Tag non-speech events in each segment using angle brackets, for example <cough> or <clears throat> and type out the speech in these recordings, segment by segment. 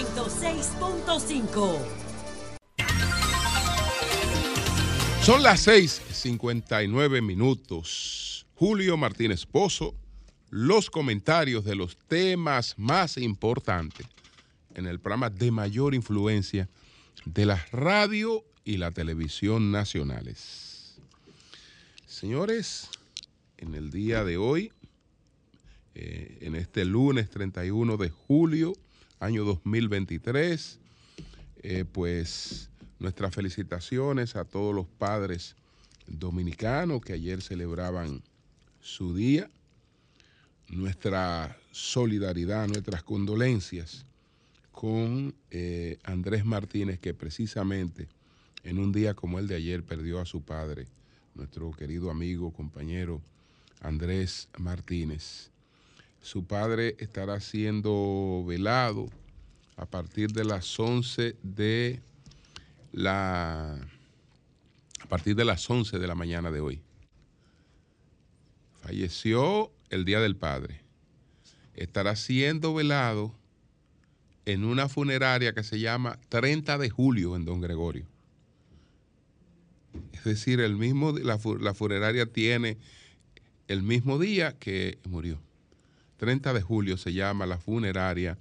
106.5. Son las 6:59 minutos. Julio Martínez Pozo, los comentarios de los temas más importantes en el programa de mayor influencia de la radio y la televisión nacionales. Señores, en el día de hoy, eh, en este lunes 31 de julio, año 2023, eh, pues nuestras felicitaciones a todos los padres dominicanos que ayer celebraban su día, nuestra solidaridad, nuestras condolencias con eh, Andrés Martínez, que precisamente en un día como el de ayer perdió a su padre, nuestro querido amigo, compañero Andrés Martínez. Su padre estará siendo velado a partir de las 11 de la a partir de las 11 de la mañana de hoy. Falleció el Día del Padre. Estará siendo velado en una funeraria que se llama 30 de julio en Don Gregorio. Es decir, el mismo, la, la funeraria tiene el mismo día que murió. 30 de julio se llama la funeraria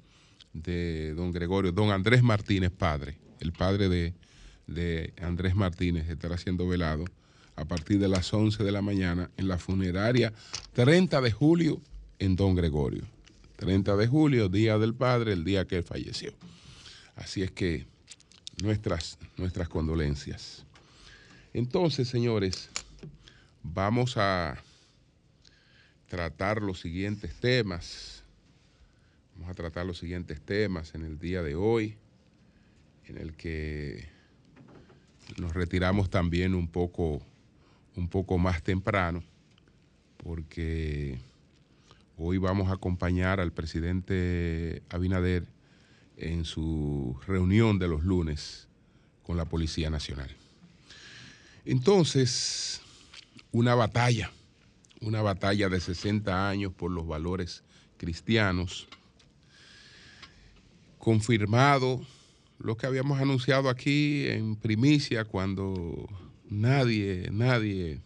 de don Gregorio, don Andrés Martínez, padre, el padre de, de Andrés Martínez, estará siendo velado a partir de las 11 de la mañana en la funeraria 30 de julio en Don Gregorio. 30 de julio, Día del Padre, el día que él falleció. Así es que nuestras, nuestras condolencias. Entonces, señores, vamos a tratar los siguientes temas. Vamos a tratar los siguientes temas en el día de hoy, en el que nos retiramos también un poco, un poco más temprano, porque hoy vamos a acompañar al presidente Abinader en su reunión de los lunes con la Policía Nacional. Entonces, una batalla, una batalla de 60 años por los valores cristianos, confirmado lo que habíamos anunciado aquí en primicia cuando nadie, nadie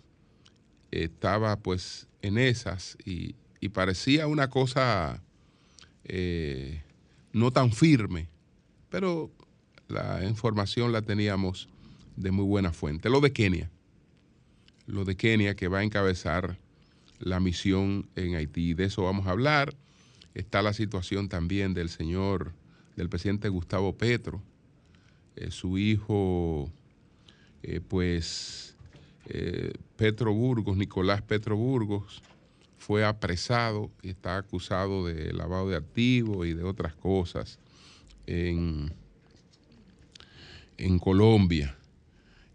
estaba pues en esas y, y parecía una cosa eh, no tan firme, pero la información la teníamos de muy buena fuente. Lo de Kenia, lo de Kenia que va a encabezar la misión en Haití, de eso vamos a hablar. Está la situación también del señor del presidente Gustavo Petro. Eh, su hijo, eh, pues, eh, Petro Burgos, Nicolás Petro Burgos, fue apresado y está acusado de lavado de activos y de otras cosas en, en Colombia.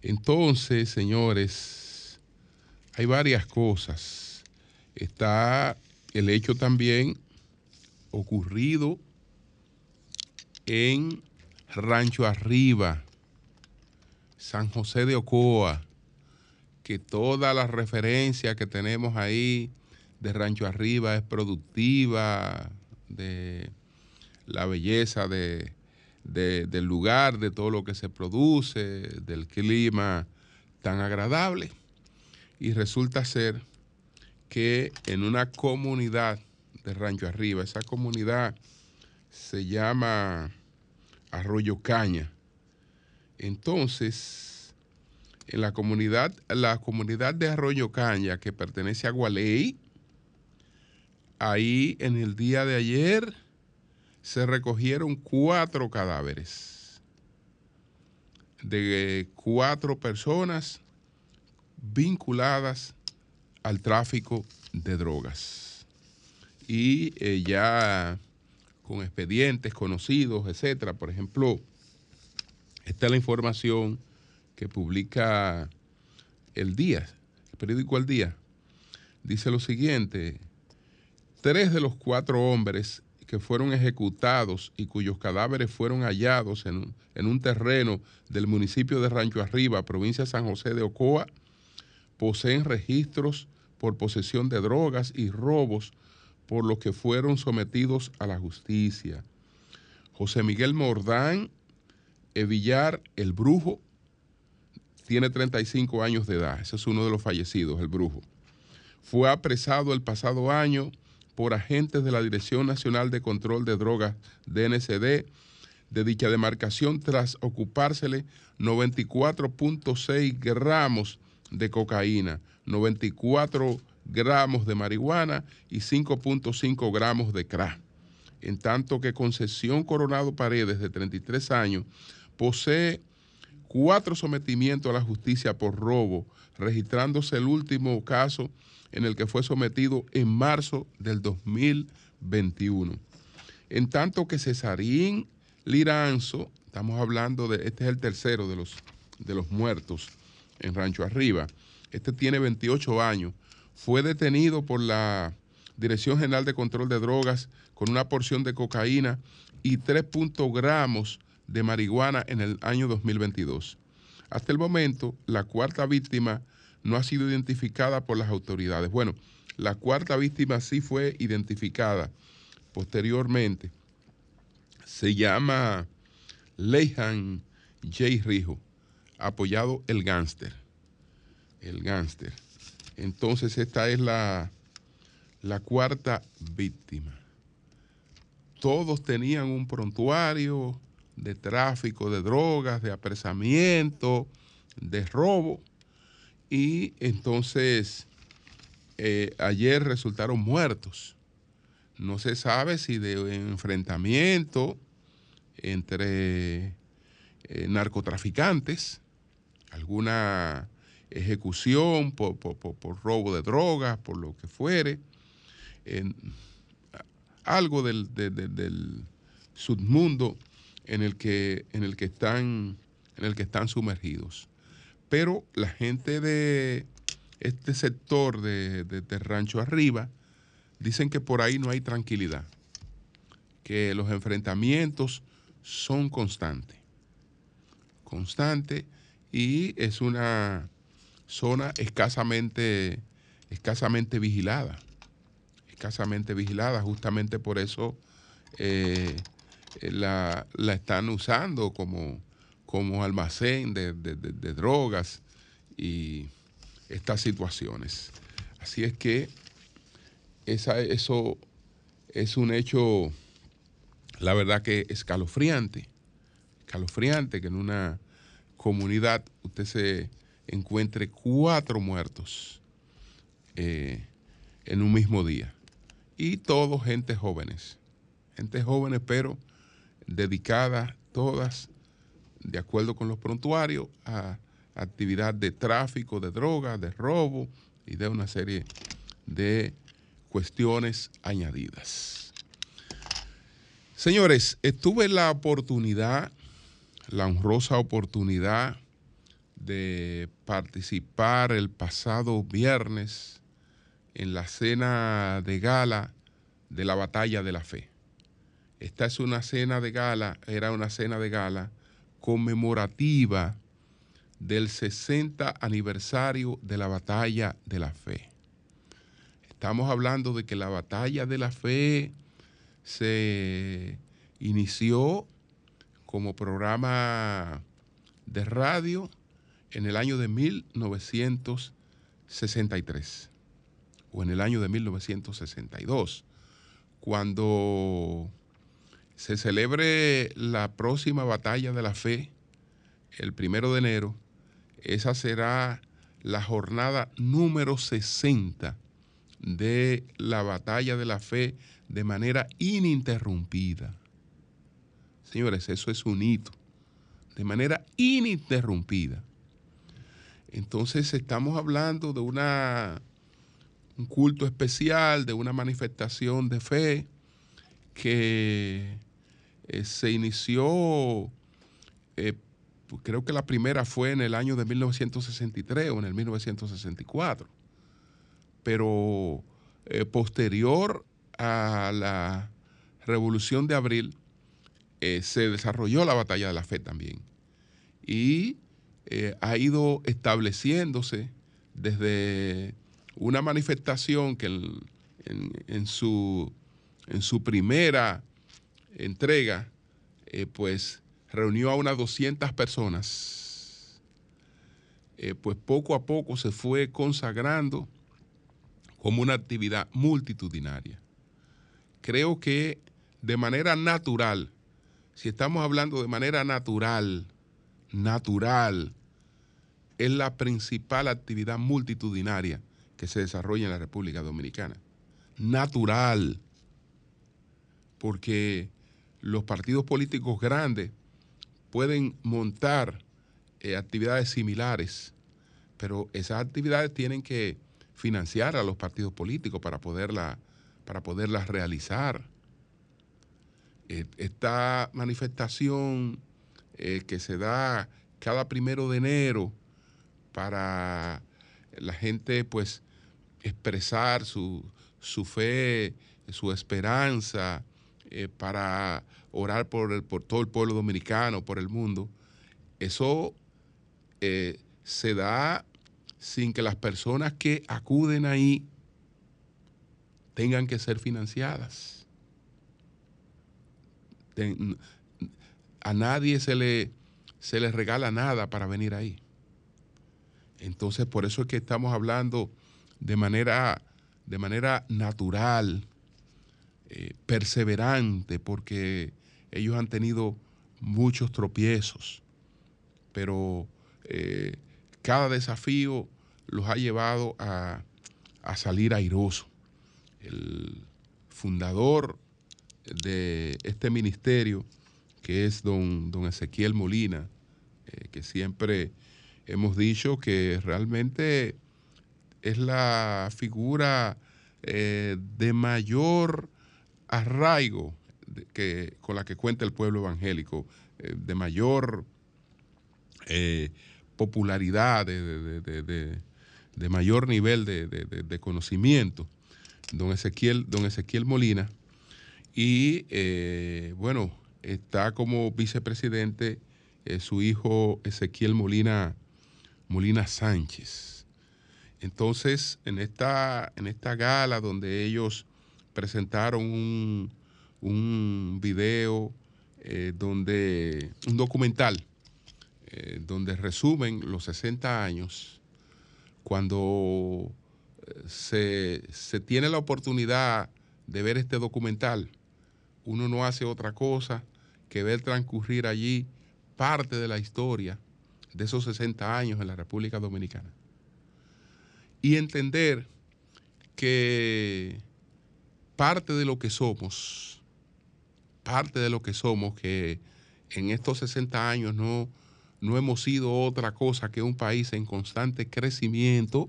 Entonces, señores, hay varias cosas. Está el hecho también ocurrido en Rancho Arriba, San José de Ocoa, que toda la referencia que tenemos ahí de Rancho Arriba es productiva, de la belleza de, de, del lugar, de todo lo que se produce, del clima tan agradable. Y resulta ser que en una comunidad de Rancho Arriba, esa comunidad se llama Arroyo Caña. Entonces, en la comunidad, la comunidad de Arroyo Caña, que pertenece a Gualey, ahí en el día de ayer se recogieron cuatro cadáveres de cuatro personas vinculadas al tráfico de drogas. Y eh, ya con expedientes conocidos, etcétera. Por ejemplo, esta es la información que publica El Día, el periódico El Día. Dice lo siguiente, tres de los cuatro hombres que fueron ejecutados y cuyos cadáveres fueron hallados en en un terreno del municipio de Rancho Arriba, provincia de San José de Ocoa, poseen registros por posesión de drogas y robos por los que fueron sometidos a la justicia. José Miguel Mordán Evillar, el brujo, tiene 35 años de edad. Ese es uno de los fallecidos, el brujo. Fue apresado el pasado año por agentes de la Dirección Nacional de Control de Drogas, DNCD, de dicha demarcación tras ocupársele 94.6 gramos de cocaína, 94 gramos de marihuana y 5.5 gramos de crack. En tanto que Concesión Coronado Paredes, de 33 años, posee cuatro sometimientos a la justicia por robo, registrándose el último caso en el que fue sometido en marzo del 2021. En tanto que Cesarín Liranzo, estamos hablando de, este es el tercero de los, de los muertos en Rancho Arriba, este tiene 28 años, fue detenido por la Dirección General de Control de Drogas con una porción de cocaína y 3 gramos de marihuana en el año 2022. Hasta el momento, la cuarta víctima no ha sido identificada por las autoridades. Bueno, la cuarta víctima sí fue identificada posteriormente. Se llama Leihan J. Rijo, apoyado el gánster. El gánster. Entonces esta es la, la cuarta víctima. Todos tenían un prontuario, de tráfico de drogas, de apresamiento, de robo. Y entonces eh, ayer resultaron muertos. No se sabe si de enfrentamiento entre eh, narcotraficantes, alguna ejecución por, robo de drogas, por lo que fuere, algo del, del submundo en el que, en el que, están, en el que están sumergidos. Pero la gente de este sector de, de, Rancho Arriba dicen que por ahí no hay tranquilidad, que los enfrentamientos son constantes, constantes y es una zona escasamente, escasamente vigilada, escasamente vigilada, justamente por eso eh, eh, la, están usando como, como almacén de, drogas y estas situaciones. Así es que esa, eso es un hecho, la verdad que escalofriante, escalofriante que en una comunidad usted se encuentre cuatro muertos eh, en un mismo día. Y todos gente jóvenes, gente jóvenes, pero dedicadas todas, de acuerdo con los prontuarios, a actividad de tráfico de drogas, de robo y de una serie de cuestiones añadidas. Señores, estuve la oportunidad, la honrosa oportunidad de participar el pasado viernes en la cena de gala de la Batalla de la Fe. Esta es una cena de gala, era una cena de gala conmemorativa del 60 aniversario de la batalla de la fe. Estamos hablando de que la batalla de la fe se inició como programa de radio en el año de 1963 o en el año de 1962, cuando se celebre la próxima batalla de la fe el primero de enero, esa será la jornada número 60 de la batalla de la fe de manera ininterrumpida. Señores, eso es un hito, de manera ininterrumpida. Entonces estamos hablando de una, un culto especial, de una manifestación de fe que eh, se inició, eh, creo que la primera fue en el año de 1963 o en el 1964, pero eh, posterior a la Revolución de Abril se desarrolló la Batalla de la Fe también y ha ido estableciéndose desde una manifestación que en, su, en su primera entrega pues reunió a unas 200 personas, pues poco a poco se fue consagrando como una actividad multitudinaria. Creo que de manera natural, si estamos hablando de manera natural, natural, es la principal actividad multitudinaria que se desarrolla en la República Dominicana. Natural. Porque los partidos políticos grandes pueden montar eh, actividades similares, pero esas actividades tienen que financiar a los partidos políticos para, poderla, para poderlas realizar. Eh, esta manifestación eh, que se da cada primero de enero para la gente pues expresar su, fe, su esperanza, eh, para orar por, el, por todo el pueblo dominicano, por el mundo, eso se da sin que las personas que acuden ahí tengan que ser financiadas. A nadie se le, se le regala nada para venir ahí. Entonces, por eso es que estamos hablando de manera, de manera natural, eh, perseverante, porque ellos han tenido muchos tropiezos, pero eh, cada desafío los ha llevado a, salir airoso. El fundador de este ministerio, que es don, don Ezequiel Molina, eh, que siempre hemos dicho que realmente es la figura eh, de mayor arraigo que, con la que cuenta el pueblo evangélico, eh, de mayor popularidad, de, mayor nivel de, conocimiento, don Ezequiel, don Ezequiel Molina. Y eh, bueno, está como vicepresidente eh, su hijo Ezequiel Molina, Molina Sánchez. Entonces, en esta, en esta gala donde ellos presentaron un, video, eh, donde, un documental donde resumen los 60 años, cuando eh, se, tiene la oportunidad de ver este documental, uno no hace otra cosa que ver transcurrir allí parte de la historia de esos 60 años en la República Dominicana. Y entender que parte de lo que somos, parte de lo que somos, que en estos 60 años no, no hemos sido otra cosa que un país en constante crecimiento,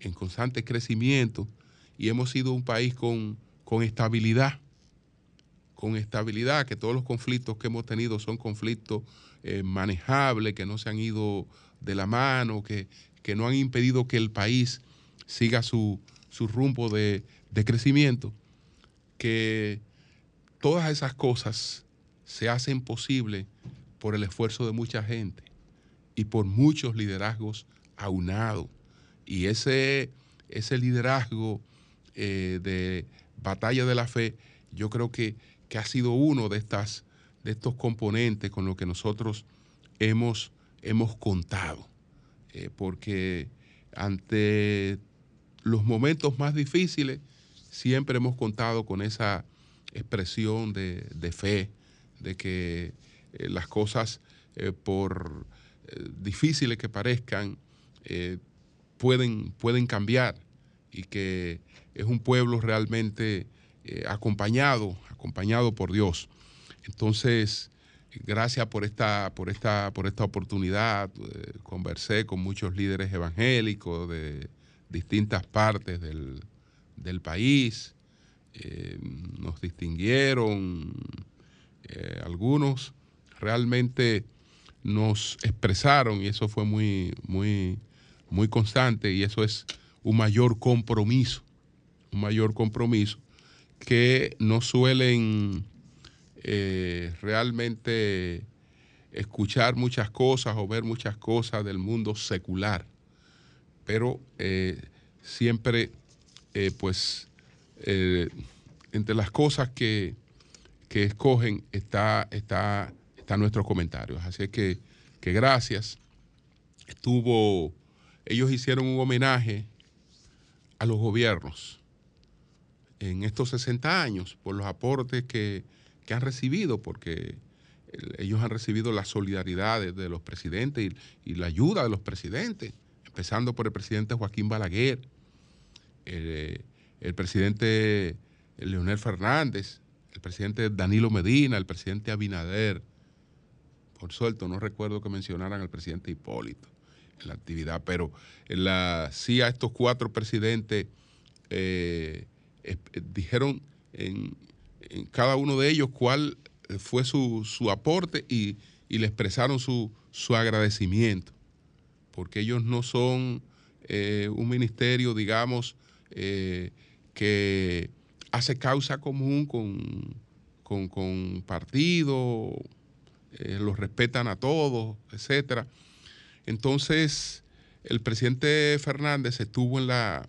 en constante crecimiento, y hemos sido un país con, estabilidad, con estabilidad, que todos los conflictos que hemos tenido son conflictos eh, manejables, que no se han ido de la mano, que, que no han impedido que el país siga su, rumbo de, de crecimiento, que todas esas cosas se hacen posible por el esfuerzo de mucha gente y por muchos liderazgos aunados. Y ese, ese liderazgo eh, de batalla de la fe, yo creo que, ha sido uno de, estas, de estos componentes con los que nosotros hemos, hemos contado. Eh, porque ante los momentos más difíciles, siempre hemos contado con esa expresión de, de fe, de que eh, las cosas, eh, por difíciles que parezcan, pueden, pueden cambiar y que es un pueblo realmente acompañado, acompañado por Dios. Entonces, gracias por esta, por esta, por esta oportunidad. conversé con muchos líderes evangélicos de distintas partes del, del país. nos distinguieron algunos realmente nos expresaron y eso fue muy, muy, muy constante y eso es un mayor compromiso, un mayor compromiso que no suelen eh, realmente escuchar muchas cosas o ver muchas cosas del mundo secular, pero eh, siempre, eh, pues, entre las cosas que, que escogen está, está, está en nuestros comentarios. Así que, que gracias. Estuvo, ellos hicieron un homenaje a los gobiernos en estos 60 años por los aportes que, que han recibido, porque ellos han recibido la solidaridad de, los presidentes y, la ayuda de los presidentes, empezando por el presidente Joaquín Balaguer, el, el presidente Leonel Fernández, el presidente Danilo Medina, el presidente Abinader. Por suerte, no recuerdo que mencionaran al presidente Hipólito la actividad, pero la, sí a estos cuatro presidentes eh, dijeron en, cada uno de ellos cuál fue su, aporte y, le expresaron su, agradecimiento, porque ellos no son eh, un ministerio, digamos, eh, que hace causa común con, con, partidos, eh, los respetan a todos, etcétera. Entonces, el presidente Fernández estuvo en la,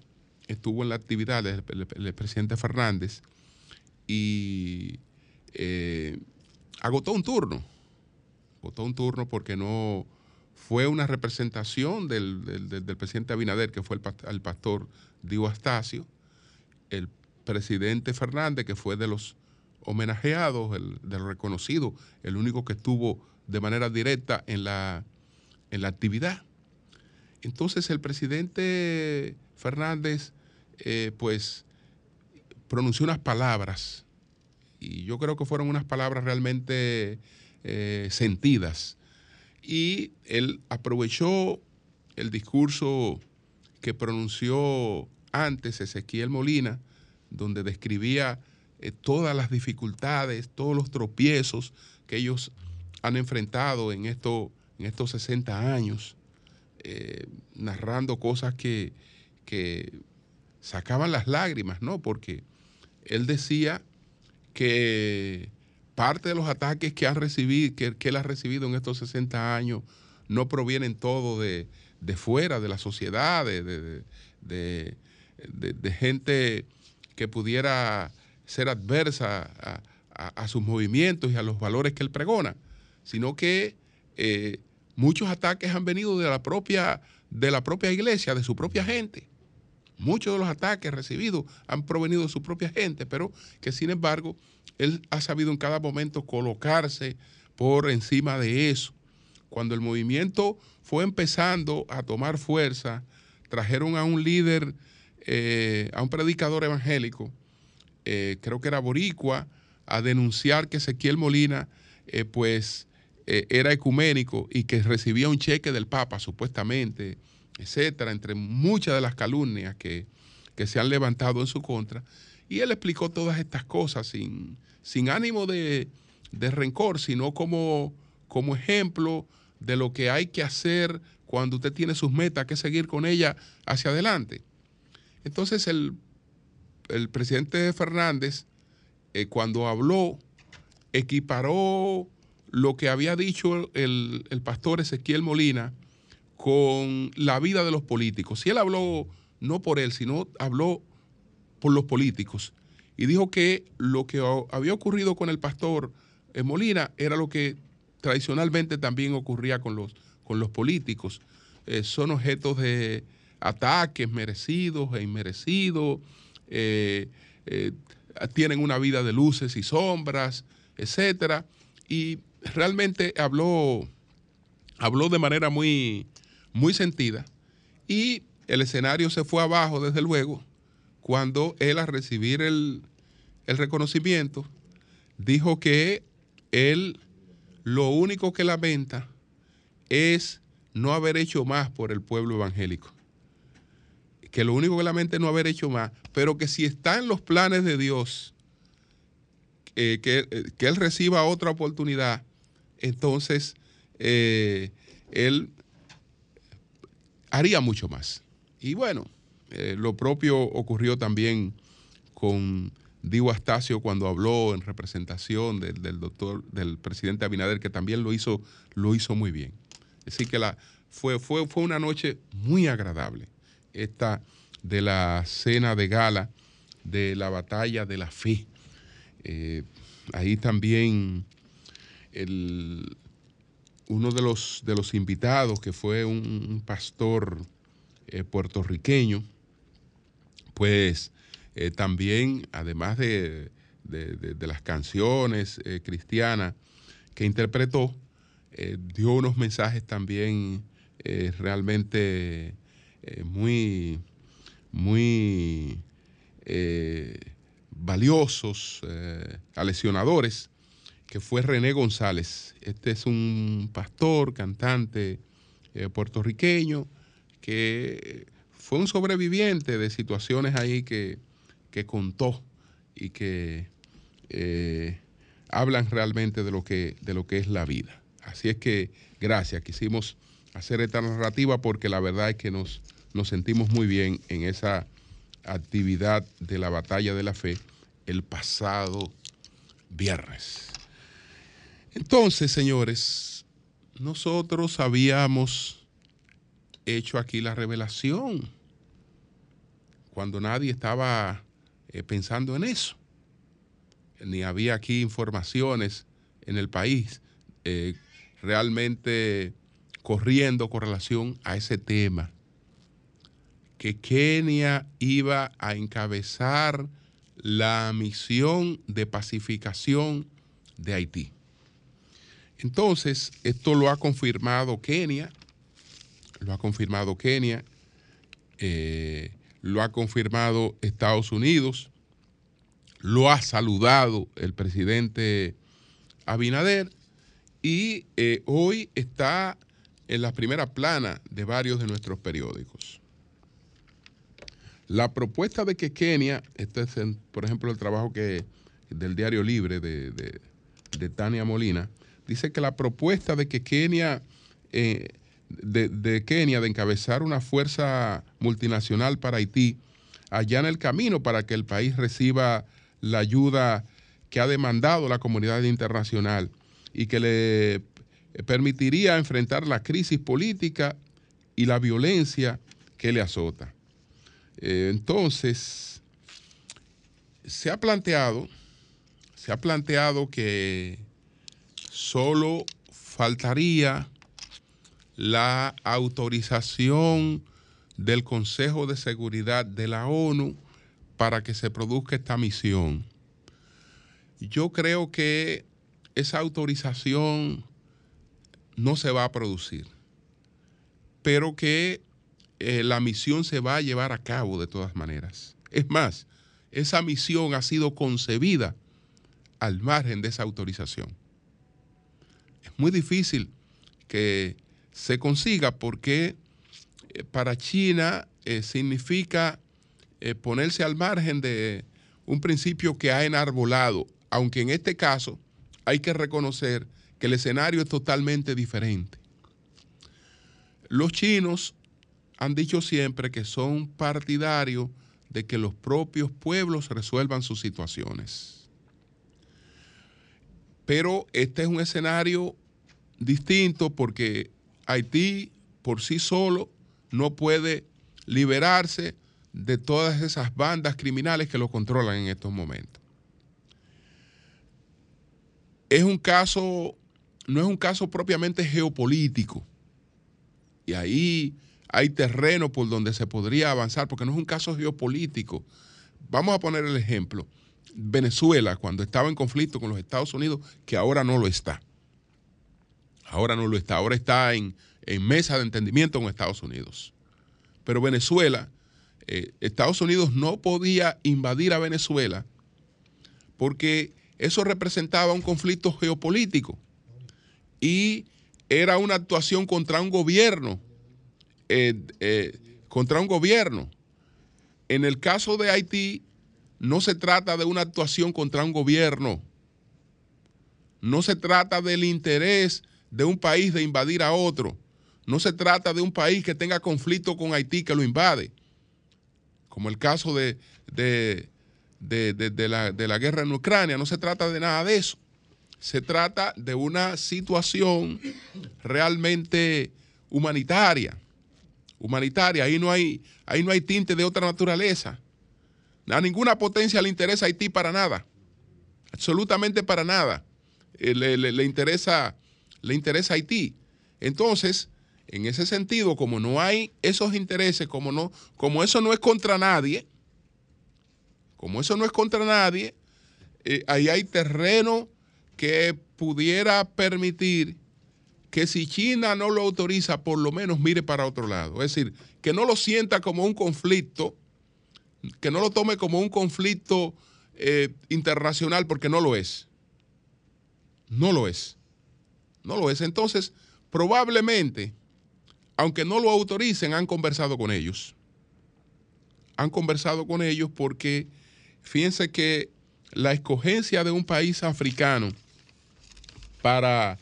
estuvo en actividad, el, presidente Fernández, y eh, agotó un turno. Agotó un turno porque no fue una representación del, presidente Abinader, que fue el, el pastor Dio Astacio, el presidente Fernández, que fue de los homenajeados, el, de los reconocidos, el único que estuvo de manera directa en la, en la actividad. Entonces el presidente Fernández, eh, pues, pronunció unas palabras, y yo creo que fueron unas palabras realmente eh, sentidas, y él aprovechó el discurso que pronunció antes Ezequiel Molina, donde describía eh, todas las dificultades, todos los tropiezos que ellos han enfrentado en, esto, en estos 60 años, eh, narrando cosas que, sacaban las lágrimas, ¿no? Porque él decía que parte de los ataques que, han recibido, que, él ha recibido en estos 60 años no provienen todo de, fuera, de la sociedad, de, de gente que pudiera ser adversa a, sus movimientos y a los valores que él pregona, sino que eh, muchos ataques han venido de la, propia, de la propia iglesia, de su propia gente. Muchos de los ataques recibidos han provenido de su propia gente, pero que sin embargo él ha sabido en cada momento colocarse por encima de eso. Cuando el movimiento fue empezando a tomar fuerza, trajeron a un líder eh, a un predicador evangélico, eh, creo que era boricua, a denunciar que Ezequiel Molina, eh, pues, era ecuménico y que recibía un cheque del Papa, supuestamente, etcétera, entre muchas de las calumnias que, se han levantado en su contra. Y él explicó todas estas cosas sin, sin ánimo de, rencor, sino como, como ejemplo de lo que hay que hacer cuando usted tiene sus metas, que seguir con ella hacia adelante. Entonces el, presidente Fernández, eh, cuando habló, equiparó lo que había dicho el, pastor Ezequiel Molina con la vida de los políticos. Si él habló no por él, sino habló por los políticos. Y dijo que lo que había ocurrido con el pastor eh, Molina era lo que tradicionalmente también ocurría con los, con los políticos. Eh, son objetos de, ataques merecidos e inmerecidos, eh, tienen una vida de luces y sombras, etcétera. Y realmente habló, habló de manera muy, muy sentida. Y el escenario se fue abajo, desde luego, cuando él, a recibir el, el reconocimiento, dijo que él lo único que lamenta es no haber hecho más por el pueblo evangélico que lo único que lamenta es no haber hecho más, pero que si está en los planes de Dios, eh, que, Él reciba otra oportunidad, entonces eh, Él haría mucho más. Y bueno, eh, lo propio ocurrió también con Diego Astacio cuando habló en representación del, doctor, del presidente Abinader, que también lo hizo, lo hizo muy bien. Así que la, fue, fue, fue una noche muy agradable esta de la cena de gala de la batalla de la fe. Eh, ahí también uno de los, de los invitados, que fue un, pastor eh, puertorriqueño, pues eh, también, además de, las canciones eh, cristianas que interpretó, dio unos mensajes también realmente muy, muy valiosos, alesionadores que fue René González. Este es un pastor, cantante eh, puertorriqueño, que fue un sobreviviente de situaciones ahí que, contó y que eh, hablan realmente de lo, que, de lo que es la vida. Así es que gracias, quisimos hacer esta narrativa porque la verdad es que nos, nos sentimos muy bien en esa actividad de la batalla de la fe el pasado viernes. Entonces, señores, nosotros habíamos hecho aquí la revelación cuando nadie estaba eh, pensando en eso. Ni había aquí informaciones en el país eh, realmente corriendo con relación a ese tema. Que Kenia iba a encabezar la misión de pacificación de Haití. Entonces, esto lo ha confirmado Kenia, lo ha confirmado Kenia, eh, lo ha confirmado Estados Unidos, lo ha saludado el presidente Abinader y eh, hoy está en la primera plana de varios de nuestros periódicos. La propuesta de que Kenia, este es por ejemplo el trabajo que del Diario Libre de, de Tania Molina, dice que la propuesta de que Kenia, eh, de, Kenia, de encabezar una fuerza multinacional para Haití, allana el camino para que el país reciba la ayuda que ha demandado la comunidad internacional y que le permitiría enfrentar la crisis política y la violencia que le azota. Eh, entonces, se ha planteado, se ha planteado que solo faltaría la autorización del Consejo de Seguridad de la ONU para que se produzca esta misión. Yo creo que esa autorización no se va a producir, pero que eh, la misión se va a llevar a cabo de todas maneras. Es más, esa misión ha sido concebida al margen de esa autorización muy difícil que se consiga porque eh, para China eh, significa eh, ponerse al margen de un principio que ha enarbolado, aunque en este caso hay que reconocer que el escenario es totalmente diferente. Los chinos han dicho siempre que son partidarios de que los propios pueblos resuelvan sus situaciones. Pero este es un escenario distinto porque Haití por sí solo no puede liberarse de todas esas bandas criminales que lo controlan en estos momentos. Es un caso, no es un caso propiamente geopolítico. Y ahí hay terreno por donde se podría avanzar, porque no es un caso geopolítico. Vamos a poner el ejemplo. Venezuela, cuando estaba en conflicto con los Estados Unidos, que ahora no lo está. Ahora no lo está, ahora está en, mesa de entendimiento con Estados Unidos. Pero Venezuela, eh, Estados Unidos no podía invadir a Venezuela porque eso representaba un conflicto geopolítico y era una actuación contra un gobierno, eh, eh, contra un gobierno. En el caso de Haití, no se trata de una actuación contra un gobierno, no se trata del interés de un país de invadir a otro, no se trata de un país que tenga conflicto con Haití que lo invade, como el caso de, de, la, de la guerra en Ucrania, no se trata de nada de eso. Se trata de una situación realmente humanitaria. Humanitaria, ahí no hay, ahí no hay tinte de otra naturaleza. A ninguna potencia le interesa Haití para nada. absolutamente para nada. Eh, le, interesa, le interesa Haití. Entonces, en ese sentido, como no hay esos intereses, como, no, como eso no es contra nadie, como eso no es contra nadie, eh, ahí hay terreno que pudiera permitir que si China no lo autoriza, por lo menos mire para otro lado. Es decir, que no lo sienta como un conflicto, que no lo tome como un conflicto eh, internacional, porque no lo es. No lo es. No lo es. Entonces, probablemente, aunque no lo autoricen, han conversado con ellos. Han conversado con ellos porque fíjense que la escogencia de un país africano para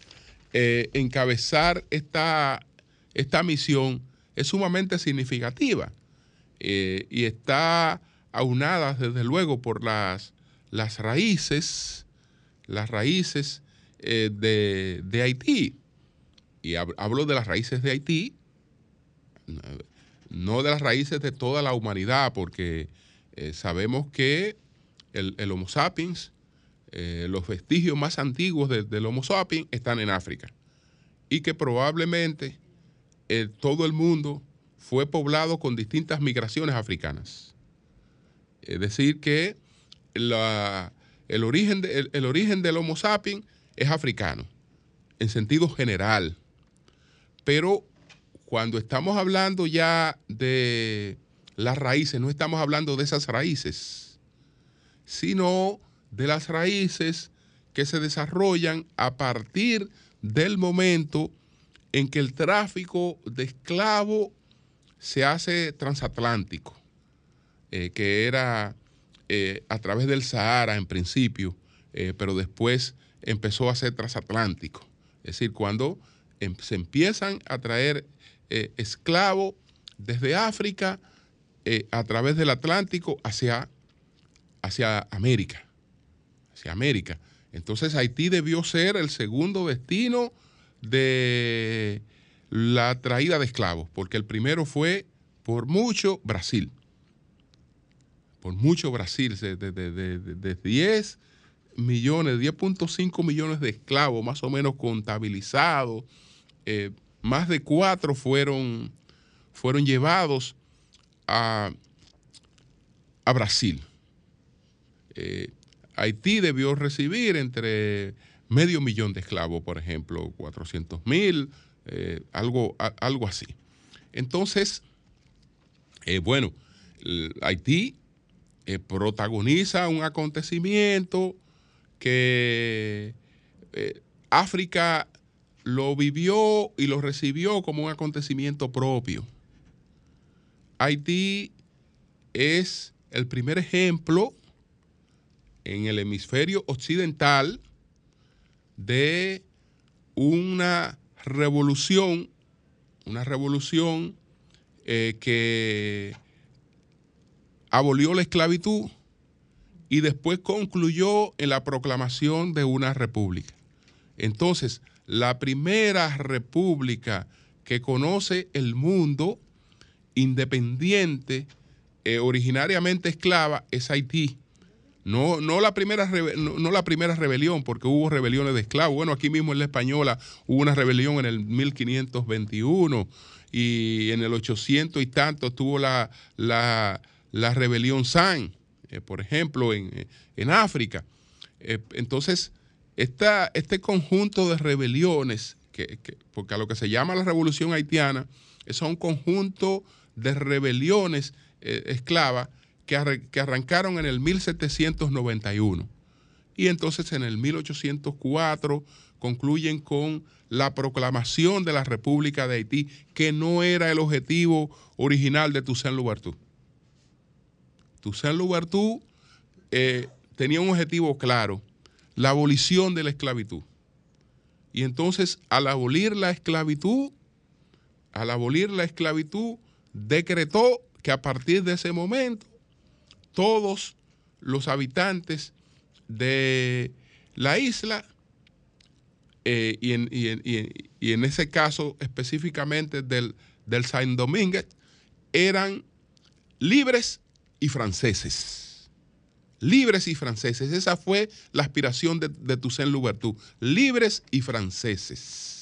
eh, encabezar esta, esta misión es sumamente significativa eh, y está aunada desde luego por las, las raíces, las raíces eh, de, Haití. Y hablo de las raíces de Haití, no de las raíces de toda la humanidad, porque sabemos que el, Homo sapiens, eh, los vestigios más antiguos del Homo sapiens están en África. Y que probablemente eh, todo el mundo fue poblado con distintas migraciones africanas. Es decir, que el, origen el origen del Homo sapiens es africano, en sentido general. Pero cuando estamos hablando ya de las raíces, no estamos hablando de esas raíces sino de las raíces que se desarrollan a partir del momento en que el tráfico de esclavos se hace transatlántico, eh, que era eh, a través del Sahara en principio, eh, pero después empezó a ser transatlántico. Es decir, cuando em, se empiezan a traer esclavos desde África a través del Atlántico hacia hacia América, hacia América. Entonces Haití debió ser el segundo destino de la traída de esclavos, porque el primero fue por mucho Brasil, por mucho Brasil, de, de, 10 millones, 10.5 millones de esclavos más o menos contabilizados, eh, más de cuatro fueron, fueron llevados a, a Brasil. Eh, Haití debió recibir entre medio millón de esclavos, por ejemplo, 400 mil, eh, algo, algo así. Entonces, bueno, Haití protagoniza un acontecimiento que África lo vivió y lo recibió como un acontecimiento propio. Haití es el primer ejemplo en el hemisferio occidental de una revolución, una revolución eh, que abolió la esclavitud y después concluyó en la proclamación de una república. Entonces, la primera república que conoce el mundo independiente, eh, originariamente esclava, es Haití. No, no, la primera, no, la primera rebelión, porque hubo rebeliones de esclavos. Bueno, aquí mismo en la Española hubo una rebelión en el 1521 y en el 800 y tanto tuvo la, la, rebelión San, eh, por ejemplo, en, África. Eh, entonces, esta, este conjunto de rebeliones, que, porque a lo que se llama la revolución haitiana, es un conjunto de rebeliones eh, esclavas que, arrancaron en el 1791 y entonces en el 1804 concluyen con la proclamación de la República de Haití, que no era el objetivo original de Toussaint Louverture. Toussaint Louverture eh, tenía un objetivo claro, la abolición de la esclavitud. Y entonces, al abolir la esclavitud, al abolir la esclavitud, decretó que a partir de ese momento todos los habitantes de la isla eh, y, en, ese caso específicamente del, del Saint Domingue eran libres y franceses. libres y franceses. Esa fue la aspiración de, de Toussaint Louverture, libres y franceses.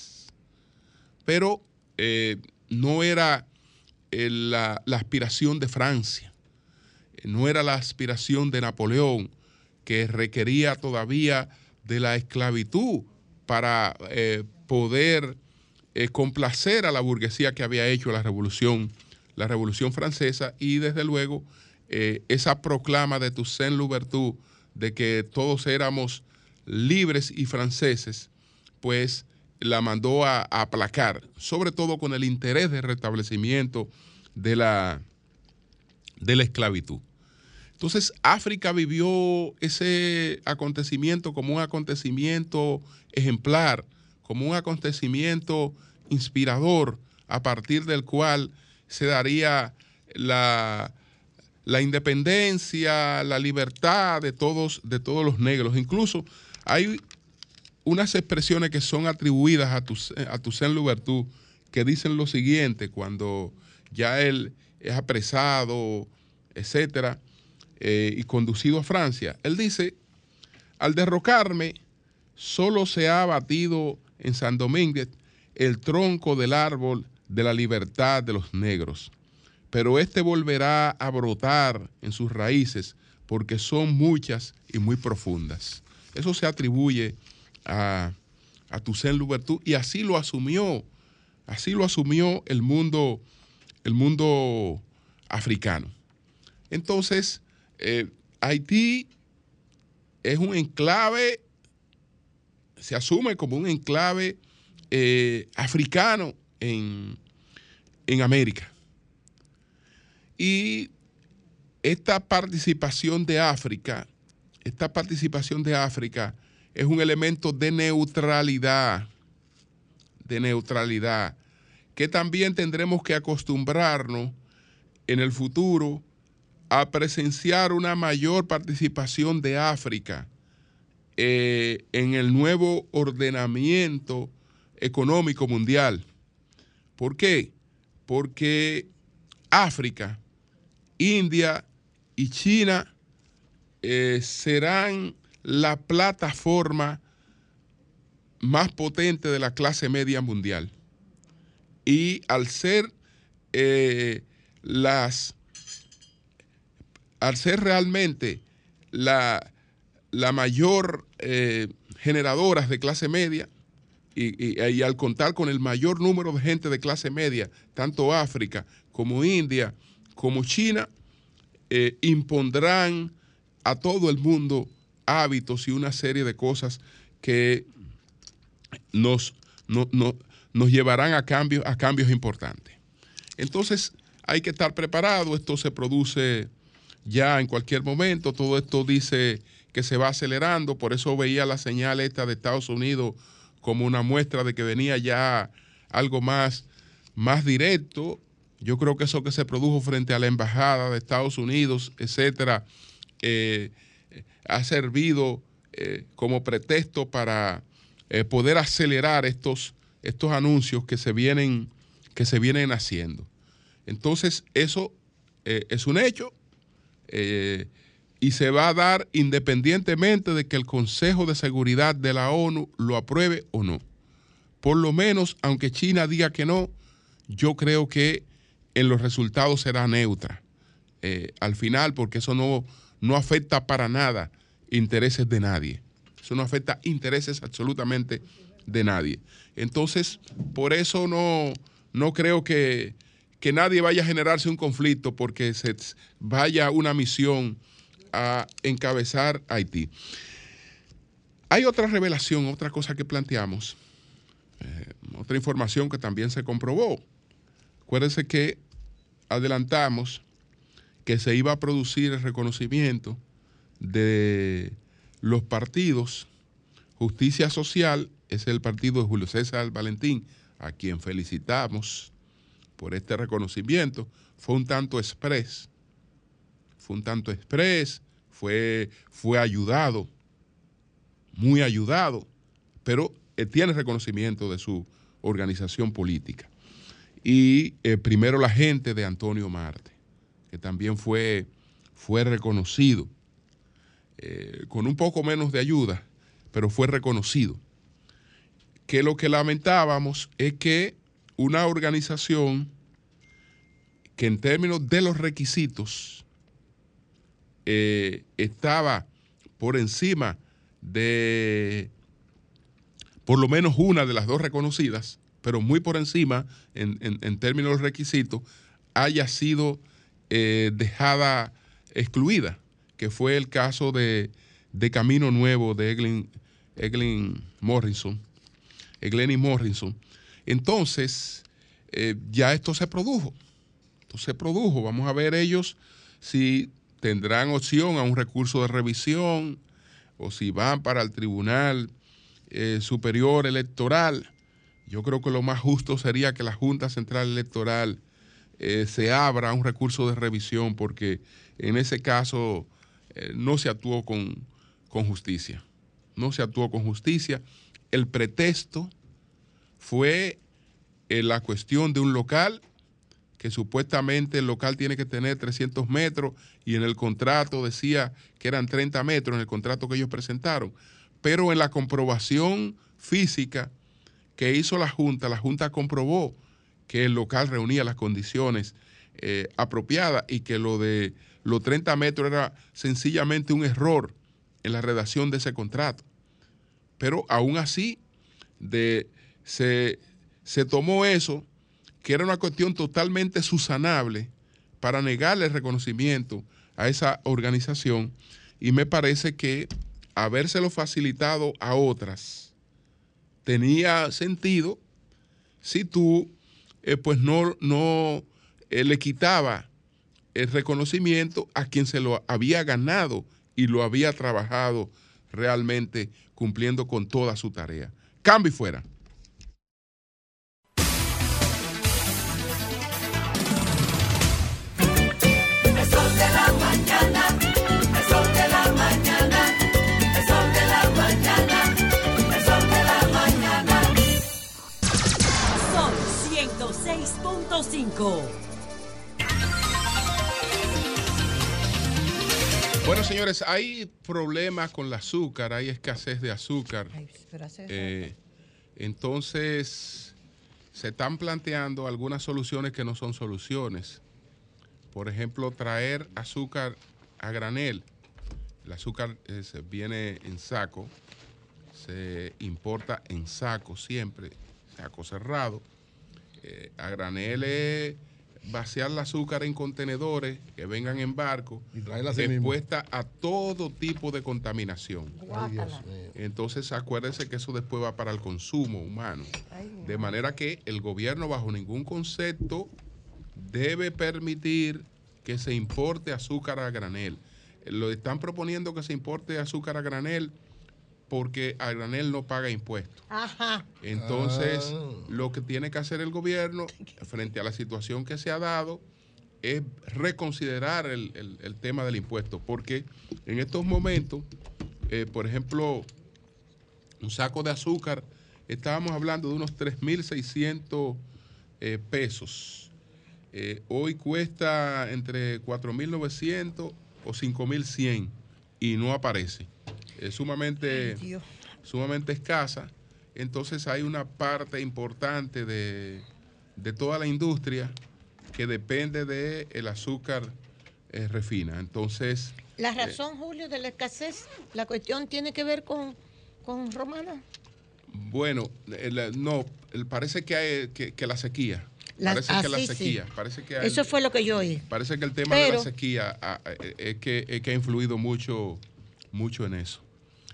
Pero eh, no era eh, la, aspiración de Francia, no era la aspiración de Napoleón, que requería todavía de la esclavitud para eh, poder complacer a la burguesía que había hecho la revolución, la revolución francesa y desde luego eh, esa proclama de Toussaint Louverture de que todos éramos libres y franceses, pues la mandó a, aplacar, sobre todo con el interés de restablecimiento de la, de la esclavitud. Entonces África vivió ese acontecimiento como un acontecimiento ejemplar, como un acontecimiento inspirador, a partir del cual se daría la, la independencia, la libertad de todos, de todos los negros. Incluso hay unas expresiones que son atribuidas a, tu, a Toussaint Louverture que dicen lo siguiente cuando ya él es apresado, etcétera, eh, y conducido a Francia. Él dice: Al derrocarme, solo se ha abatido en San Domingo el tronco del árbol de la libertad de los negros pero este volverá a brotar en sus raíces porque son muchas y muy profundas. Eso se atribuye a, a Toussaint Louverture y así lo asumió, así lo asumió el mundo, el mundo africano. Entonces, eh, Haití es un enclave, se asume como un enclave eh, africano en, en América. Y esta participación de África, esta participación de África es un elemento de neutralidad, de neutralidad, que también tendremos que acostumbrarnos en el futuro a presenciar una mayor participación de África eh, en el nuevo ordenamiento económico mundial. ¿Por qué? Porque África India y China eh, serán la plataforma más potente de la clase media mundial. Y al ser eh, las al ser realmente la, la mayor eh, generadoras de clase media y, y, al contar con el mayor número de gente de clase media, tanto África como India, como China eh, impondrán a todo el mundo hábitos y una serie de cosas que nos, nos llevarán a cambios, a cambios importantes. Entonces hay que estar preparado, esto se produce ya en cualquier momento, todo esto dice que se va acelerando, por eso veía la señal esta de Estados Unidos como una muestra de que venía ya algo más, más directo yo creo que eso que se produjo frente a la embajada de Estados Unidos, etcétera, eh, ha servido eh, como pretexto para eh, poder acelerar estos, estos anuncios que se vienen, que se vienen haciendo. Entonces, eso es un hecho y se va a dar independientemente de que el Consejo de Seguridad de la ONU lo apruebe o no. Por lo menos, aunque China diga que no, yo creo que en los resultados será neutra eh, al final, porque eso no, no afecta para nada intereses de nadie. Eso no afecta intereses absolutamente de nadie. Entonces, por eso no, no creo que, que nadie vaya a generarse un conflicto porque se vaya una misión a encabezar Haití. Hay otra revelación, otra cosa que planteamos, eh, otra información que también se comprobó. Acuérdense que adelantamos que se iba a producir el reconocimiento de los partidos. Justicia Social es el partido de Julio César Valentín, a quien felicitamos por este reconocimiento. Fue un tanto express, fue un tanto express, fue, fue ayudado, muy ayudado, pero tiene reconocimiento de su organización política y eh, primero la gente de Antonio Marte, que también fue, fue reconocido. eh, con un poco menos de ayuda, pero fue reconocido. Que lo que lamentábamos es que una organización que en términos de los requisitos eh, estaba por encima de por lo menos una de las dos reconocidas, pero muy por encima en, términos de los requisitos, haya sido eh, dejada excluida, que fue el caso de, Camino Nuevo de Eglin, Eglin Morrison, Egleni Morrison. Entonces, eh, ya esto se produjo. Esto se produjo. Vamos a ver ellos si tendrán opción a un recurso de revisión o si van para el Tribunal eh, Superior Electoral. Yo creo que lo más justo sería que la Junta Central Electoral eh, se abra un recurso de revisión porque en ese caso no se actuó con, con justicia. No se actuó con justicia. El pretexto fue la cuestión de un local, que supuestamente el local tiene que tener 300 metros y en el contrato decía que eran 30 metros en el contrato que ellos presentaron. Pero en la comprobación física que hizo la Junta, la Junta comprobó que el local reunía las condiciones eh, apropiadas y que lo de los 30 metros era sencillamente un error en la redacción de ese contrato. Pero aún así, de, se, se tomó eso, que era una cuestión totalmente susanable, para negarle reconocimiento a esa organización y me parece que habérselo facilitado a otras tenía sentido si tú eh, pues no, no eh, le quitaba el reconocimiento a quien se lo había ganado y lo había trabajado realmente cumpliendo con toda su tarea. Cambio fuera. Bueno, señores, hay problemas con el azúcar, hay escasez de azúcar. Eh, entonces, se están planteando algunas soluciones que no son soluciones. Por ejemplo, traer azúcar a granel. El azúcar eh, viene en saco, se importa en saco siempre, saco cerrado eh, a granel es vaciar el azúcar en contenedores que vengan en barco, expuesta a todo tipo de contaminación. Entonces acuérdense que eso después va para el consumo humano. de manera que el gobierno bajo ningún concepto debe permitir que se importe azúcar a granel. Lo están proponiendo que se importe azúcar a granel porque a granel no paga impuestos. Ajá. Entonces, ah. lo que tiene que hacer el gobierno frente a la situación que se ha dado es reconsiderar el, tema del impuesto, porque en estos momentos, eh, por ejemplo, un saco de azúcar, estábamos hablando de unos 3.600 eh, pesos. Eh, hoy cuesta entre 4.900 o 5.100 y no aparece es sumamente, sumamente escasa. Entonces hay una parte importante de, toda la industria que depende del el azúcar eh, refina. Entonces... La eh, razón, Julio, de la escasez, la cuestión tiene que ver con, con Romana. Bueno, no, parece que, hay, que, la sequía. parece que la sequía. Parece que Eso fue lo que yo oí. Parece que el tema de la sequía ah, eh, es que, es que ha influido mucho, mucho en eso.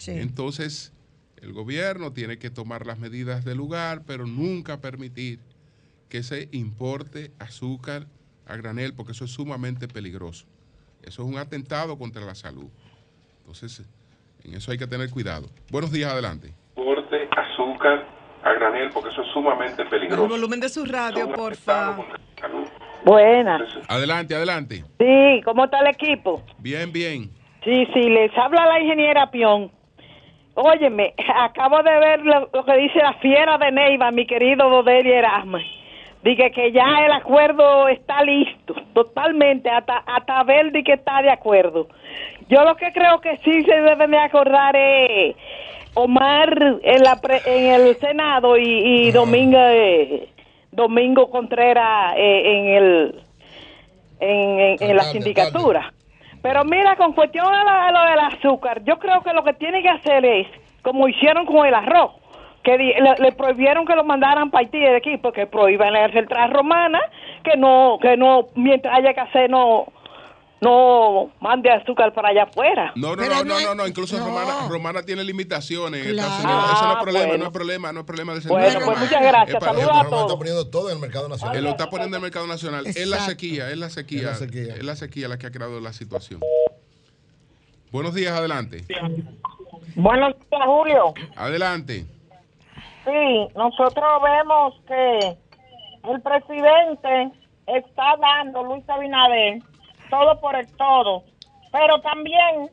Entonces, el gobierno tiene que tomar las medidas del lugar, pero nunca permitir que se importe azúcar a granel, porque eso es sumamente peligroso. Eso es un atentado contra la salud. Entonces, en eso hay que tener cuidado. Buenos días, adelante. Importe azúcar a granel, porque eso es sumamente peligroso. El volumen de su radio, por favor. Buenas. Adelante, adelante. Sí, ¿cómo está el equipo? Bien, bien. Sí, sí, les habla la ingeniera Pion. Óyeme, acabo de ver lo, que dice la fiera de Neiva, mi querido Dodeli Erasmus. Dice que ya el acuerdo está listo. totalmente, hasta, hasta Verdi que está de acuerdo. Yo lo que creo que sí se deben de acordar es Omar en, la pre- en el Senado y, y Domingo, eh, Domingo Contreras eh, en el en, en- en la sindicatura. Pero mira, con cuestión a lo del azúcar, yo creo que lo que tiene que hacer es, como hicieron con el arroz, que le, prohibieron que lo mandaran para Haití de aquí, porque prohíben la central romana, que no, que no, mientras haya que hacer, no, no mande azúcar para allá afuera. No, no, no, no no, no, incluso no. Romana, Romana tiene limitaciones en Claro. Estados Unidos. Eso no es Ah, problema, bueno. no es problema, no es problema del Bueno, pues muchas gracias. Saludos a Roma está todos. poniendo todo en el mercado nacional. Él lo está poniendo en el mercado nacional. Es la sequía, es la sequía. Es la sequía. Es la sequía la que ha creado la situación. Buenos días, adelante. Buenos días, Julio. Adelante. Sí, nosotros vemos que el presidente está dando, Luis Abinader, todo por el todo. Pero también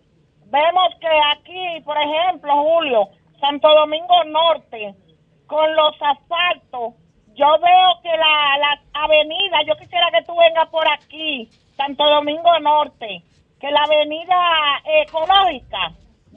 vemos que aquí, por ejemplo, Julio, Santo Domingo Norte, con los asfaltos, yo veo que la, las avenidas, yo quisiera que tú vengas por aquí, Santo Domingo Norte, que la avenida ecológica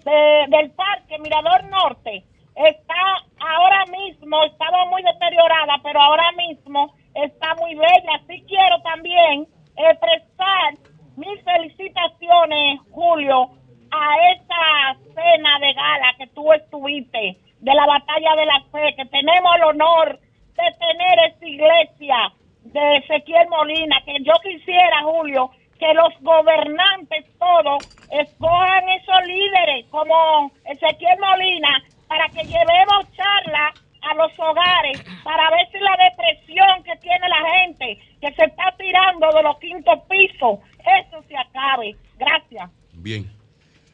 de- del parque Mirador Norte está ahora mismo, estaba muy deteriorada, pero ahora mismo está muy bella. Así quiero también expresar mis felicitaciones, Julio, a esa cena de gala que tú estuviste de la batalla de la fe, que tenemos el honor de tener esa iglesia de Ezequiel Molina, que yo quisiera, Julio, que los gobernantes todos escojan esos líderes como Ezequiel Molina para que llevemos charla a los hogares para ver si la depresión que tiene la gente que se está tirando de los quintos pisos, eso se acabe. Gracias. Bien.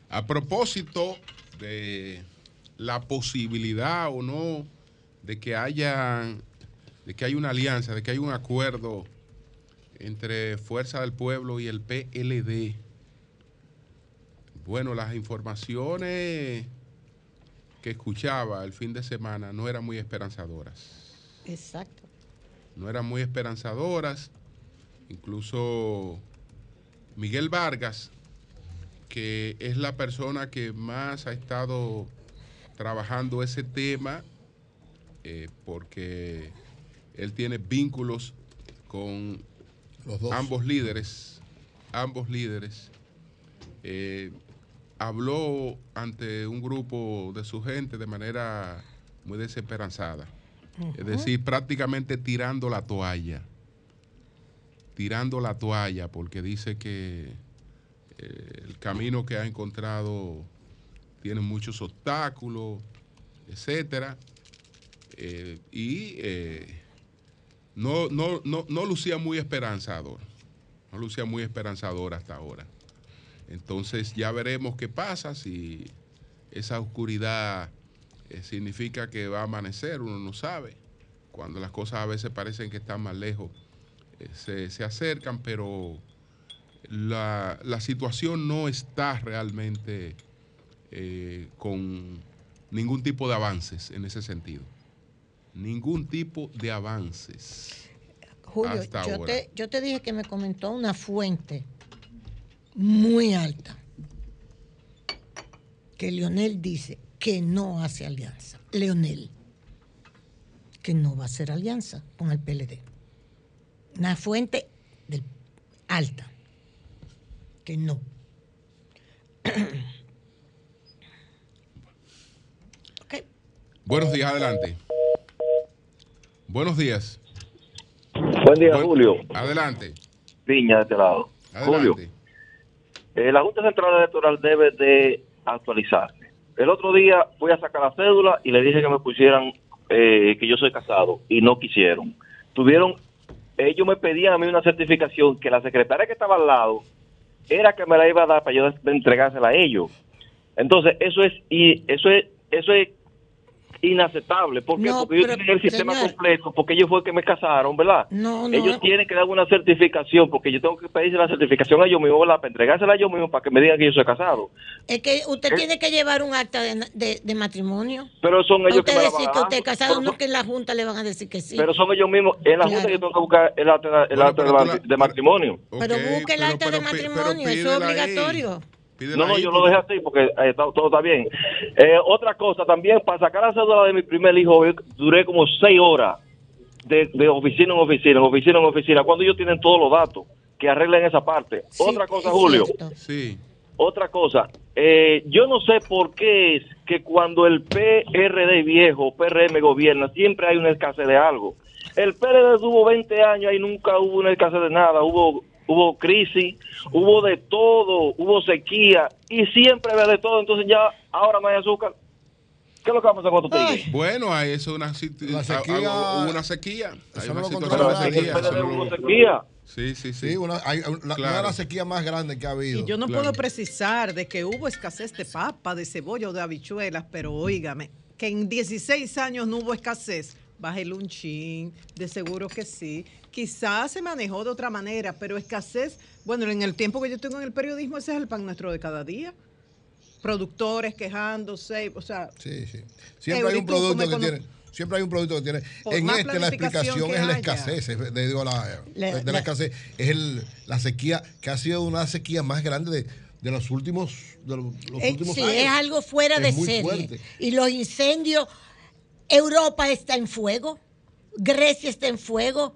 A propósito de la posibilidad o no de que haya de que haya una alianza, de que haya un acuerdo entre Fuerza del Pueblo y el PLD. Bueno, las informaciones que escuchaba el fin de semana no eran muy esperanzadoras. Exacto. no eran muy esperanzadoras. Incluso Miguel Vargas, que es la persona que más ha estado trabajando ese tema, eh, porque él tiene vínculos con Los dos. ambos líderes, ambos líderes, eh, habló ante un grupo de su gente de manera muy desesperanzada. Es decir, prácticamente tirando la toalla. Tirando la toalla porque dice que eh, el camino que ha encontrado tiene muchos obstáculos, etcétera. Eh, y eh, no, no, no, no lucía muy esperanzador. No lucía muy esperanzador hasta ahora. Entonces ya veremos qué pasa si esa oscuridad eh, significa que va a amanecer, uno no sabe. Cuando las cosas a veces parecen que están más lejos, eh, se, se acercan, pero la, la situación no está realmente eh, con ningún tipo de avances en ese sentido. Ningún tipo de avances. Julio, Hasta yo ahora. te, yo te dije que me comentó una fuente muy alta que Leonel dice que no hace alianza. Leonel, que no va a hacer alianza con el PLD. Una fuente del- alta, que no. <clears throat> Buenos días, adelante. Buenos días. Buen día, Buen- Julio. Adelante. Piña de este lado. Julio, Adelante. Eh, la Junta Central Electoral debe de actualizarse. El otro día fui a sacar la cédula y le dije que me pusieran eh, que yo soy casado y no quisieron. Tuvieron, ellos me pedían a mí una certificación que la secretaria que estaba al lado era que me la iba a dar para yo entregársela a ellos. Entonces, eso es y eso es eso es inaceptable. ¿Por qué? No, porque ellos pero, tienen el sistema señor. completo, porque ellos fue que me casaron, ¿verdad? No, no. Ellos tienen que dar una certificación, porque yo tengo que pedirse la certificación a ellos mismos, ¿verdad? Para entregársela a ellos mismos para que me digan que yo soy casado. Es que usted ¿Eh? tiene que llevar un acta de, de- de matrimonio. Pero son ellos usted que me la decir van que usted es casado, Pero no que en la Junta le van a decir que sí. Pero son ellos mismos. En la Claro. Junta yo tengo que buscar el acta, el Bueno, acta pero de, la- matrimonio. Pero busque el acta de pero matrimonio, pero eso es ahí. Pídela No, no, ahí, yo lo dejé así porque eh, todo, todo está bien. Eh, otra cosa también, para sacar la cédula de mi primer hijo, yo duré como seis horas de, de oficina en oficina, en oficina en oficina, cuando ellos tienen todos los datos que arreglen esa parte. Sí, otra cosa, Julio. Sí. otra cosa. Eh, yo no sé por qué es que cuando el PRD viejo, PRM gobierna, siempre hay una escasez de algo. El PRD tuvo 20 años y nunca hubo una escasez de nada. Hubo hubo crisis, hubo de todo, hubo sequía y siempre ve de todo. Entonces ya ahora no hay azúcar. ¿Qué es lo que vamos a hacer con tigres? Bueno, hay eso una, La sequía- a- hubo una sequía. Hay una lo eso hubo. Sí, sí, sí. Sí, una, hay, una, una de las sequías más grandes que ha habido. Y yo no Claro. puedo precisar de que hubo escasez de papa, de cebolla o de habichuelas, pero óigame, que en 16 años no hubo escasez. Bájale un chin, de seguro que sí. Quizás se manejó de otra manera, pero escasez, bueno, en el tiempo que yo tengo en el periodismo, ese es el pan nuestro de cada día. Productores quejándose, o sea, Sí, sí. Siempre hay un producto que con- tiene. Siempre hay un producto que tiene. Por en este la explicación es la escasez, es de, digo, la, de la escasez. Es el, la sequía que ha sido una sequía más grande de, de los últimos, de los, los Eh, últimos sí, años. es algo fuera Es de muy serie. fuerte. Y los incendios, Europa está en fuego, Grecia está en fuego,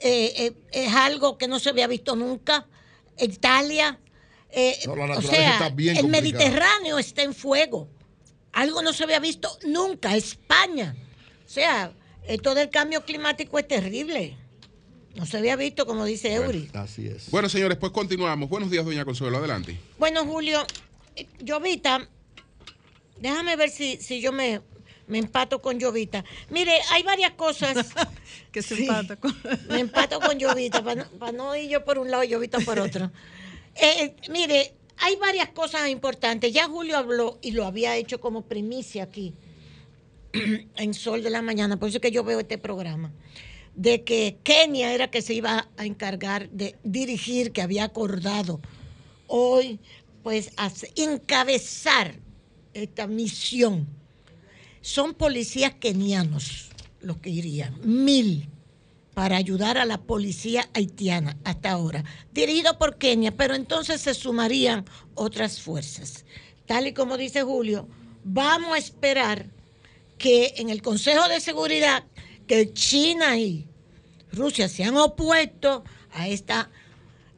eh, eh, es algo que no se había visto nunca, Italia, eh, No, la o sea, está bien el. Mediterráneo está en fuego, algo no se había visto nunca, España, o sea, esto del cambio climático es terrible, no se había visto como dice Eury. Así es. Bueno, señores, pues continuamos. Buenos días, doña Consuelo. Adelante. Bueno, Julio, Llovita, déjame ver si, si yo me, me empato con Llovita. Mire, hay varias cosas. <laughs> que se Sí. empata con... Me empato con Llovita para no, para no ir yo por un lado y Llovita por otro. <laughs> Eh, mire, hay varias cosas importantes. Ya Julio habló y lo había hecho como primicia aquí <clears throat> en Sol de la Mañana, por eso es que yo veo este programa, de que Kenia era que se iba a encargar de dirigir, que había acordado hoy, pues, encabezar esta misión. Son policías kenianos los que irían, mil, para ayudar a la policía haitiana hasta ahora, dirigido por Kenia, pero entonces se sumarían otras fuerzas. Tal y como dice Julio, vamos a esperar que en el Consejo de Seguridad, que China y Rusia se han opuesto a esta,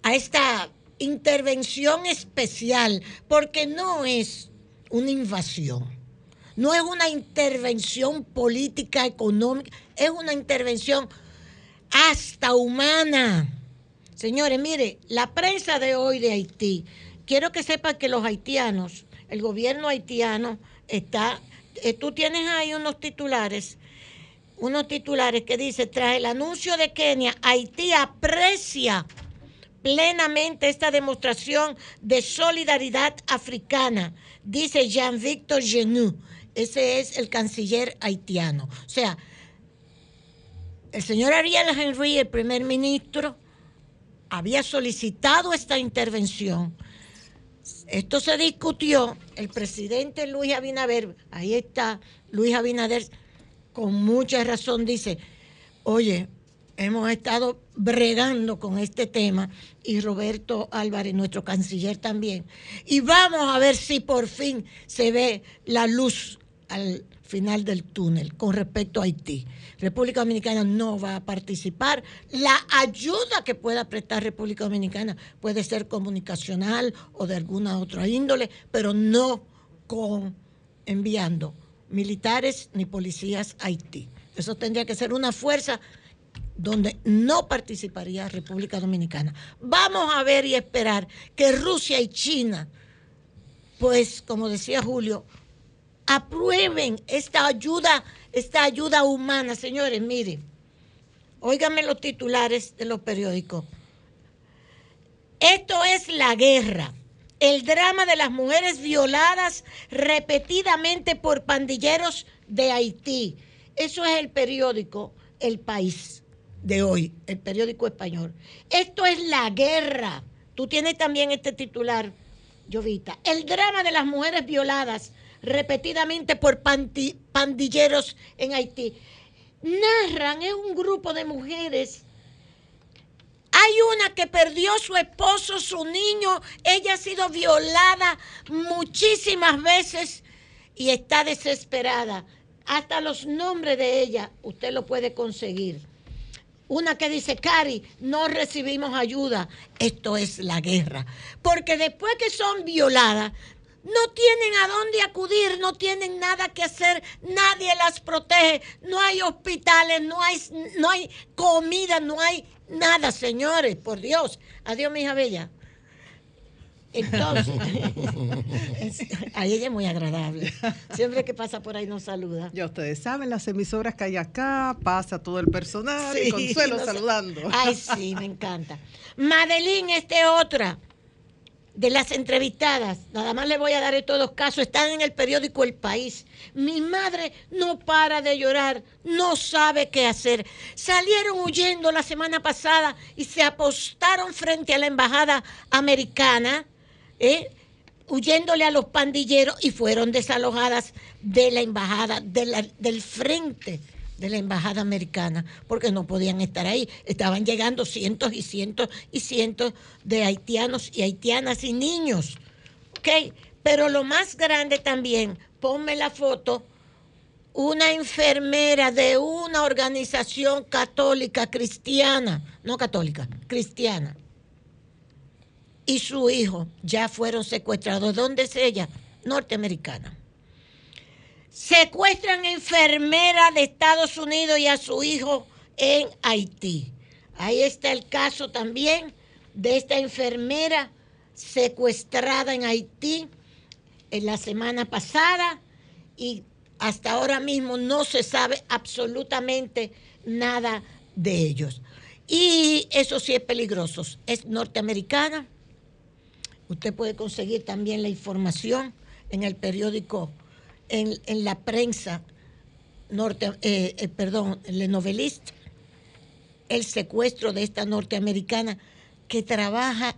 a esta intervención especial, porque no es una invasión, no es una intervención política, económica, es una intervención hasta humana. Señores, mire, la prensa de hoy de Haití, quiero que sepan que los haitianos, el gobierno haitiano está, eh, tú tienes ahí unos titulares, unos titulares que dice, tras el anuncio de Kenia, Haití aprecia plenamente esta demostración de solidaridad africana, dice Jean-Victor Genoux, ese es el canciller haitiano. O sea, el señor Ariel Henry, el primer ministro, había solicitado esta intervención. Esto se discutió, el presidente Luis Abinader, ahí está Luis Abinader, con mucha razón dice, oye, hemos estado bregando con este tema y Roberto Álvarez, nuestro canciller también, y vamos a ver si por fin se ve la luz al final del túnel con respecto a Haití. República Dominicana no va a participar. La ayuda que pueda prestar República Dominicana puede ser comunicacional o de alguna otra índole, pero no con enviando militares ni policías a Haití. Eso tendría que ser una fuerza donde no participaría República Dominicana. Vamos a ver y esperar que Rusia y China, pues como decía Julio, aprueben esta ayuda, esta ayuda humana, señores, miren. Óiganme los titulares de los periódicos. Esto es la guerra. el drama de las mujeres violadas repetidamente por pandilleros de Haití. Eso es el periódico El País de hoy, el periódico español. Esto es la guerra. Tú tienes también este titular, Jovita. El drama de las mujeres violadas repetidamente por pandilleros en Haití. Narran, es un grupo de mujeres. Hay una que perdió su esposo, su niño, ella ha sido violada muchísimas veces y está desesperada. Hasta los nombres de ella usted lo puede conseguir. Una que dice, Cari, no recibimos ayuda. Esto es la guerra. Porque después que son violadas, no tienen a dónde acudir, no tienen nada que hacer, nadie las protege, no hay hospitales, no hay, no hay comida, no hay nada, señores, por Dios. Adiós, mi hija bella. Entonces, <laughs> es- a ella es muy agradable. Siempre que pasa por ahí nos saluda. Ya ustedes saben, las emisoras que hay acá, pasa todo el personal y Consuelo saludando. Ay, sí, me encanta. Madeline, este otra de las entrevistadas, nada más le voy a dar estos dos casos, están en el periódico El País. Mi madre no para de llorar, no sabe qué hacer. Salieron huyendo la semana pasada y se apostaron frente a la embajada americana, ¿eh? huyéndole a los pandilleros y fueron desalojadas de la embajada, del frente de la embajada americana, porque no podían estar ahí. Estaban llegando cientos y cientos y cientos de haitianos y haitianas y niños. ¿Ok? Pero lo más grande también, ponme la foto, una enfermera de una organización católica cristiana, no católica, cristiana, y su hijo ya fueron secuestrados. ¿Dónde es ella? Norteamericana. Secuestran enfermera de Estados Unidos y a su hijo en Haití. Ahí está el caso también de esta enfermera secuestrada en Haití en la semana pasada y hasta ahora mismo no se sabe absolutamente nada de ellos. Y eso sí es peligroso. Es norteamericana. Usted puede conseguir también la información en el periódico, en, en la prensa norte, eh, eh, perdón, Le Noveliste, el secuestro de esta norteamericana que trabaja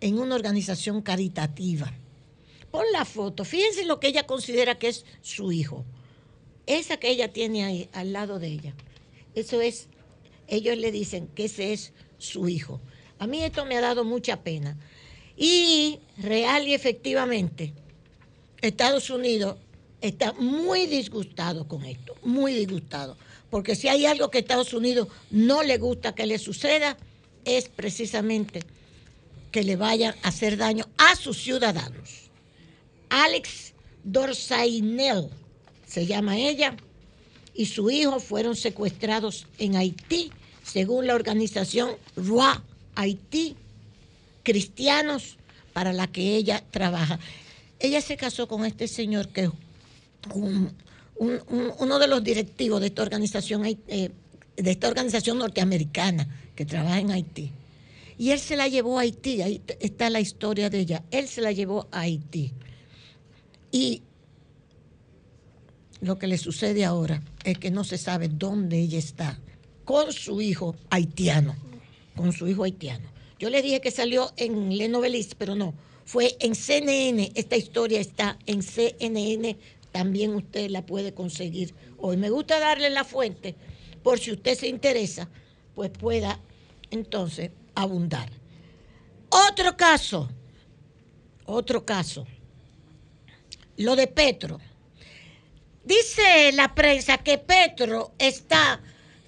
en una organización caritativa. Pon la foto, fíjense lo que ella considera que es su hijo. Esa que ella tiene ahí al lado de ella. Eso es, ellos le dicen que ese es su hijo. A mí esto me ha dado mucha pena. Y real y efectivamente, Estados Unidos está muy disgustado con esto, muy disgustado. Porque si hay algo que a Estados Unidos no le gusta que le suceda, es precisamente que le vayan a hacer daño a sus ciudadanos. Alex Dorsainel se llama ella y su hijo fueron secuestrados en Haití, según la organización ROA Haití, cristianos para la que ella trabaja. Ella se casó con este señor que es un- un- un- uno de los directivos de esta organización eh, de esta organización norteamericana que trabaja en Haití. Y él se la llevó a Haití, ahí está la historia de ella. Él se la llevó a Haití. Y lo que le sucede ahora es que no se sabe dónde ella está con su hijo haitiano, con su hijo haitiano. Yo le dije que salió en Le pero no, fue en CNN. Esta historia está en CNN, también usted la puede conseguir hoy. Me gusta darle la fuente por si usted se interesa, pues pueda entonces abundar. Otro caso, otro caso, lo de Petro. Dice la prensa que Petro está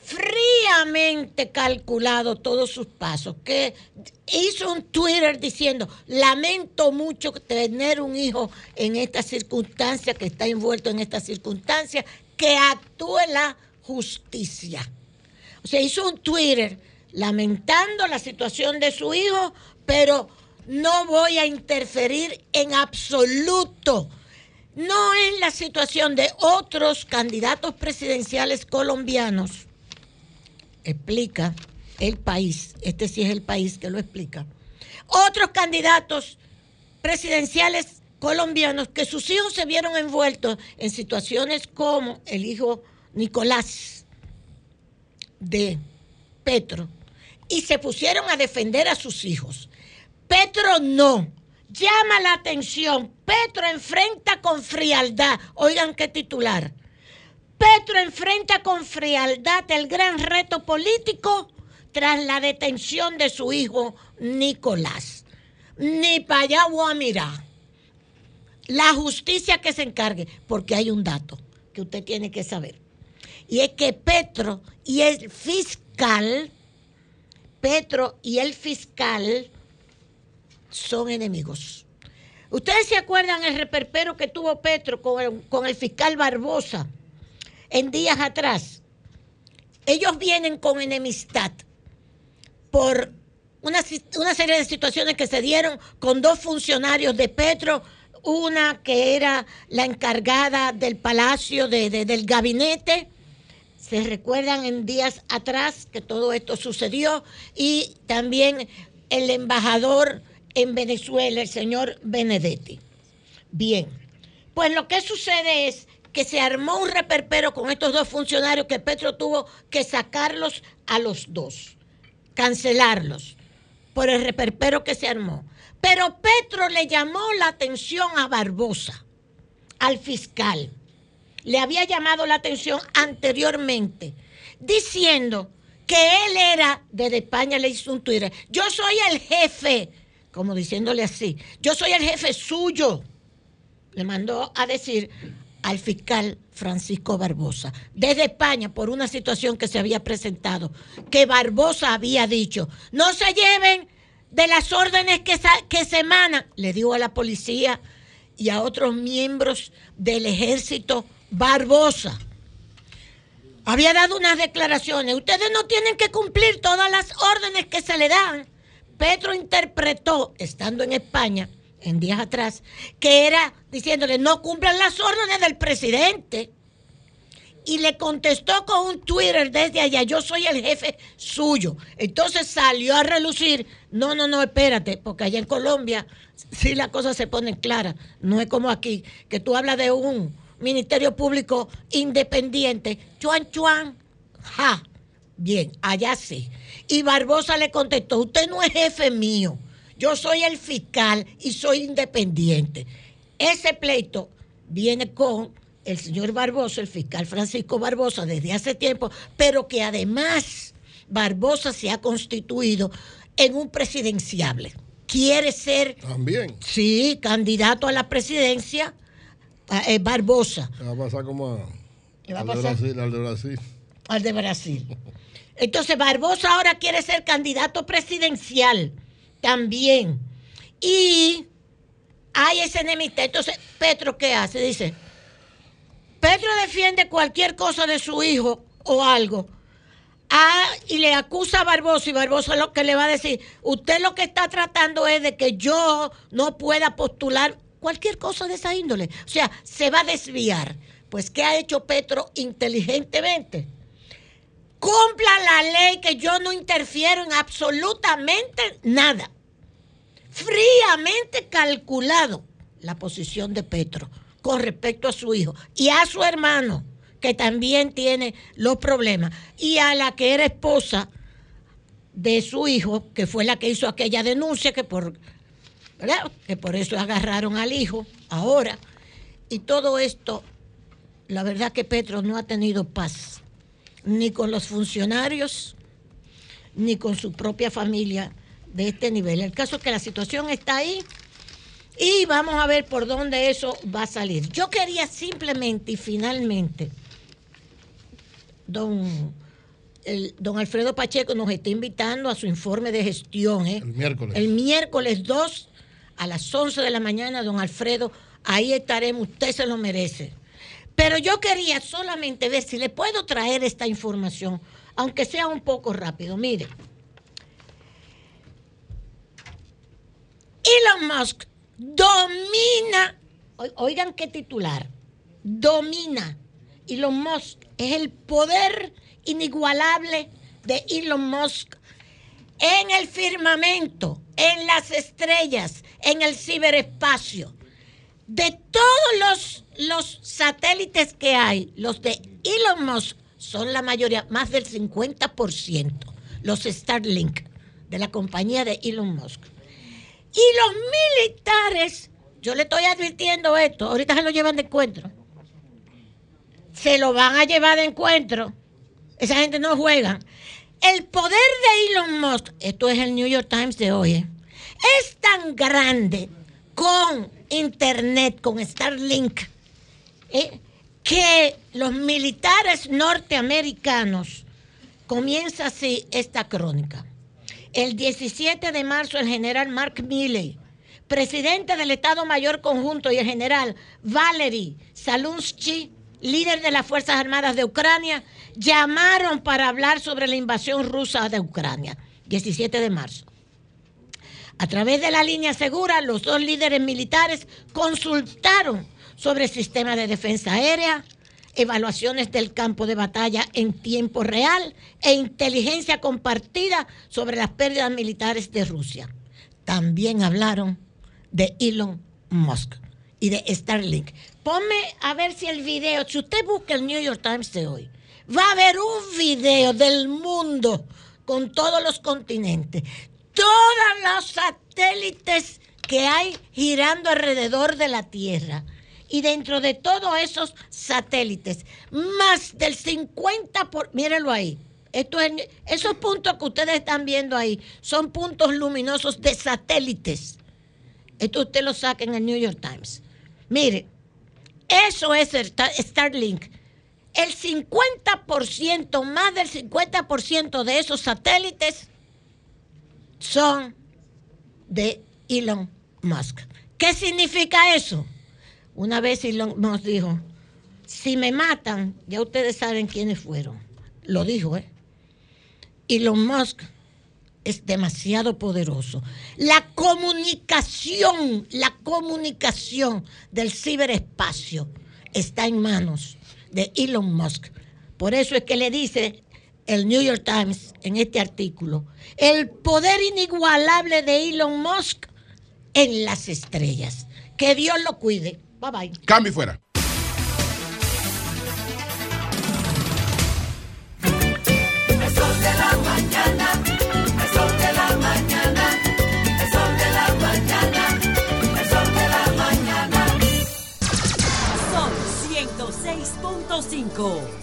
fríamente calculado todos sus pasos, que hizo un Twitter diciendo, lamento mucho tener un hijo en esta circunstancia, que está envuelto en esta circunstancia, que actúe la justicia. O sea, hizo un Twitter lamentando la situación de su hijo, pero no voy a interferir en absoluto. No es la situación de otros candidatos presidenciales colombianos. Explica el país, este sí es el país que lo explica. Otros candidatos presidenciales colombianos que sus hijos se vieron envueltos en situaciones como el hijo Nicolás de Petro y se pusieron a defender a sus hijos. Petro no. Llama la atención. Petro enfrenta con frialdad. Oigan qué titular. Petro enfrenta con frialdad el gran reto político tras la detención de su hijo Nicolás. Ni para allá voy a mirar. La justicia que se encargue, porque hay un dato que usted tiene que saber. Y es que Petro y el fiscal, Petro y el fiscal son enemigos. ¿Ustedes se acuerdan el reperpero que tuvo Petro con el, con el fiscal Barbosa en días atrás? Ellos vienen con enemistad por una, una serie de situaciones que se dieron con dos funcionarios de Petro, una que era la encargada del palacio de- de- del gabinete. Se recuerdan en días atrás que todo esto sucedió y también el embajador en Venezuela, el señor Benedetti. Bien, pues lo que sucede es que se armó un reperpero con estos dos funcionarios que Petro tuvo que sacarlos a los dos, cancelarlos por el reperpero que se armó. Pero Petro le llamó la atención a Barbosa, al fiscal. Le había llamado la atención anteriormente, diciendo que él era, desde España le hizo un Twitter, yo soy el jefe, como diciéndole así, yo soy el jefe suyo. Le mandó a decir al fiscal Francisco Barbosa, desde España, por una situación que se había presentado, que Barbosa había dicho, no se lleven de las órdenes que, que se emanan, le digo a la policía y a otros miembros del ejército Barbosa. Había dado unas declaraciones, ustedes no tienen que cumplir todas las órdenes que se le dan. Petro interpretó, estando en España, en días atrás, que era diciéndole, no cumplan las órdenes del presidente. Y le contestó con un Twitter desde allá, yo soy el jefe suyo. Entonces salió a relucir, no, no, no, espérate, porque allá en Colombia sí las cosas se ponen claras. No es como aquí, que tú hablas de un ministerio público independiente, chuan, chuan, ja. Bien, allá sí. Y Barbosa le contestó, usted no es jefe mío, yo soy el fiscal y soy independiente. Ese pleito viene con el señor Barbosa, el fiscal Francisco Barbosa, desde hace tiempo, pero que además Barbosa se ha constituido en un presidenciable. Quiere ser, También. sí, candidato a la presidencia, eh, Barbosa. Le va a pasar como a, ¿Qué va a al de pasar? Brasil, al de Brasil. al de Brasil. Entonces Barbosa ahora quiere ser candidato presidencial también. Y hay esa enemistad. Entonces, Petro, ¿qué hace? Dice, Petro defiende cualquier cosa de su hijo o algo. Ah, y le acusa a Barbosa y Barbosa lo que le va a decir, usted lo que está tratando es de que yo no pueda postular cualquier cosa de esa índole. O sea, se va a desviar. Pues, ¿qué ha hecho Petro inteligentemente? Cumpla la ley que yo no interfiero en absolutamente nada. Fríamente calculado la posición de Petro con respecto a su hijo y a su hermano, que también tiene los problemas, y a la que era esposa de su hijo, que fue la que hizo aquella denuncia, que por, que por eso agarraron al hijo ahora. Y todo esto, la verdad que Petro no ha tenido paz, ni con los funcionarios, ni con su propia familia de este nivel. El caso es que la situación está ahí y vamos a ver por dónde eso va a salir. Yo quería simplemente y finalmente, don, el- don Alfredo Pacheco nos está invitando a su informe de gestión. ¿eh? El miércoles. El miércoles 2 a las 11 de la mañana, don Alfredo, ahí estaremos, usted se lo merece. Pero yo quería solamente ver si le puedo traer esta información, aunque sea un poco rápido. Mire, Elon Musk domina, oi- oigan qué titular, domina. Elon Musk es el poder inigualable de Elon Musk en el firmamento, en las estrellas, en el ciberespacio. De todos los, los satélites que hay, los de Elon Musk son la mayoría, más del 50%, los Starlink de la compañía de Elon Musk. Y los militares, yo le estoy advirtiendo esto, ahorita se lo llevan de encuentro. Se lo van a llevar de encuentro. Esa gente no juega. El poder de Elon Musk, esto es el New York Times de hoy, ¿eh? es tan grande con Internet, con Starlink, ¿eh? que los militares norteamericanos, comienza así esta crónica. El 17 de marzo, el general Mark Milley, presidente del Estado Mayor Conjunto, y el general Valery Salunsky, líder de las Fuerzas Armadas de Ucrania, llamaron para hablar sobre la invasión rusa de Ucrania, 17 de marzo. A través de la línea segura, los dos líderes militares consultaron sobre el sistema de defensa aérea, evaluaciones del campo de batalla en tiempo real e inteligencia compartida sobre las pérdidas militares de Rusia. También hablaron de Elon Musk y de Starlink. Ponme a ver si el video, si usted busca el New York Times de hoy, va a haber un video del mundo con todos los continentes, todos los satélites que hay girando alrededor de la Tierra. Y dentro de todos esos satélites, más del 50%, por, mírenlo ahí, esto es, esos puntos que ustedes están viendo ahí son puntos luminosos de satélites. Esto usted lo saca en el New York Times. Mire, eso es el Starlink. El 50%, más del 50% de esos satélites son de Elon Musk. ¿Qué significa eso? Una vez Elon Musk dijo, si me matan, ya ustedes saben quiénes fueron. Lo dijo, ¿eh? Elon Musk es demasiado poderoso. La comunicación, la comunicación del ciberespacio está en manos de Elon Musk. Por eso es que le dice el New York Times en este artículo, el poder inigualable de Elon Musk en las estrellas. Que Dios lo cuide. Bye bye. Cambio fuera. El sol de la mañana, el sol de la mañana, el sol de la mañana, el sol de la mañana. Son 106.5.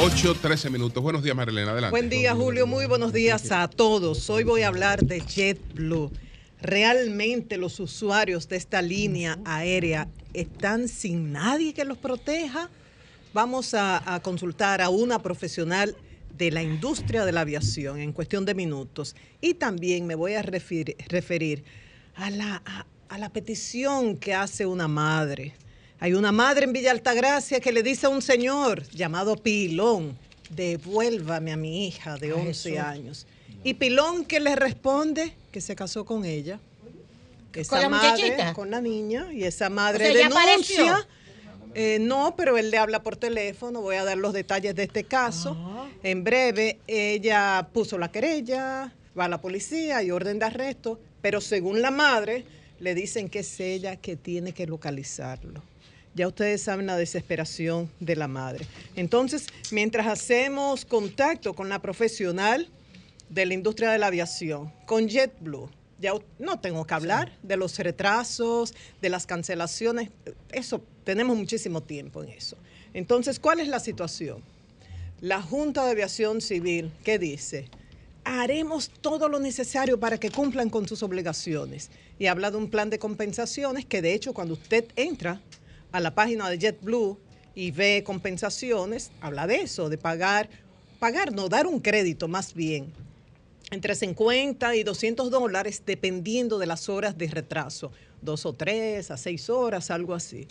8, 13 minutos. Buenos días, Marilena. Adelante. Buen día, Julio. Muy buenos días a todos. Hoy voy a hablar de JetBlue. Realmente los usuarios de esta línea aérea están sin nadie que los proteja. Vamos a, a consultar a una profesional de la industria de la aviación en cuestión de minutos. Y también me voy a referir, referir a, la, a- a la petición que hace una madre. Hay una madre en Villa Altagracia que le dice a un señor llamado Pilón, devuélvame a mi hija de 11 años. Y Pilón que le responde que se casó con ella. Esa ¿Con la madre, muchachita? con la niña, y esa madre O sea, ¿ya denuncia. Eh, no, pero él le habla por teléfono. Voy a dar los detalles de este caso. En breve, ella puso la querella, va a la policía y orden de arresto, pero según la madre, le dicen que es ella que tiene que localizarlo. Ya ustedes saben la desesperación de la madre. Entonces, mientras hacemos contacto con la profesional de la industria de la aviación, con JetBlue, ya no tengo que hablar de los retrasos, de las cancelaciones. Eso, tenemos muchísimo tiempo en eso. Entonces, ¿cuál es la situación? La Junta de Aviación Civil, ¿qué dice? Haremos todo lo necesario para que cumplan con sus obligaciones. Y habla de un plan de compensaciones que, de hecho, cuando usted entra a la página de JetBlue y ve compensaciones, habla de eso, de pagar, pagar, no, dar un crédito más bien, entre 50 y 200 dólares dependiendo de las horas de retraso, dos o tres, a seis horas, algo así.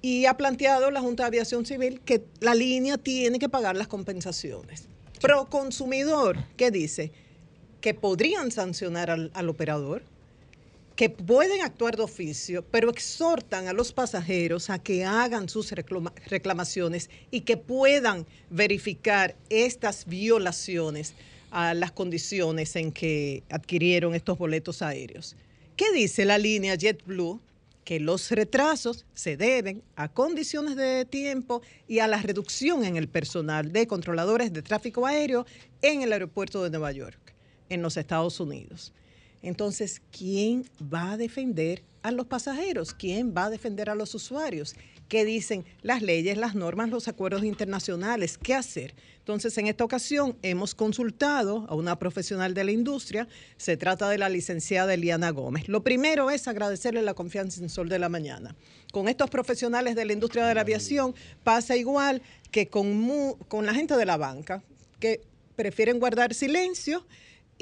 Y ha planteado la Junta de Aviación Civil que la línea tiene que pagar las compensaciones. Pro consumidor, ¿qué dice? Que podrían sancionar al, al operador, que pueden actuar de oficio, pero exhortan a los pasajeros a que hagan sus reclama- reclamaciones y que puedan verificar estas violaciones a las condiciones en que adquirieron estos boletos aéreos. ¿Qué dice la línea JetBlue? Que los retrasos se deben a condiciones de tiempo y a la reducción en el personal de controladores de tráfico aéreo en el aeropuerto de Nueva York, en los Estados Unidos. Entonces, ¿quién va a defender a los pasajeros? ¿Quién va a defender a los usuarios? ¿Qué dicen las leyes, las normas, los acuerdos internacionales? ¿Qué hacer? Entonces, en esta ocasión hemos consultado a una profesional de la industria. Se trata de la licenciada Eliana Gómez. Lo primero es agradecerle la confianza en Sol de la Mañana. Con estos profesionales de la industria de la aviación pasa igual que con, con la gente de la banca, que prefieren guardar silencio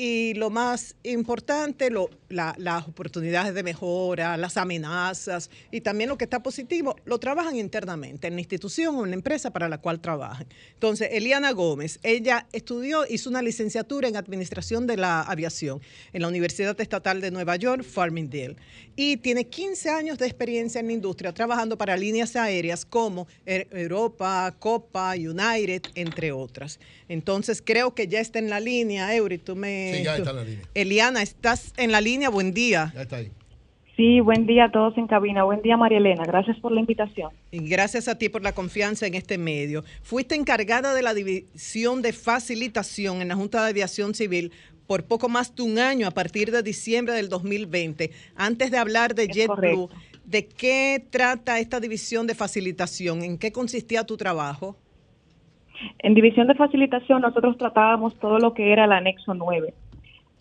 y lo más importante, lo- la- las oportunidades de mejora, las amenazas y también lo que está positivo, lo trabajan internamente en la institución o en la empresa para la cual trabajan. Entonces, Eliana Gómez, ella estudió, hizo una licenciatura en Administración de la Aviación en la Universidad Estatal de Nueva York, Farmingdale, y tiene 15 años de experiencia en la industria trabajando para líneas aéreas como Europa, Copa, United, entre otras. Entonces, creo que ya está en la línea, Eury, tú me... Sí, ya tú- está en la línea. Eliana, ¿estás en la línea? Buen día. Ya está ahí. Sí, buen día a todos en cabina. Buen día, María Elena. Gracias por la invitación. Y gracias a ti por la confianza en este medio. Fuiste encargada de la división de facilitación en la Junta de Aviación Civil por poco más de un año a partir de diciembre del 2020. Antes de hablar de JetBlue. ¿de qué trata esta división de facilitación? ¿En qué consistía tu trabajo? En división de facilitación nosotros tratábamos todo lo que era el anexo 9.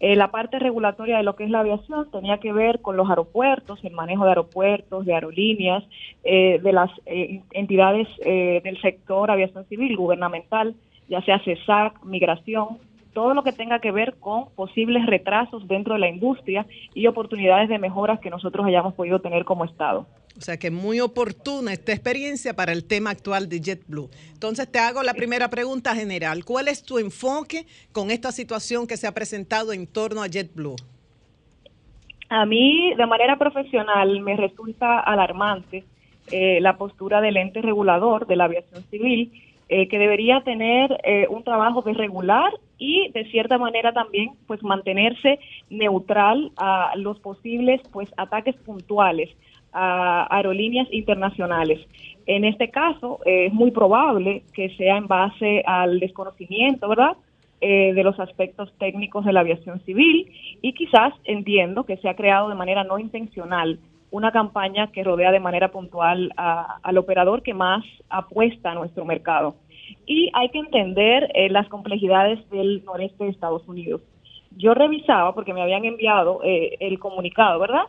Eh, la parte regulatoria de lo que es la aviación tenía que ver con los aeropuertos, el manejo de aeropuertos, de aerolíneas, eh, de las eh, entidades eh, del sector aviación civil, gubernamental, ya sea CESAC, migración, todo lo que tenga que ver con posibles retrasos dentro de la industria y oportunidades de mejoras que nosotros hayamos podido tener como Estado. O sea que muy oportuna esta experiencia para el tema actual de JetBlue. Entonces te hago la primera pregunta general. ¿Cuál es tu enfoque con esta situación que se ha presentado en torno a JetBlue? A mí, de manera profesional, me resulta alarmante eh, la postura del ente regulador de la aviación civil, eh, que debería tener eh, un trabajo de regular y, de cierta manera, también, pues, mantenerse neutral a los posibles, pues, ataques puntuales a aerolíneas internacionales. En este caso, eh, es muy probable que sea en base al desconocimiento, ¿verdad? de los aspectos técnicos de la aviación civil y quizás entiendo que se ha creado de manera no intencional una campaña que rodea de manera puntual a- al operador que más apuesta a nuestro mercado. Y hay que entender eh, las complejidades del noreste de Estados Unidos. Yo revisaba, porque me habían enviado eh, el comunicado, ¿verdad?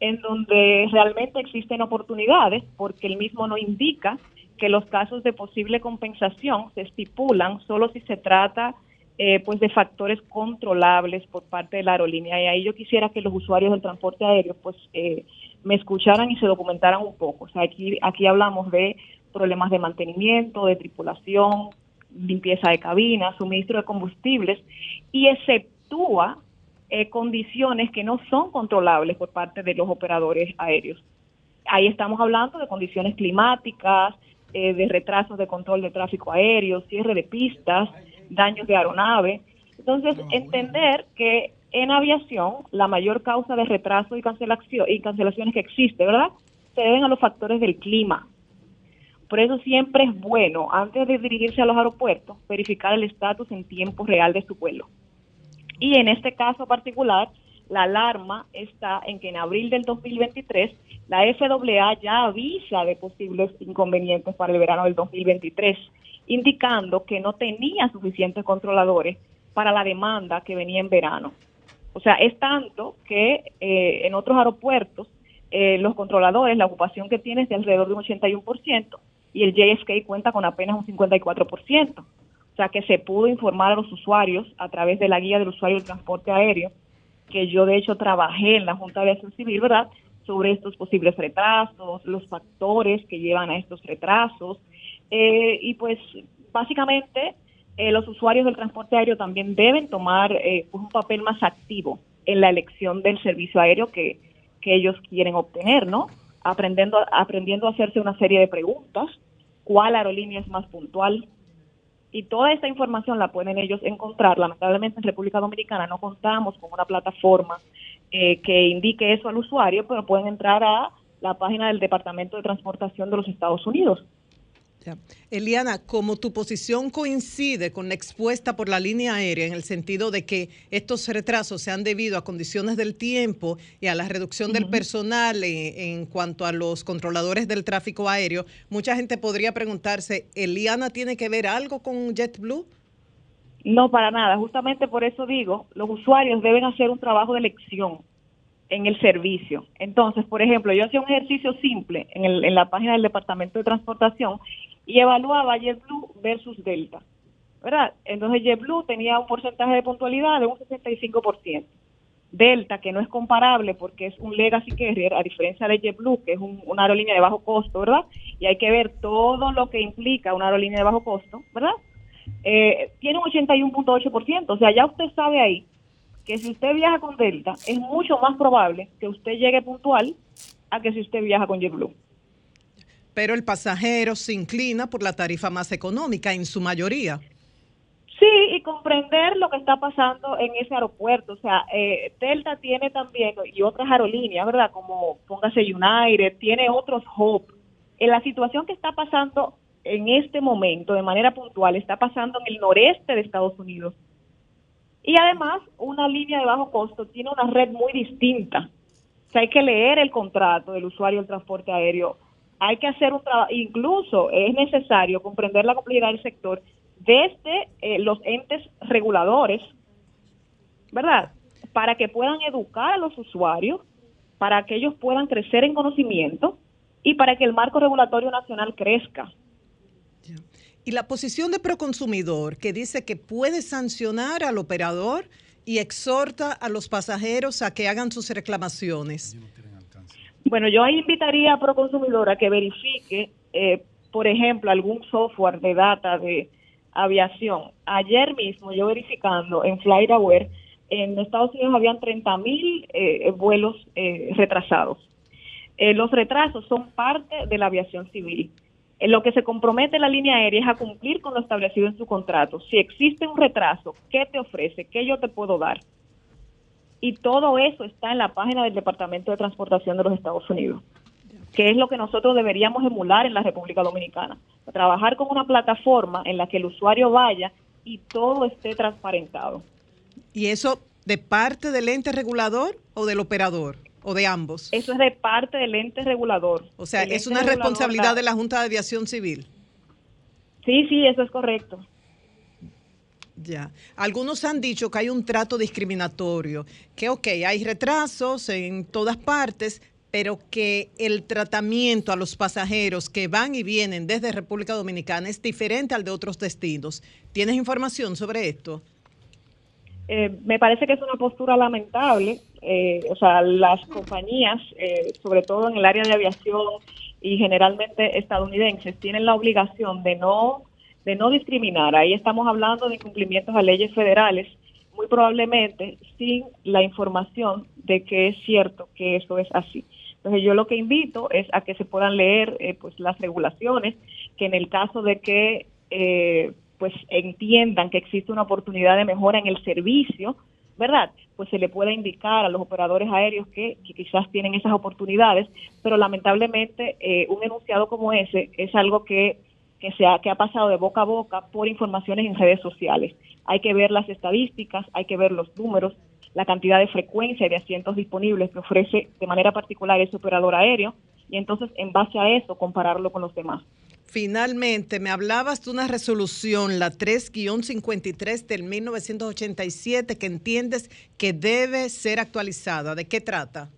En donde realmente existen oportunidades, porque el mismo no indica que los casos de posible compensación se estipulan solo si se trata eh, pues de factores controlables por parte de la aerolínea y ahí yo quisiera que los usuarios del transporte aéreo pues eh, me escucharan y se documentaran un poco. O sea, aquí, aquí hablamos de problemas de mantenimiento, de tripulación, limpieza de cabinas, suministro de combustibles y exceptúa eh, condiciones que no son controlables por parte de los operadores aéreos. Ahí estamos hablando de condiciones climáticas, eh, de retrasos de control de tráfico aéreo, cierre de pistas, daños de aeronave. Entonces, entender que en aviación la mayor causa de retraso y, cancelación, y cancelaciones que existe, ¿verdad? Se deben a los factores del clima. Por eso siempre es bueno, antes de dirigirse a los aeropuertos, verificar el estatus en tiempo real de su vuelo. Y en este caso particular, la alarma está en que en abril del 2023 la FAA ya avisa de posibles inconvenientes para el verano del 2023, indicando que no tenía suficientes controladores para la demanda que venía en verano. O sea, es tanto que eh, en otros aeropuertos eh, los controladores, la ocupación que tiene es de alrededor de un 81% y el JSK cuenta con apenas un 54%. O sea, que se pudo informar a los usuarios a través de la guía del usuario del transporte aéreo, que yo de hecho trabajé en la Junta de Aviación Civil, ¿verdad? Sobre estos posibles retrasos, los factores que llevan a estos retrasos. Eh, y pues básicamente eh, los usuarios del transporte aéreo también deben tomar eh, pues, un papel más activo en la elección del servicio aéreo que, que ellos quieren obtener, ¿no? Aprendiendo, aprendiendo a hacerse una serie de preguntas. ¿Cuál aerolínea es más puntual? Y toda esta información la pueden ellos encontrar. Lamentablemente en República Dominicana no contamos con una plataforma eh, que indique eso al usuario, pero pueden entrar a la página del Departamento de Transportación de los Estados Unidos. Ya. Eliana, como tu posición coincide con la expuesta por la línea aérea en el sentido de que estos retrasos se han debido a condiciones del tiempo y a la reducción del personal en, en cuanto a los controladores del tráfico aéreo, mucha gente podría preguntarse, ¿Eliana tiene que ver algo con JetBlue? No, para nada. Justamente por eso digo, los usuarios deben hacer un trabajo de elección en el servicio. Entonces, por ejemplo, yo hacía un ejercicio simple en, el- en la página del Departamento de Transportación y evaluaba JetBlue versus Delta, ¿verdad? Entonces JetBlue tenía un porcentaje de puntualidad de un 65%. Delta, que no es comparable porque es un legacy carrier, a diferencia de JetBlue, que es un- una aerolínea de bajo costo, ¿verdad? Y hay que ver todo lo que implica una aerolínea de bajo costo, ¿verdad? Eh, tiene un 81.8%, o sea, ya usted sabe ahí que si usted viaja con Delta, es mucho más probable que usted llegue puntual a que si usted viaja con JetBlue. Pero el pasajero se inclina por la tarifa más económica en su mayoría. Sí, y comprender lo que está pasando en ese aeropuerto. O sea, eh, Delta tiene también, y otras aerolíneas, ¿verdad? Como póngase United, tiene otros hubs. En la situación que está pasando en este momento, de manera puntual, está pasando en el noreste de Estados Unidos. Y además, una línea de bajo costo tiene una red muy distinta. O sea, hay que leer el contrato del usuario del transporte aéreo. Hay que hacer un trabajo, incluso es necesario comprender la complejidad del sector desde eh, los entes reguladores, ¿verdad? Para que puedan educar a los usuarios, para que ellos puedan crecer en conocimiento y para que el marco regulatorio nacional crezca. Y la posición de Proconsumidor, que dice que puede sancionar al operador y exhorta a los pasajeros a que hagan sus reclamaciones. Bueno, yo ahí invitaría a Proconsumidor a que verifique, eh, por ejemplo, algún software de data de aviación. Ayer mismo, yo verificando en FlightAware, en Estados Unidos habían 30 mil eh, vuelos eh, retrasados. Eh, los retrasos son parte de la aviación civil. En lo que se compromete la línea aérea es a cumplir con lo establecido en su contrato. Si existe un retraso, ¿qué te ofrece? ¿Qué yo te puedo dar? Y todo eso está en la página del Departamento de Transportación de los Estados Unidos, que es lo que nosotros deberíamos emular en la República Dominicana. Trabajar con una plataforma en la que el usuario vaya y todo esté transparentado. ¿Y eso de parte del ente regulador o del operador? ¿O de ambos? Eso es de parte del ente regulador. O sea, El es una responsabilidad da- de la Junta de Aviación Civil. Sí, sí, eso es correcto. Ya. Algunos han dicho que hay un trato discriminatorio, que ok, hay retrasos en todas partes, pero que el tratamiento a los pasajeros que van y vienen desde República Dominicana es diferente al de otros destinos. ¿Tienes información sobre esto? Eh, me parece que es una postura lamentable. eh, o sea, las compañías, eh, sobre todo en el área de aviación y generalmente estadounidenses, tienen la obligación de no de no discriminar. Ahí estamos hablando de incumplimientos a leyes federales, muy probablemente sin la información de que es cierto que eso es así. Entonces yo lo que invito es a que se puedan leer eh, pues las regulaciones, que en el caso de que eh, pues entiendan que existe una oportunidad de mejora en el servicio, ¿verdad? Pues se le pueda indicar a los operadores aéreos que, quizás tienen esas oportunidades, pero lamentablemente eh, un enunciado como ese es algo que, que, se ha, que ha pasado de boca a boca por informaciones en redes sociales. Hay que ver las estadísticas, hay que ver los números, la cantidad de frecuencia y de asientos disponibles que ofrece de manera particular ese operador aéreo y entonces en base a eso compararlo con los demás. Finalmente, me hablabas de una resolución, la 3-53 del 1987, que entiendes que debe ser actualizada. ¿De qué trata?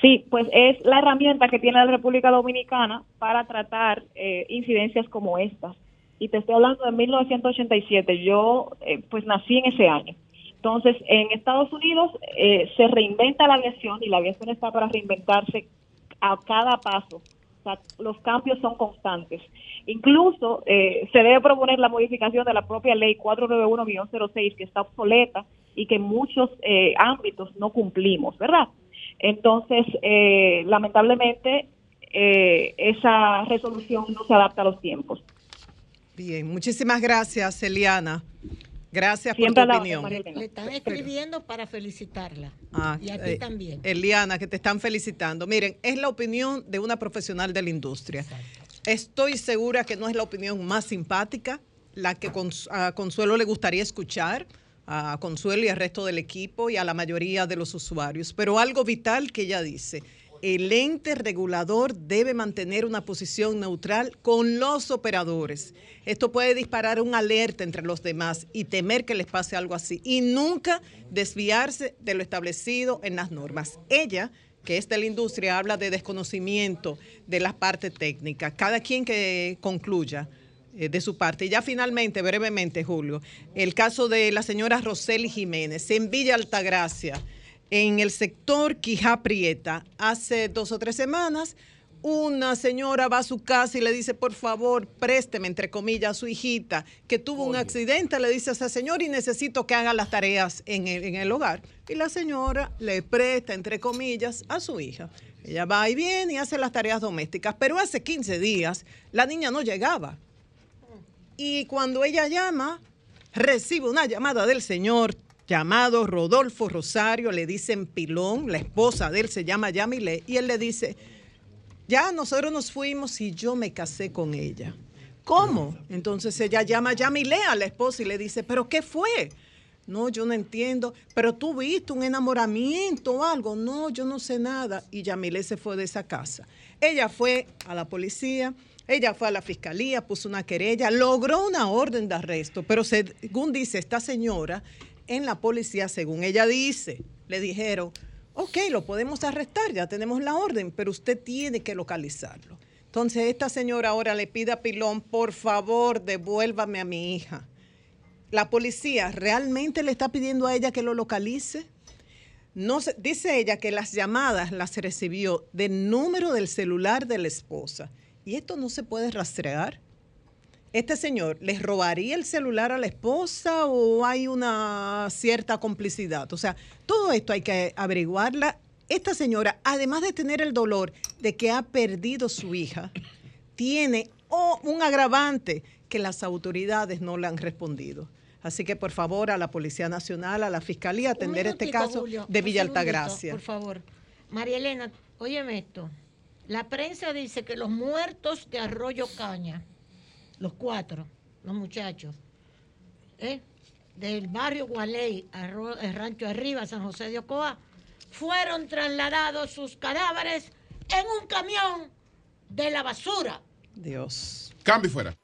Sí, pues es la herramienta que tiene la República Dominicana para tratar eh, incidencias como estas. Y te estoy hablando de 1987. Yo eh, pues nací en ese año. Entonces, en Estados Unidos eh, se reinventa la aviación y la aviación está para reinventarse a cada paso. Los cambios son constantes. Incluso eh, se debe proponer la modificación de la propia ley 491-06, que está obsoleta y que en muchos eh, ámbitos no cumplimos, ¿verdad? Entonces, eh, lamentablemente, eh, esa resolución no se adapta a los tiempos. Bien, muchísimas gracias, Eliana. Gracias Siempre por la tu opinión. Le están escribiendo para felicitarla. Ah, y a ti eh, también. Eliana, que te están felicitando. Miren, es la opinión de una profesional de la industria. Estoy segura que no es la opinión más simpática, la que a Consuelo le gustaría escuchar, a Consuelo y al resto del equipo y a la mayoría de los usuarios, pero algo vital que ella dice. El ente regulador debe mantener una posición neutral con los operadores. Esto puede disparar un alerta entre los demás y temer que les pase algo así y nunca desviarse de lo establecido en las normas. Ella que es de la industria, habla de desconocimiento de la parte técnica. Cada quien que concluya eh, de su parte. Y ya finalmente, brevemente, Julio, el caso de la señora Roseli Jiménez en Villa Altagracia, en el sector Quijá Prieta, hace dos o tres semanas. Una señora va a su casa y le dice, por favor, présteme, entre comillas, a su hijita, que tuvo un accidente, le dice a esa señora y necesito que haga las tareas en el, en el hogar. Y la señora le presta, entre comillas, a su hija. Ella va y viene y hace las tareas domésticas, pero hace 15 días la niña no llegaba. Y cuando ella llama, recibe una llamada del señor llamado Rodolfo Rosario, le dicen Pilón, la esposa de él se llama Yamile, y él le dice, ya nosotros nos fuimos y yo me casé con ella. ¿Cómo? Entonces ella llama a Yamile a la esposa y le dice, ¿pero qué fue? No, yo no entiendo. Pero tú viste un enamoramiento o algo. No, yo no sé nada. Y Yamile se fue de esa casa. Ella fue a la policía, ella fue a la fiscalía, puso una querella, logró una orden de arresto. Pero según dice esta señora, en la policía, según ella dice, le dijeron, ok, lo podemos arrestar, ya tenemos la orden, pero usted tiene que localizarlo. Entonces esta señora ahora le pide a Pilón, por favor, devuélvame a mi hija. La policía realmente le está pidiendo a ella que lo localice. No dice ella que las llamadas las recibió del número del celular de la esposa. Y esto no se puede rastrear. ¿Este señor les robaría el celular a la esposa o hay una cierta complicidad? O sea, todo esto hay que averiguarla. Esta señora, además de tener el dolor de que ha perdido su hija, tiene oh, un agravante que las autoridades no le han respondido. Así que por favor a la Policía Nacional, a la Fiscalía, atender este caso Julio, de Villa Altagracia. Por favor. María Elena, óyeme esto. La prensa dice que los muertos de Arroyo Caña, los cuatro, los muchachos, ¿eh? del barrio Gualey, Arro- el Rancho Arriba, San José de Ocoa, fueron trasladados sus cadáveres en un camión de la basura. Dios. Cambio fuera.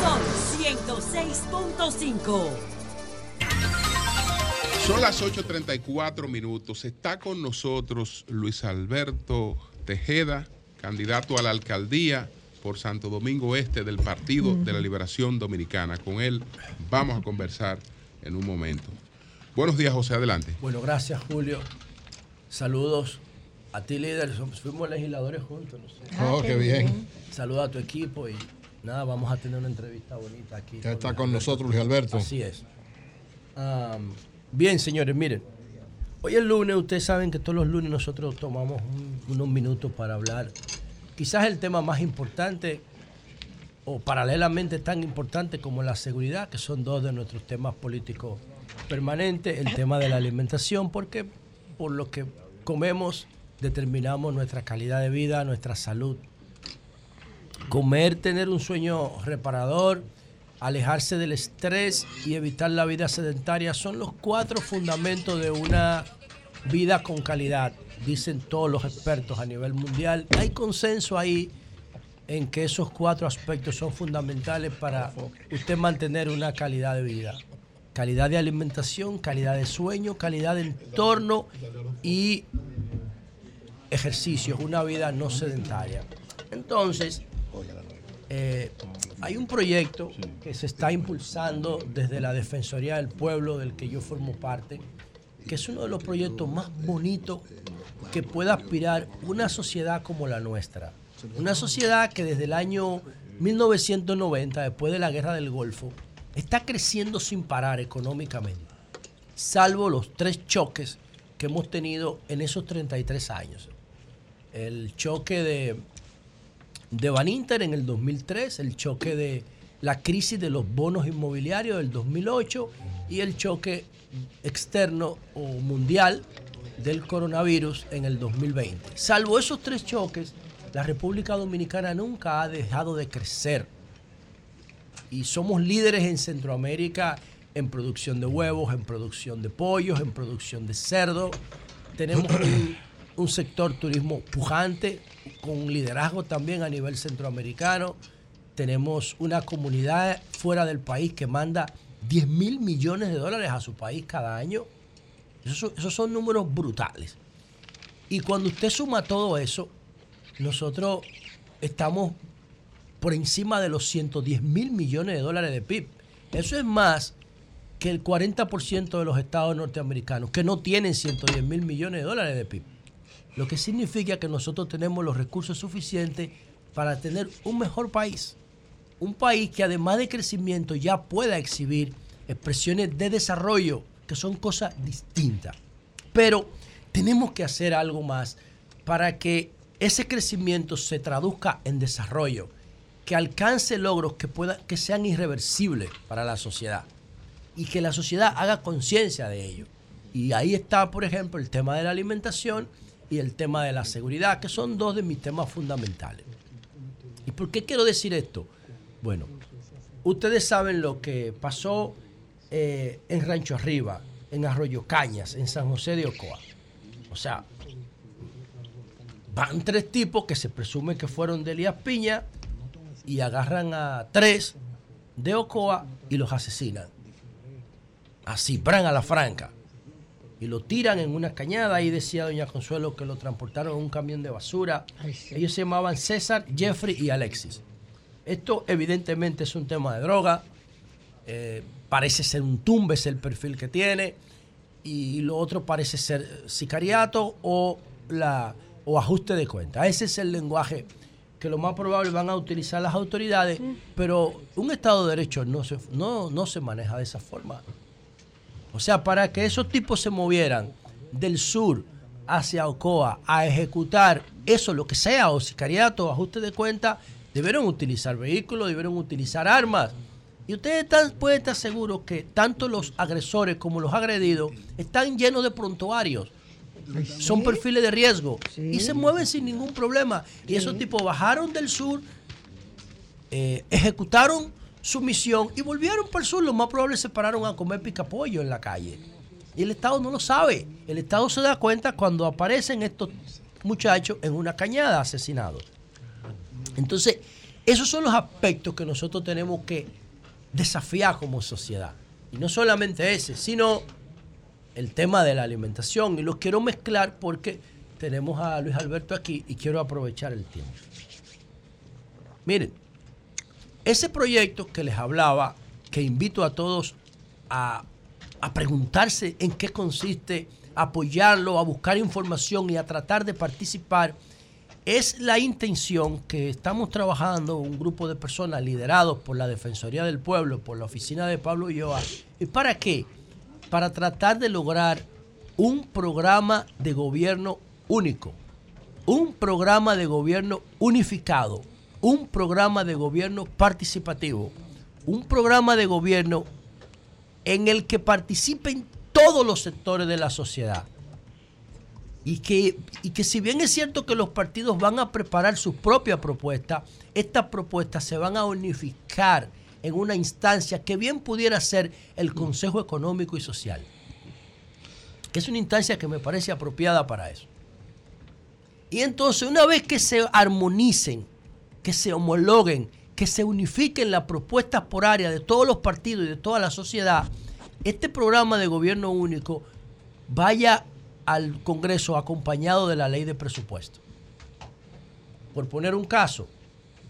Sol 106.5. Son las 8.34 minutos. Está con nosotros Luis Alberto Tejeda, candidato a la alcaldía por Santo Domingo Este del Partido de la Liberación Dominicana. Con él vamos a conversar en un momento. Buenos días, José, adelante. Bueno, gracias, Julio. Saludos a ti, líder. Fuimos legisladores juntos. no sé. Ah, Oh, qué qué bien. bien. Saludos a tu equipo y nada, vamos a tener una entrevista bonita aquí. Ya está con nosotros Luis Alberto. Así es. Am, bien, señores, miren. Hoy es lunes, ustedes saben que todos los lunes nosotros tomamos un- unos minutos para hablar. Quizás el tema más importante o paralelamente tan importante como la seguridad, que son dos de nuestros temas políticos permanentes, el tema de la alimentación, porque por lo que comemos determinamos nuestra calidad de vida, nuestra salud. Comer, tener un sueño reparador, alejarse del estrés y evitar la vida sedentaria son los cuatro fundamentos de una vida con calidad, dicen todos los expertos a nivel mundial. Hay consenso ahí en que esos cuatro aspectos son fundamentales para usted mantener una calidad de vida. Calidad de alimentación, calidad de sueño, calidad de entorno y ejercicios, una vida no sedentaria. Entonces, eh, hay un proyecto que se está impulsando desde la Defensoría del Pueblo, del que yo formo parte, que es uno de los proyectos más bonitos que pueda aspirar una sociedad como la nuestra. Una sociedad que desde el año 1990, después de la guerra del Golfo, está creciendo sin parar económicamente, salvo los tres choques que hemos tenido en esos 33 años. el choque de, de Baninter en el 2003, el choque de la crisis de los bonos inmobiliarios del 2008 y el choque externo o mundial del coronavirus en el 2020. Salvo esos tres choques, la República Dominicana nunca ha dejado de crecer. Y somos líderes en Centroamérica en producción de huevos, en producción de pollos, en producción de cerdo. Tenemos un, un sector turismo pujante, con liderazgo también a nivel centroamericano. Tenemos una comunidad fuera del país que manda 10 mil millones de dólares a su país cada año. Esos son, esos son números brutales. Y cuando usted suma todo eso, nosotros estamos por encima de los 110 mil millones de dólares de PIB. Eso es más que el 40% de los estados norteamericanos, que no tienen 110 mil millones de dólares de PIB. Lo que significa que nosotros tenemos los recursos suficientes para tener un mejor país. Un país que además de crecimiento ya pueda exhibir expresiones de desarrollo, que son cosas distintas. Pero tenemos que hacer algo más para que ese crecimiento se traduzca en desarrollo, que alcance logros que, pueda, que sean irreversibles para la sociedad y que la sociedad haga conciencia de ello. Y ahí está, por ejemplo, el tema de la alimentación y el tema de la seguridad, que son dos de mis temas fundamentales. ¿Y por qué quiero decir esto? Bueno, ustedes saben lo que pasó eh, en Rancho Arriba, en Arroyo Cañas, en San José de Ocoa. O sea, van tres tipos que se presume que fueron de Elías Piña y agarran a tres de Ocoa y los asesinan. Así, bran a la franca. Y lo tiran en una cañada. Ahí decía Doña Consuelo que lo transportaron en un camión de basura. Ellos se llamaban César, Jeffrey y Alexis. Esto evidentemente es un tema de droga. Eh, parece ser un tumbe, es el perfil que tiene. Y lo otro parece ser sicariato o, la, o ajuste de cuenta. Ese es el lenguaje que lo más probable van a utilizar las autoridades, pero un Estado de Derecho no se, no, no se maneja de esa forma. O sea, para que esos tipos se movieran del sur hacia Ocoa a ejecutar eso, lo que sea, o sicariato, ajuste de cuenta, debieron utilizar vehículos, debieron utilizar armas. Y ustedes están- pueden estar seguros que tanto los agresores como los agredidos están llenos de prontuarios. Son perfiles de riesgo y se mueven sin ningún problema. Y esos tipos bajaron del sur, eh, ejecutaron su misión y volvieron para el sur. Lo más probable se pararon a comer picapollo en la calle. Y el Estado no lo sabe. El Estado se da cuenta cuando aparecen estos muchachos en una cañada asesinados. Entonces, esos son los aspectos que nosotros tenemos que desafiar como sociedad. Y no solamente ese, sino el tema de la alimentación. Y los quiero mezclar porque tenemos a Luis Alberto aquí y quiero aprovechar el tiempo. Miren, ese proyecto que les hablaba, que invito a todos a, a preguntarse en qué consiste, apoyarlo, a buscar información y a tratar de participar, es la intención que estamos trabajando un grupo de personas liderados por la Defensoría del Pueblo, por la oficina de Pablo Ulloa. ¿Y para qué? Para tratar de lograr un programa de gobierno único, un programa de gobierno unificado, un programa de gobierno participativo, un programa de gobierno en el que participen todos los sectores de la sociedad. Y que, y que si bien es cierto que los partidos van a preparar su propia propuesta, estas propuestas se van a unificar en una instancia que bien pudiera ser el Consejo Económico y Social, que es una instancia que me parece apropiada para eso. Y entonces, una vez que se armonicen, que se homologuen, que se unifiquen las propuestas por área de todos los partidos y de toda la sociedad, este programa de gobierno único vaya al Congreso acompañado de la ley de presupuesto. Por poner un caso,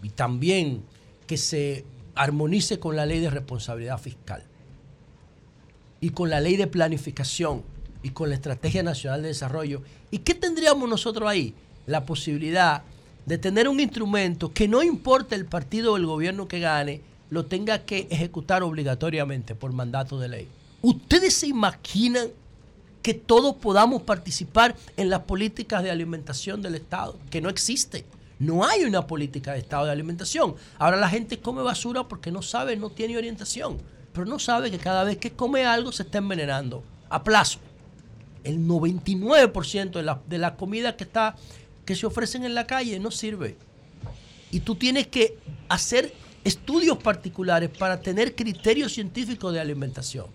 y también que se armonice con la ley de responsabilidad fiscal y con la ley de planificación y con la Estrategia Nacional de Desarrollo. ¿Y qué tendríamos nosotros ahí? La posibilidad de tener un instrumento que no importa el partido o el gobierno que gane, lo tenga que ejecutar obligatoriamente por mandato de ley. ¿Ustedes se imaginan que todos podamos participar en las políticas de alimentación del Estado, que no existe. No hay una política de Estado de alimentación. Ahora la gente come basura porque no sabe, no tiene orientación, pero no sabe que cada vez que come algo se está envenenando a plazo. El 99% de la, de la comida que, está, que se ofrecen en la calle no sirve. Y tú tienes que hacer estudios particulares para tener criterios científicos de alimentación.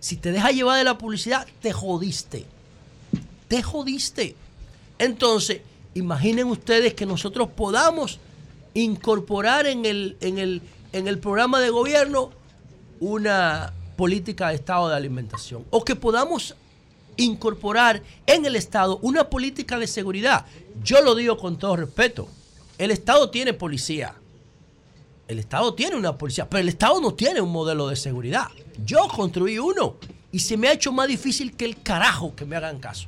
Si te dejas llevar de la publicidad, te jodiste. Te jodiste. Entonces, imaginen ustedes que nosotros podamos incorporar en el, en el, en el programa de gobierno una política de Estado de alimentación. O que podamos incorporar en el Estado una política de seguridad. Yo lo digo con todo respeto. El Estado tiene policía. El Estado tiene una policía, pero el Estado no tiene un modelo de seguridad. Yo construí uno y se me ha hecho más difícil que el carajo que me hagan caso.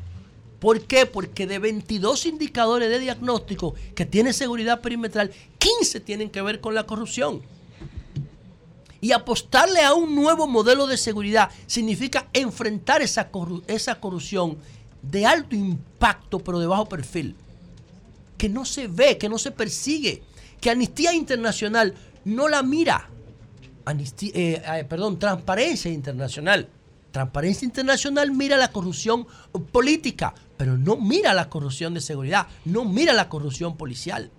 ¿Por qué? Porque de 22 indicadores de diagnóstico que tiene seguridad perimetral, 15 tienen que ver con la corrupción. Y apostarle a un nuevo modelo de seguridad significa enfrentar esa, esa corrupción de alto impacto pero de bajo perfil. Que no se ve, que no se persigue, que Amnistía Internacional no la mira. Eh, eh, perdón, Transparencia Internacional. Transparencia Internacional mira la corrupción política, pero no mira la corrupción de seguridad, no mira la corrupción policial,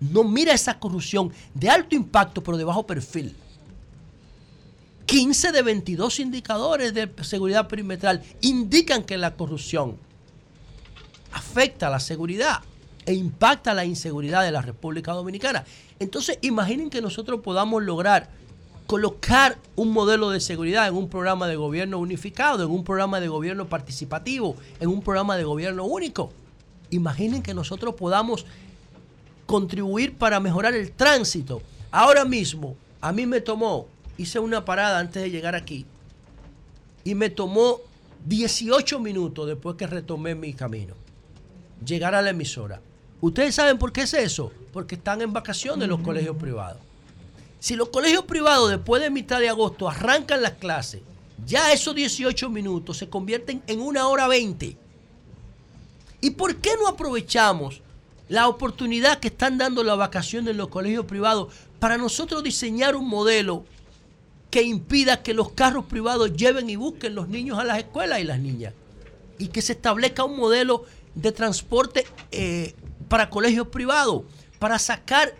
no mira esa corrupción de alto impacto pero de bajo perfil. 15 de 22 indicadores de seguridad perimetral indican que la corrupción afecta la seguridad e impacta la inseguridad de la República Dominicana. Entonces, imaginen que nosotros podamos lograr colocar un modelo de seguridad en un programa de gobierno unificado, en un programa de gobierno participativo, en un programa de gobierno único. Imaginen que nosotros podamos contribuir para mejorar el tránsito. Ahora mismo, a mí me tomó, hice una parada antes de llegar aquí, y me tomó 18 minutos después que retomé mi camino, llegar a la emisora. ¿Ustedes saben por qué es eso? Porque están en vacaciones los colegios privados. Si los colegios privados después de mitad de agosto arrancan las clases, ya esos 18 minutos se convierten en una hora 20. ¿Y por qué no aprovechamos la oportunidad que están dando las vacaciones en los colegios privados para nosotros diseñar un modelo que impida que los carros privados lleven y busquen los niños a las escuelas y las niñas? Y que se establezca un modelo de transporte eh, para colegios privados, para sacar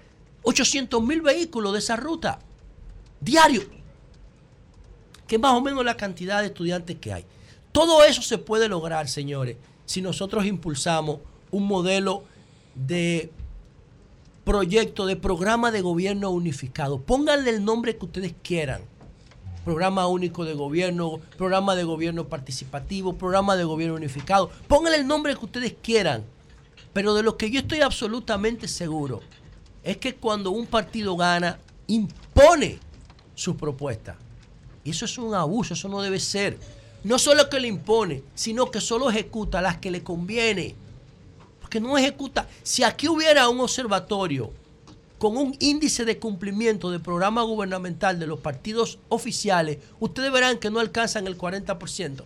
800 mil vehículos de esa ruta diario, que es más o menos la cantidad de estudiantes que hay. Todo eso se puede lograr, señores, si nosotros impulsamos un modelo de proyecto, de programa de gobierno unificado. Pónganle el nombre que ustedes quieran. Programa único de gobierno, programa de gobierno participativo, programa de gobierno unificado. Pónganle el nombre que ustedes quieran. Pero de lo que yo estoy absolutamente seguro es que cuando un partido gana, impone su propuesta. Y eso es un abuso, eso no debe ser. No solo que le impone, sino que solo ejecuta las que le conviene. Porque no ejecuta. Si aquí hubiera un observatorio con un índice de cumplimiento del programa gubernamental de los partidos oficiales, ustedes verán que no alcanzan el 40%.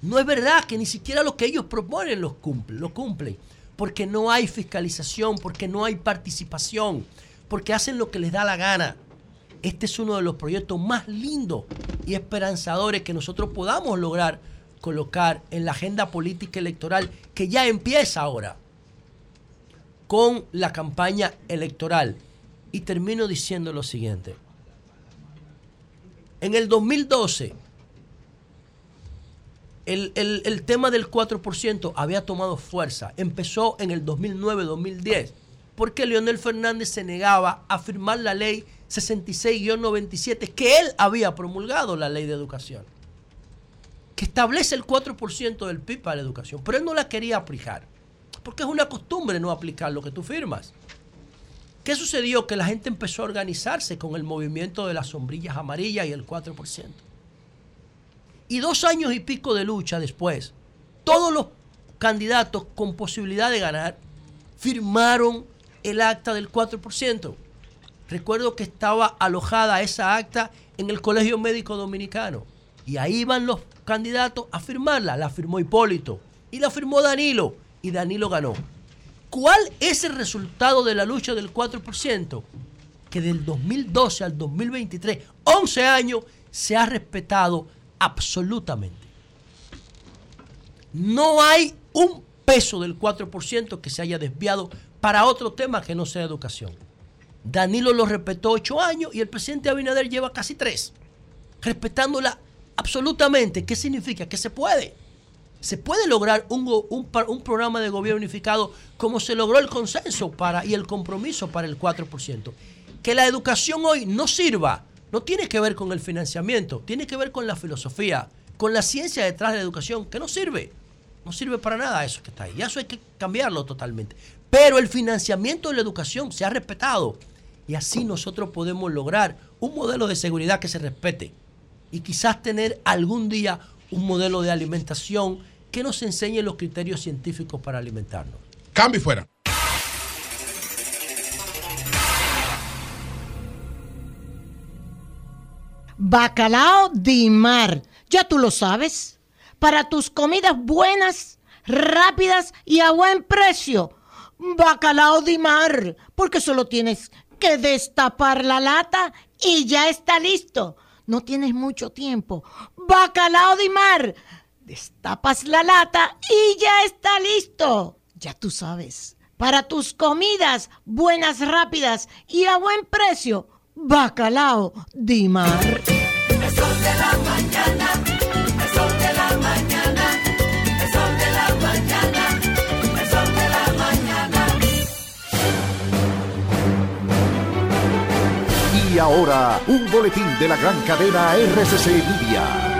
No es verdad que ni siquiera lo que ellos proponen cumplen, lo cumplen, porque no hay fiscalización, porque no hay participación, porque hacen lo que les da la gana. Este es uno de los proyectos más lindos y esperanzadores que nosotros podamos lograr colocar en la agenda política electoral que ya empieza ahora con la campaña electoral. Y termino diciendo lo siguiente. En el 2012, el, el- el tema del 4% había tomado fuerza. Empezó en el 2009-2010, porque Leonel Fernández se negaba a firmar la ley 66-97, que él había promulgado la ley de educación, que establece el 4% del PIB para la educación, pero él no la quería aplicar, porque es una costumbre no aplicar lo que tú firmas. ¿Qué sucedió? Que la gente empezó a organizarse con el movimiento de las sombrillas amarillas y el 4%. Y dos años y pico de lucha después, todos los candidatos con posibilidad de ganar firmaron el acta del 4%. Recuerdo que estaba alojada esa acta en el Colegio Médico Dominicano. Y ahí van los candidatos a firmarla. La firmó Hipólito y la firmó Danilo y Danilo ganó. ¿Cuál es el resultado de la lucha del 4%? Que del 2012 al 2023, 11 años, se ha respetado absolutamente. No hay un peso del 4% que se haya desviado para otro tema que no sea educación. Danilo lo respetó 8 años y el presidente Abinader lleva casi 3. Respetándola absolutamente. ¿Qué significa? Que se puede. Se puede lograr un, un programa de gobierno unificado como se logró el consenso para, y el compromiso para el 4%. Que la educación hoy no sirva, no tiene que ver con el financiamiento, tiene que ver con la filosofía, con la ciencia detrás de la educación, que no sirve. No sirve para nada eso que está ahí. Y eso hay que cambiarlo totalmente. Pero el financiamiento de la educación se ha respetado. Y así nosotros podemos lograr un modelo de seguridad que se respete. Y quizás tener algún día un modelo de alimentación que nos enseñe los criterios científicos para alimentarnos. Cambio y fuera. Bacalao de mar. Ya tú lo sabes. Para tus comidas buenas, rápidas y a buen precio. Bacalao de mar. Porque solo tienes que destapar la lata y ya está listo. No tienes mucho tiempo. Bacalao de mar. Destapas la lata y ya está listo. Ya tú sabes. Para tus comidas buenas, rápidas y a buen precio. Bacalao de mar. El sol de la mañana, de la mañana, de la mañana, de la mañana. Y ahora, un boletín de la gran cadena RCC Media.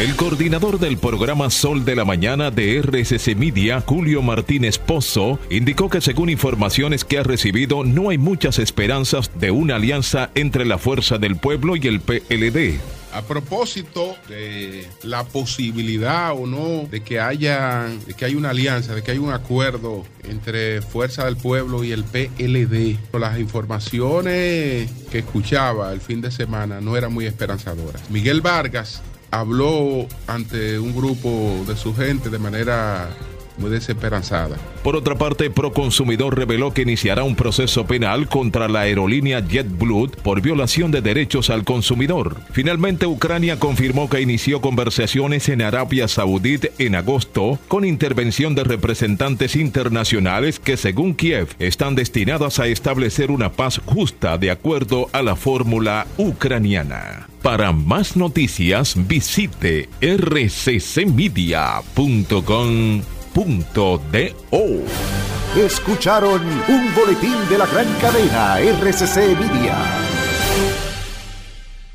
El coordinador del programa Sol de la Mañana de RCC Media, Julio Martínez Pozo, indicó que según informaciones que ha recibido, no hay muchas esperanzas de una alianza entre la Fuerza del Pueblo y el PLD. A propósito de la posibilidad o no de que haya, de que haya una alianza, de que haya un acuerdo entre Fuerza del Pueblo y el PLD, las informaciones que escuchaba el fin de semana no eran muy esperanzadoras. Miguel Vargas habló ante un grupo de su gente de manera muy desesperanzada. Por otra parte, Proconsumidor reveló que iniciará un proceso penal contra la aerolínea JetBlue por violación de derechos al consumidor. Finalmente, Ucrania confirmó que inició conversaciones en Arabia Saudí en agosto con intervención de representantes internacionales que, según Kiev, están destinadas a establecer una paz justa de acuerdo a la fórmula ucraniana. Para más noticias, visite rccmedia.com.do. Escucharon un boletín de la gran cadena RCC Media.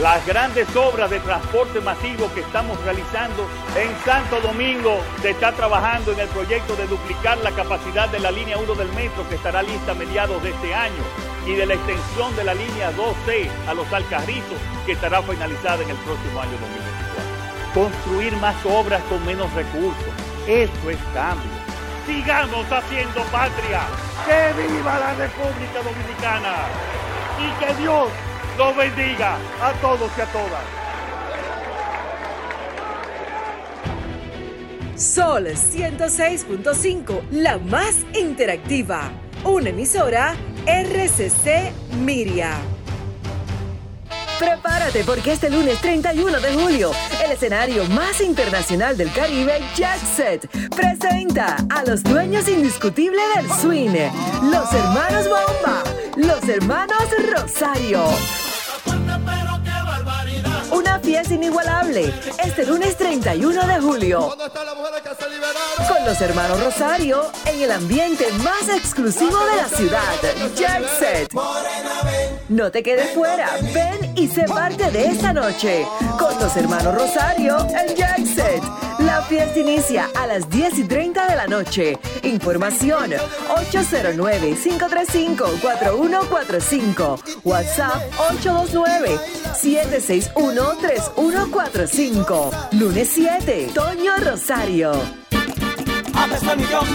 Las grandes obras de transporte masivo que estamos realizando en Santo Domingo se está trabajando en el proyecto de duplicar la capacidad de la línea 1 del metro que estará lista a mediados de este año y de la extensión de la línea 2C a los Alcarrizos que estará finalizada en el próximo año 2024. Construir más obras con menos recursos. Eso es cambio. Sigamos haciendo patria. ¡Que viva la República Dominicana! Y que Dios los bendiga a todos y a todas. Sol 106.5, la más interactiva. Una emisora RCC Miria. Prepárate porque este lunes 31 de julio El escenario más internacional del Caribe, Jet Set, presenta a los dueños indiscutibles del swing, los hermanos Bomba, los hermanos Rosario. Una fiesta inigualable este lunes 31 de julio. Con los hermanos Rosario en el ambiente más exclusivo de la ciudad, Jet Set. No te quedes fuera, ven y sé parte de esta noche. Con los hermanos Rosario en Jet Set. La fiesta inicia a las 10 y 30 de la noche. Información 809-535-4145. WhatsApp 829-761-3145. Lunes 7, Toño Rosario. A peso el millón,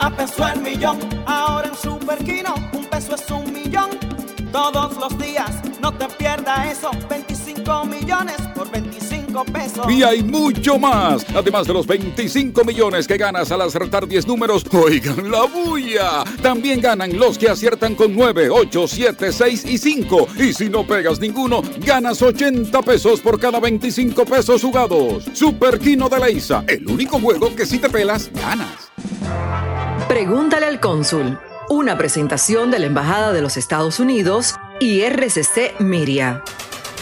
a peso el millón. Ahora en Superquino, un peso es un millón. Todos los días, no te pierdas eso. 25 millones por 25 pesos. Y hay mucho más. Además de los 25 millones que ganas al acertar 10 números, oigan la bulla. También ganan los que aciertan con 9, 8, 7, 6 y 5. Y si no pegas ninguno, ganas 80 pesos por cada 25 pesos jugados. Super Kino de Leisa, el único juego que si te pelas, ganas. Pregúntale al cónsul. Una presentación de la Embajada de los Estados Unidos y RCC Miria.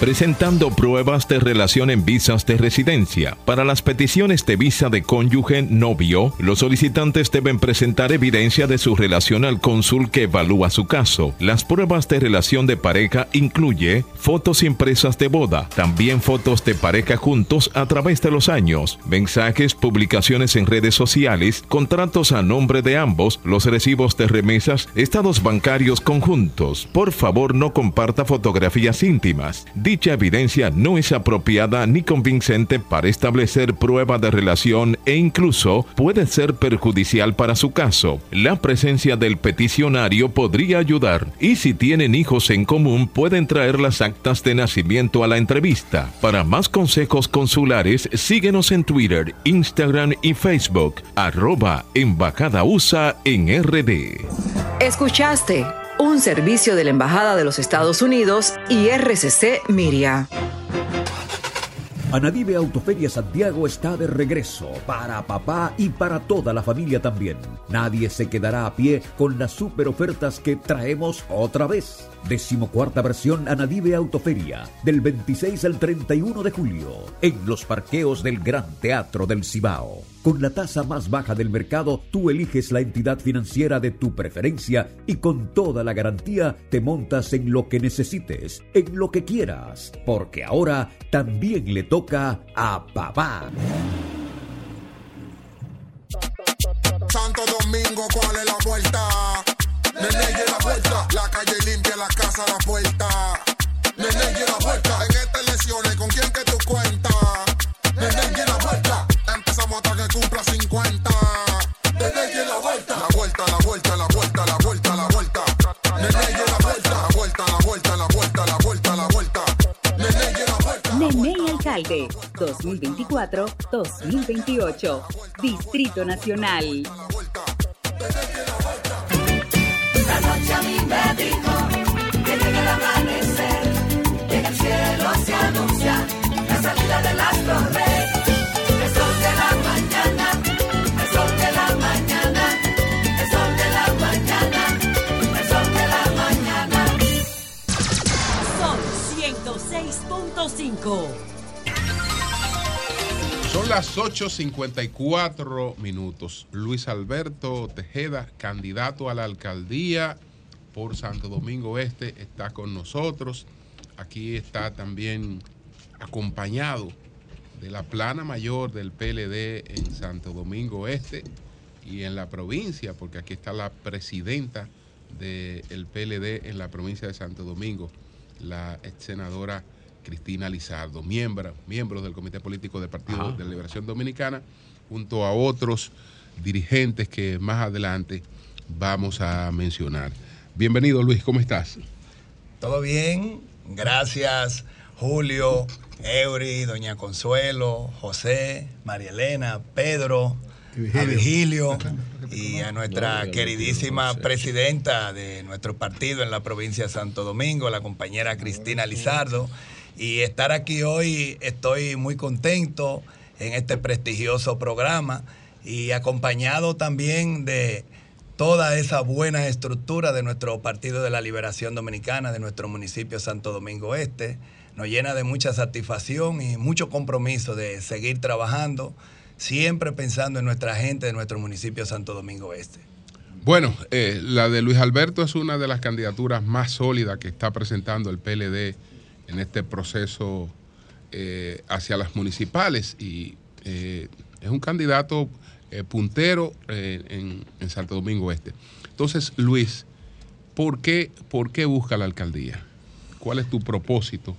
Presentando pruebas de relación en visas de residencia. Para las peticiones de visa de cónyuge novio, los solicitantes deben presentar evidencia de su relación al cónsul que evalúa su caso. Las pruebas de relación de pareja incluye fotos impresas de boda, también fotos de pareja juntos a través de los años, mensajes, publicaciones en redes sociales, contratos a nombre de ambos, los recibos de remesas, estados bancarios conjuntos. Por favor, no comparta fotografías íntimas. Dicha evidencia no es apropiada ni convincente para establecer prueba de relación e incluso puede ser perjudicial para su caso. La presencia del peticionario podría ayudar y si tienen hijos en común pueden traer las actas de nacimiento a la entrevista. Para más consejos consulares, síguenos en Twitter, Instagram y Facebook, arroba en RD. Escuchaste un servicio de la Embajada de los Estados Unidos y RCC Miria. Anadive Autoferia Santiago está de regreso para papá y para toda la familia también. Nadie se quedará a pie con las super ofertas que traemos otra vez. Decimocuarta versión Anadive Autoferia, del 26 al 31 de julio, en los parqueos del Gran Teatro del Cibao. Con la tasa más baja del mercado, tú eliges la entidad financiera de tu preferencia y con toda la garantía te montas en lo que necesites, en lo que quieras, porque ahora también le toca a papá. Santo Domingo, ¿cuál es la vuelta? Nene, la vuelta. La calle limpia, la casa la puerta. Alcalde 2024-2028 Distrito Nacional La noche a mí me dijo que llega el amanecer, que en el cielo se anuncia la salida del astro rey. El sol de la mañana, el sol de la mañana, el sol de la mañana, el sol de la mañana. Son 106.5. Las 8.54 minutos. Luis Alberto Tejeda, candidato a la alcaldía por Santo Domingo Este, está con nosotros. Aquí está también acompañado de la plana mayor del PLD en Santo Domingo Este y en la provincia, porque aquí está la presidenta del PLD en la provincia de Santo Domingo, la ex senadora Cristina Lizardo, miembro, miembros del Comité Político del Partido Ajá. de Liberación Dominicana, junto a otros dirigentes que más adelante vamos a mencionar. Bienvenido Luis, ¿cómo estás? Todo bien, gracias Julio, Eury, Doña Consuelo, José, María Elena, Pedro, a Virgilio y a nuestra queridísima presidenta de nuestro partido en la provincia de Santo Domingo, la compañera Cristina Lizardo. Y estar aquí hoy estoy muy contento en este prestigioso programa y acompañado también de toda esa buena estructura de nuestro Partido de la Liberación Dominicana, de nuestro municipio Santo Domingo Este. Nos llena de mucha satisfacción y mucho compromiso de seguir trabajando, siempre pensando en nuestra gente de nuestro municipio Santo Domingo Este. Bueno, eh, la de Luis Alberto es una de las candidaturas más sólidas que está presentando el PLD en este proceso eh, hacia las municipales y eh, es un candidato eh, puntero en, Santo Domingo Este. Entonces, Luis, ¿por qué, ¿por qué busca la alcaldía? ¿Cuál es tu propósito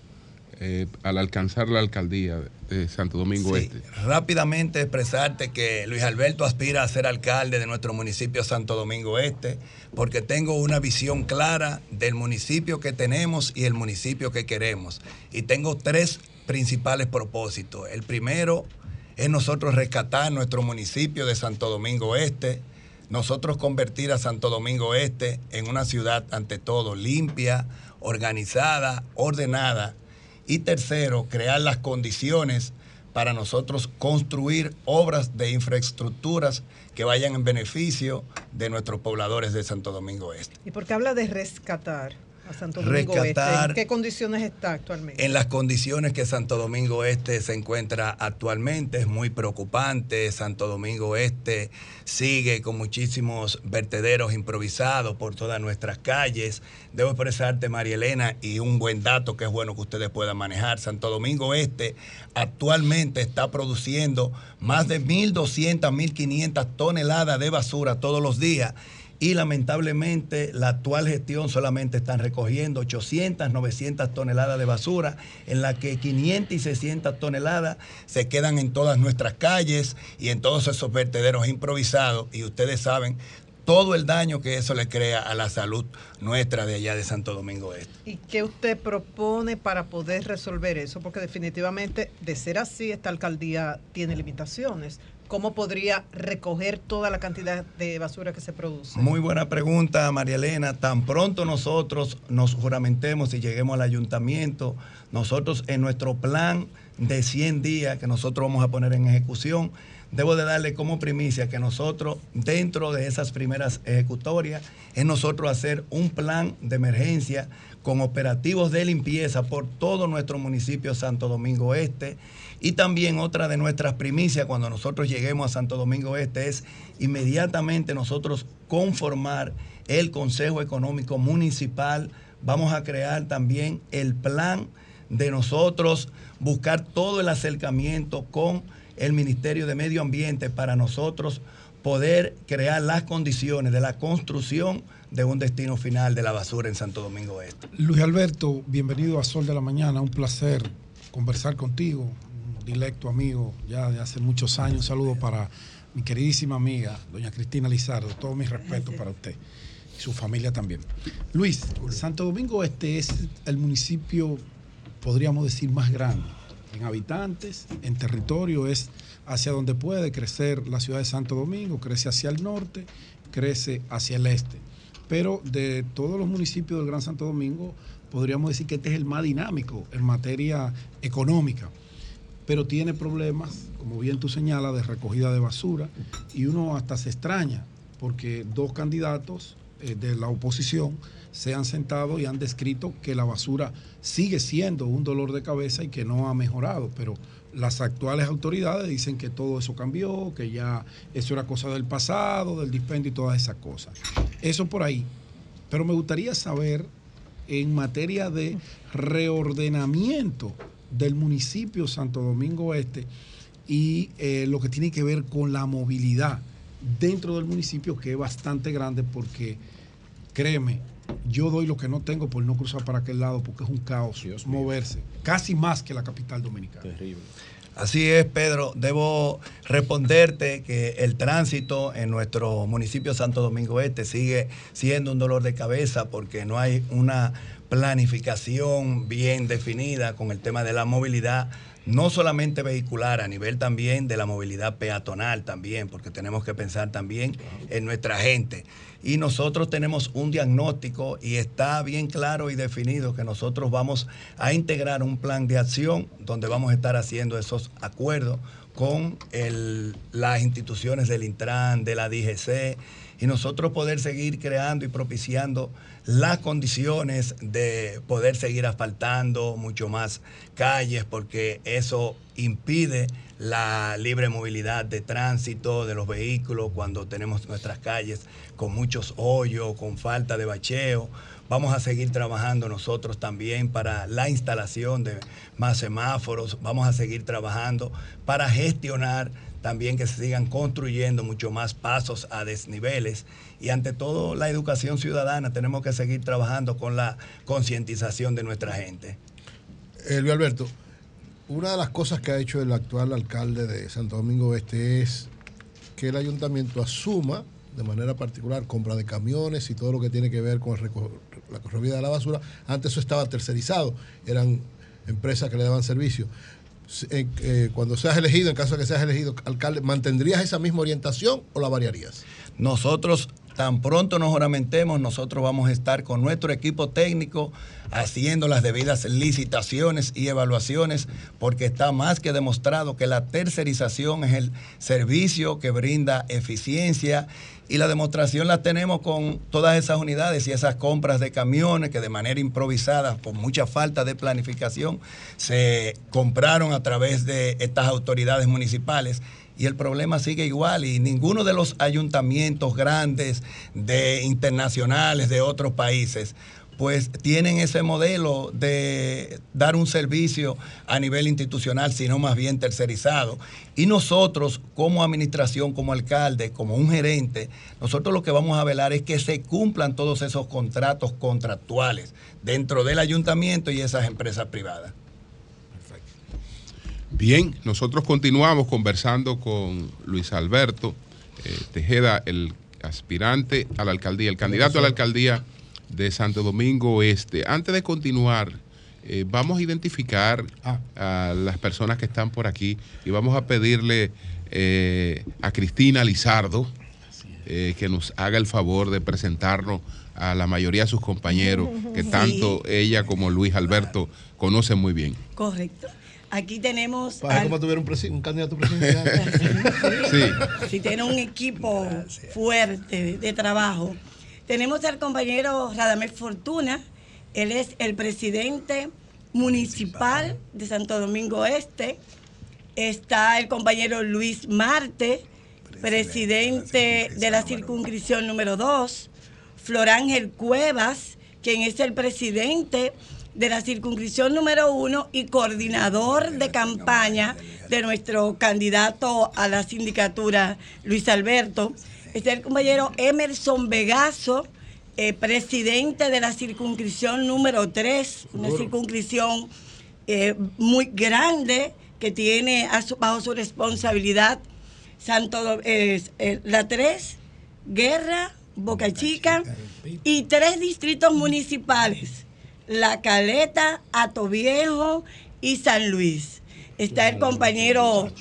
al alcanzar la alcaldía de Santo Domingo Sí, Este? Rápidamente expresarte que Luis Alberto aspira a ser alcalde de nuestro municipio Santo Domingo Este, porque tengo una visión clara del municipio que tenemos y el municipio que queremos. Y tengo tres principales propósitos. El primero es nosotros rescatar nuestro municipio de Santo Domingo Este, nosotros convertir a Santo Domingo Este en una ciudad ante todo limpia, organizada, ordenada. Y tercero, crear las condiciones para nosotros construir obras de infraestructuras que vayan en beneficio de nuestros pobladores de Santo Domingo Este. ¿Y por qué habla de rescatar a Santo Domingo Rescatar- Este? ¿En qué condiciones está actualmente? En las condiciones que Santo Domingo Este se encuentra actualmente es muy preocupante. Santo Domingo Este sigue con muchísimos vertederos improvisados por todas nuestras calles. Debo expresarte, María Elena, y un buen dato que es bueno que ustedes puedan manejar. Santo Domingo Este actualmente está produciendo más de 1.200, 1.500 toneladas de basura todos los días y lamentablemente la actual gestión solamente están recogiendo 800, 900 toneladas de basura, en la que 500 y 600 toneladas se quedan en todas nuestras calles y en todos esos vertederos improvisados. Y ustedes saben todo el daño que eso le crea a la salud nuestra de allá de Santo Domingo Este. ¿Y qué usted propone para poder resolver eso? Porque definitivamente, de ser así, esta alcaldía tiene limitaciones. ¿Cómo podría recoger toda la cantidad de basura que se produce? Muy buena pregunta, María Elena. Tan pronto nosotros nos juramentemos y lleguemos al ayuntamiento, nosotros en nuestro plan de 100 días que nosotros vamos a poner en ejecución, debo de darle como primicia que nosotros, dentro de esas primeras ejecutorias, es nosotros hacer un plan de emergencia con operativos de limpieza por todo nuestro municipio Santo Domingo Este. Y también otra de nuestras primicias cuando nosotros lleguemos a Santo Domingo Este es inmediatamente nosotros conformar el Consejo Económico Municipal. Vamos a crear también el plan de nosotros buscar todo el acercamiento con el Ministerio de Medio Ambiente para nosotros poder crear las condiciones de la construcción de un destino final de la basura en Santo Domingo Este. Luis Alberto, bienvenido a Sol de la Mañana. Un placer conversar contigo, directo amigo ya de hace muchos años. Un saludo para mi queridísima amiga, doña Cristina Lizardo. Todo mi respeto para usted y su familia también. Luis, Santo Domingo Este es el municipio, podríamos decir, más grande en habitantes, en territorio, es hacia donde puede crecer la ciudad de Santo Domingo, crece hacia el norte, crece hacia el este. Pero de todos los municipios del Gran Santo Domingo, podríamos decir que este es el más dinámico en materia económica. Pero tiene problemas, como bien tú señalas, de recogida de basura y uno hasta se extraña porque dos candidatos eh, de la oposición se han sentado y han descrito que la basura sigue siendo un dolor de cabeza y que no ha mejorado, pero las actuales autoridades dicen que todo eso cambió, que ya eso era cosa del pasado, del dispendio y todas esas cosas. Eso por ahí. Pero me gustaría saber, en materia de reordenamiento del municipio Santo Domingo Este y eh, lo que tiene que ver con la movilidad dentro del municipio, que es bastante grande porque, créeme, yo doy lo que no tengo por no cruzar para aquel lado porque es un caos moverse, casi más que la capital dominicana. Terrible. Así es, Pedro. Debo responderte que el tránsito en nuestro municipio Santo Domingo Este sigue siendo un dolor de cabeza porque no hay una planificación bien definida con el tema de la movilidad no solamente vehicular, a nivel también de la movilidad peatonal también, porque tenemos que pensar también en nuestra gente. Y nosotros tenemos un diagnóstico y está bien claro y definido que nosotros vamos a integrar un plan de acción donde vamos a estar haciendo esos acuerdos con las instituciones del Intran, de la DGC, y nosotros poder seguir creando y propiciando las condiciones de poder seguir asfaltando mucho más calles, porque eso impide la libre movilidad de tránsito de los vehículos cuando tenemos nuestras calles con muchos hoyos, con falta de bacheo. Vamos a seguir trabajando nosotros también para la instalación de más semáforos. Vamos a seguir trabajando para gestionar también que se sigan construyendo mucho más pasos a desniveles y ante todo la educación ciudadana. Tenemos que seguir trabajando con la concientización de nuestra gente. Elvio Alberto, una de las cosas que ha hecho el actual alcalde de Santo Domingo Este es que el ayuntamiento asuma de manera particular compra de camiones y todo lo que tiene que ver con la recogida de la basura. Antes eso estaba tercerizado, eran empresas que le daban servicio. Eh, cuando seas elegido, en caso de que seas elegido alcalde, ¿mantendrías esa misma orientación o la variarías? Nosotros, tan pronto nos juramentemos, nosotros vamos a estar con nuestro equipo técnico haciendo las debidas licitaciones y evaluaciones, porque está más que demostrado que la tercerización es el servicio que brinda eficiencia. Y la demostración la tenemos con todas esas unidades y esas compras de camiones que de manera improvisada, con mucha falta de planificación, se compraron a través de estas autoridades municipales y el problema sigue igual y ninguno de los ayuntamientos grandes de internacionales de otros países pues tienen ese modelo de dar un servicio a nivel institucional, sino más bien tercerizado. Y nosotros, como administración, como alcalde, como un gerente, nosotros lo que vamos a velar es que se cumplan todos esos contratos contractuales dentro del ayuntamiento y esas empresas privadas. Bien, nosotros continuamos conversando con Luis Alberto eh, Tejeda, el aspirante a la alcaldía, el candidato a la alcaldía de Santo Domingo Este. Antes de continuar, eh, vamos a identificar a las personas que están por aquí y vamos a pedirle eh, a Cristina Lizardo eh, que nos haga el favor de presentarnos a la mayoría de sus compañeros que Sí. tanto ella como Luis Alberto conocen muy bien. Correcto. Aquí tenemos. Para al- como tuviera un, presi- un candidato presidencial. <laughs> Sí. si tiene un equipo fuerte de, trabajo. Tenemos al compañero Radamel Fortuna, él es el presidente municipal de Santo Domingo Este. Está el compañero Luis Marte, presidente de la circunscripción número 2. Florángel Cuevas, quien es el presidente de la circunscripción número uno y coordinador de campaña de nuestro candidato a la sindicatura, Luis Alberto. Está el compañero Emerson Vegaso, eh, presidente de la circunscripción número 3, una circunscripción eh, muy grande que tiene a su- bajo su responsabilidad Santo, eh, eh, la 3, Guerra, Boca Chica y tres distritos municipales, La Caleta, Atoviejo y San Luis. Está el compañero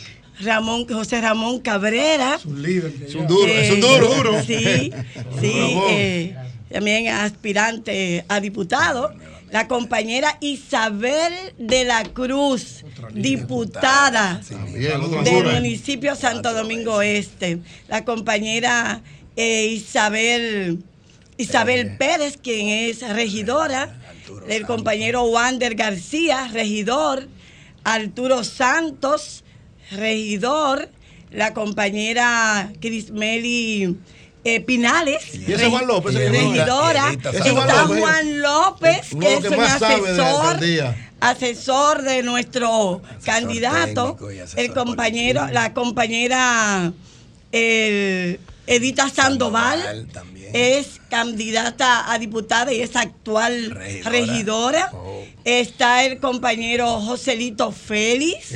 Ramón, José Ramón Cabrera. Es un líder. Es un duro, es un duro, duro. Sí, <laughs> sí, eh, también aspirante a diputado. La compañera Isabel de la Cruz, diputada del municipio Santo Domingo Este. La compañera eh, Isabel, Isabel Pérez, quien es regidora. El compañero Wander García, regidor. Arturo Santos, regidor. La compañera Crismeli eh, Pinales, ¿Y ese Juan López, regidora. Está Juan López. Que es un asesor asesor de nuestro candidato, el compañero, la compañera eh, Edita Sandoval, es candidata a diputada y es actual regidora. Está el compañero Joselito Félix.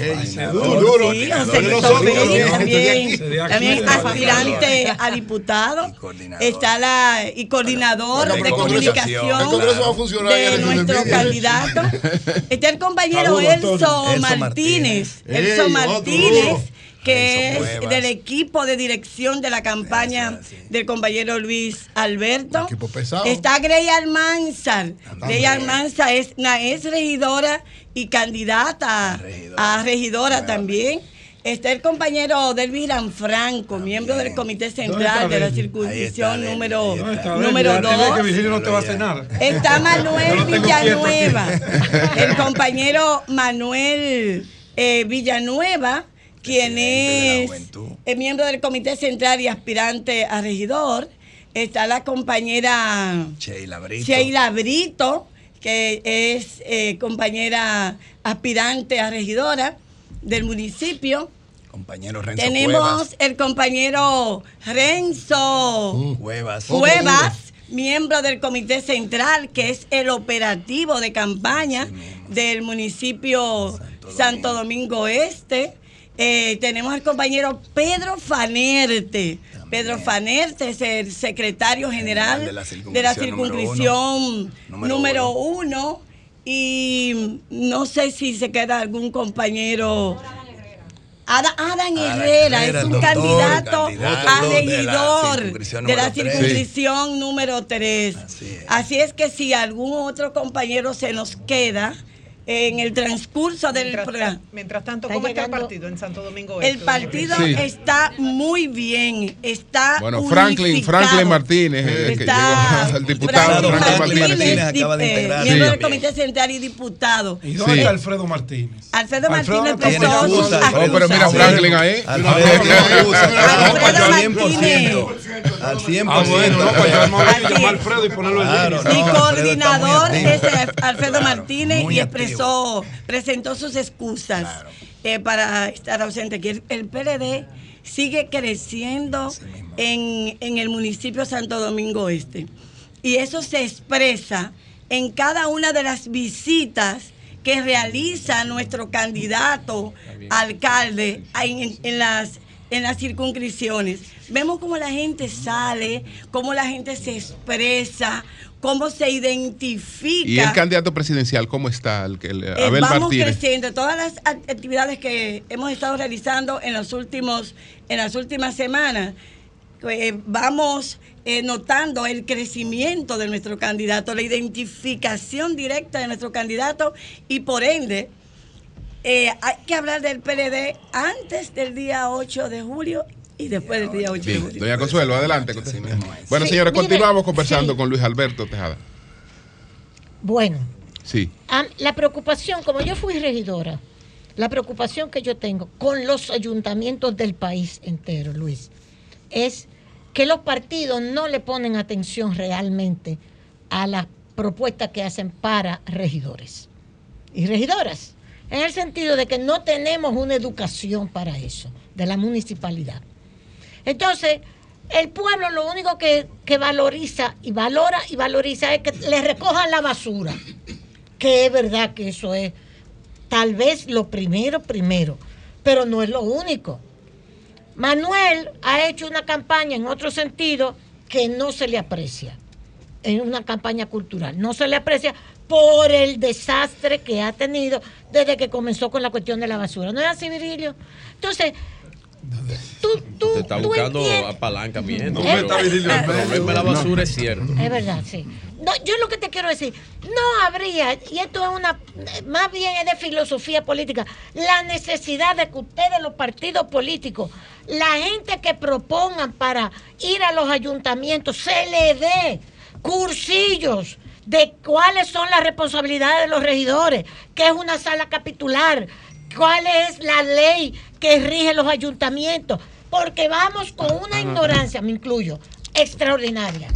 duro, duro. Sí, Coordinador. Joselito Félix también. también, aspirante a diputado. Está la y coordinador Bueno, de comunicación de nuestro candidato. Está el compañero Elso Martínez. Martínez. Elso Martínez. Que es del equipo de dirección de la campaña del compañero Luis Alberto. pesado. Está Grey Almanzar. Grey Almanzar es una ex regidora y candidata a regidora también. Está el compañero Delvis Franco, miembro del Comité Central de la circunscripción número, número Ya dile 2. que Virgilio no te va a cenar. Está <laughs> Manuel Villanueva, <laughs> el compañero Manuel eh, Villanueva, quien es el miembro del Comité Central y aspirante a regidor. Está la compañera Sheila Brito. Sheila Brito, que es eh, compañera aspirante a regidora del municipio. Compañero Renzo Tenemos Cuevas. el compañero Renzo Cuevas. Cuevas, miembro del Comité Central, que es el operativo de campaña del municipio Santo Domingo Este. Eh, tenemos al compañero Pedro Fanerte. Pedro Fanerte es el secretario general de la de la circunscripción número uno. Y no sé si se queda algún compañero. Ada- Adán Herrera, Herrera, es un doctor, candidato candidato a de la regidor de la número tres. circunscripción número 3. Así es que si algún otro compañero se nos queda en el transcurso del programa. Mientras tanto, ¿cómo está el partido en Santo Domingo El Este? partido Sí. está muy bien, está Bueno, Franklin, unificado. Franklin Martínez, eh, que Está llegó, el diputado Franklin Franklin Martínez, Martínez. dip- eh, Sí. miembro del Comité Central y diputado. ¿Y dónde Sí. está Alfredo Martínez? Alfredo Martínez empezó tiene sus excusa, No, pero mira. Franklin ahí. Alfredo Martínez. Al 100%. Ah, bueno, no, pues llamar a es. Alfredo y ponerlo en. Mi Alfredo coordinador es Al- Alfredo Martínez y activo. Expresó, presentó sus excusas eh, para estar ausente. Que el, PLD sigue creciendo en, en el municipio Santo Domingo Este. Y eso se expresa en cada una de las visitas que realiza nuestro candidato alcalde en, en las en las circunscripciones. Vemos cómo la gente sale, cómo la gente se expresa, cómo se identifica. Y el candidato presidencial, ¿cómo está? El, que- el- Eh, Abel vamos Martínez. creciendo. Todas las act- actividades que hemos estado realizando en los últimos, en las últimas semanas, eh, vamos eh, notando el crecimiento de nuestro candidato, la identificación directa de nuestro candidato y por ende eh, hay que hablar del PLD antes del día 8 de julio y después del día 8 de julio. doña Consuelo, adelante. Bueno, Sí, señores, mire, continuamos conversando sí. con Luis Alberto Tejada. Bueno, Sí. la preocupación, como yo fui regidora, la preocupación que yo tengo con los ayuntamientos del país entero, Luis, es que los partidos no le ponen atención realmente a las propuestas que hacen para regidores y regidoras, en el sentido de que no tenemos una educación para eso, de la municipalidad. Entonces, el pueblo lo único que, que valoriza y valora y valoriza es que le recojan la basura, que es verdad que eso es tal vez lo primero, primero, pero no es lo único. Manuel ha hecho una campaña en otro sentido que no se le aprecia, en una campaña cultural, no se le aprecia por el desastre que ha tenido desde que comenzó con la cuestión de la basura. ¿No es así, Virilio? Entonces, tú, tú, Te está tú buscando entiendes- apalancamiento. No, pero está Virilio el problema de la basura es cierto. Es verdad, sí. No, yo lo que te quiero decir, no habría, y esto es una, más bien es de filosofía política, la necesidad de que ustedes, los partidos políticos, la gente que propongan para ir a los ayuntamientos, se le dé cursillos de cuáles son las responsabilidades de los regidores, qué es una sala capitular, cuál es la ley que rige los ayuntamientos, porque vamos con una ignorancia, me incluyo, extraordinaria.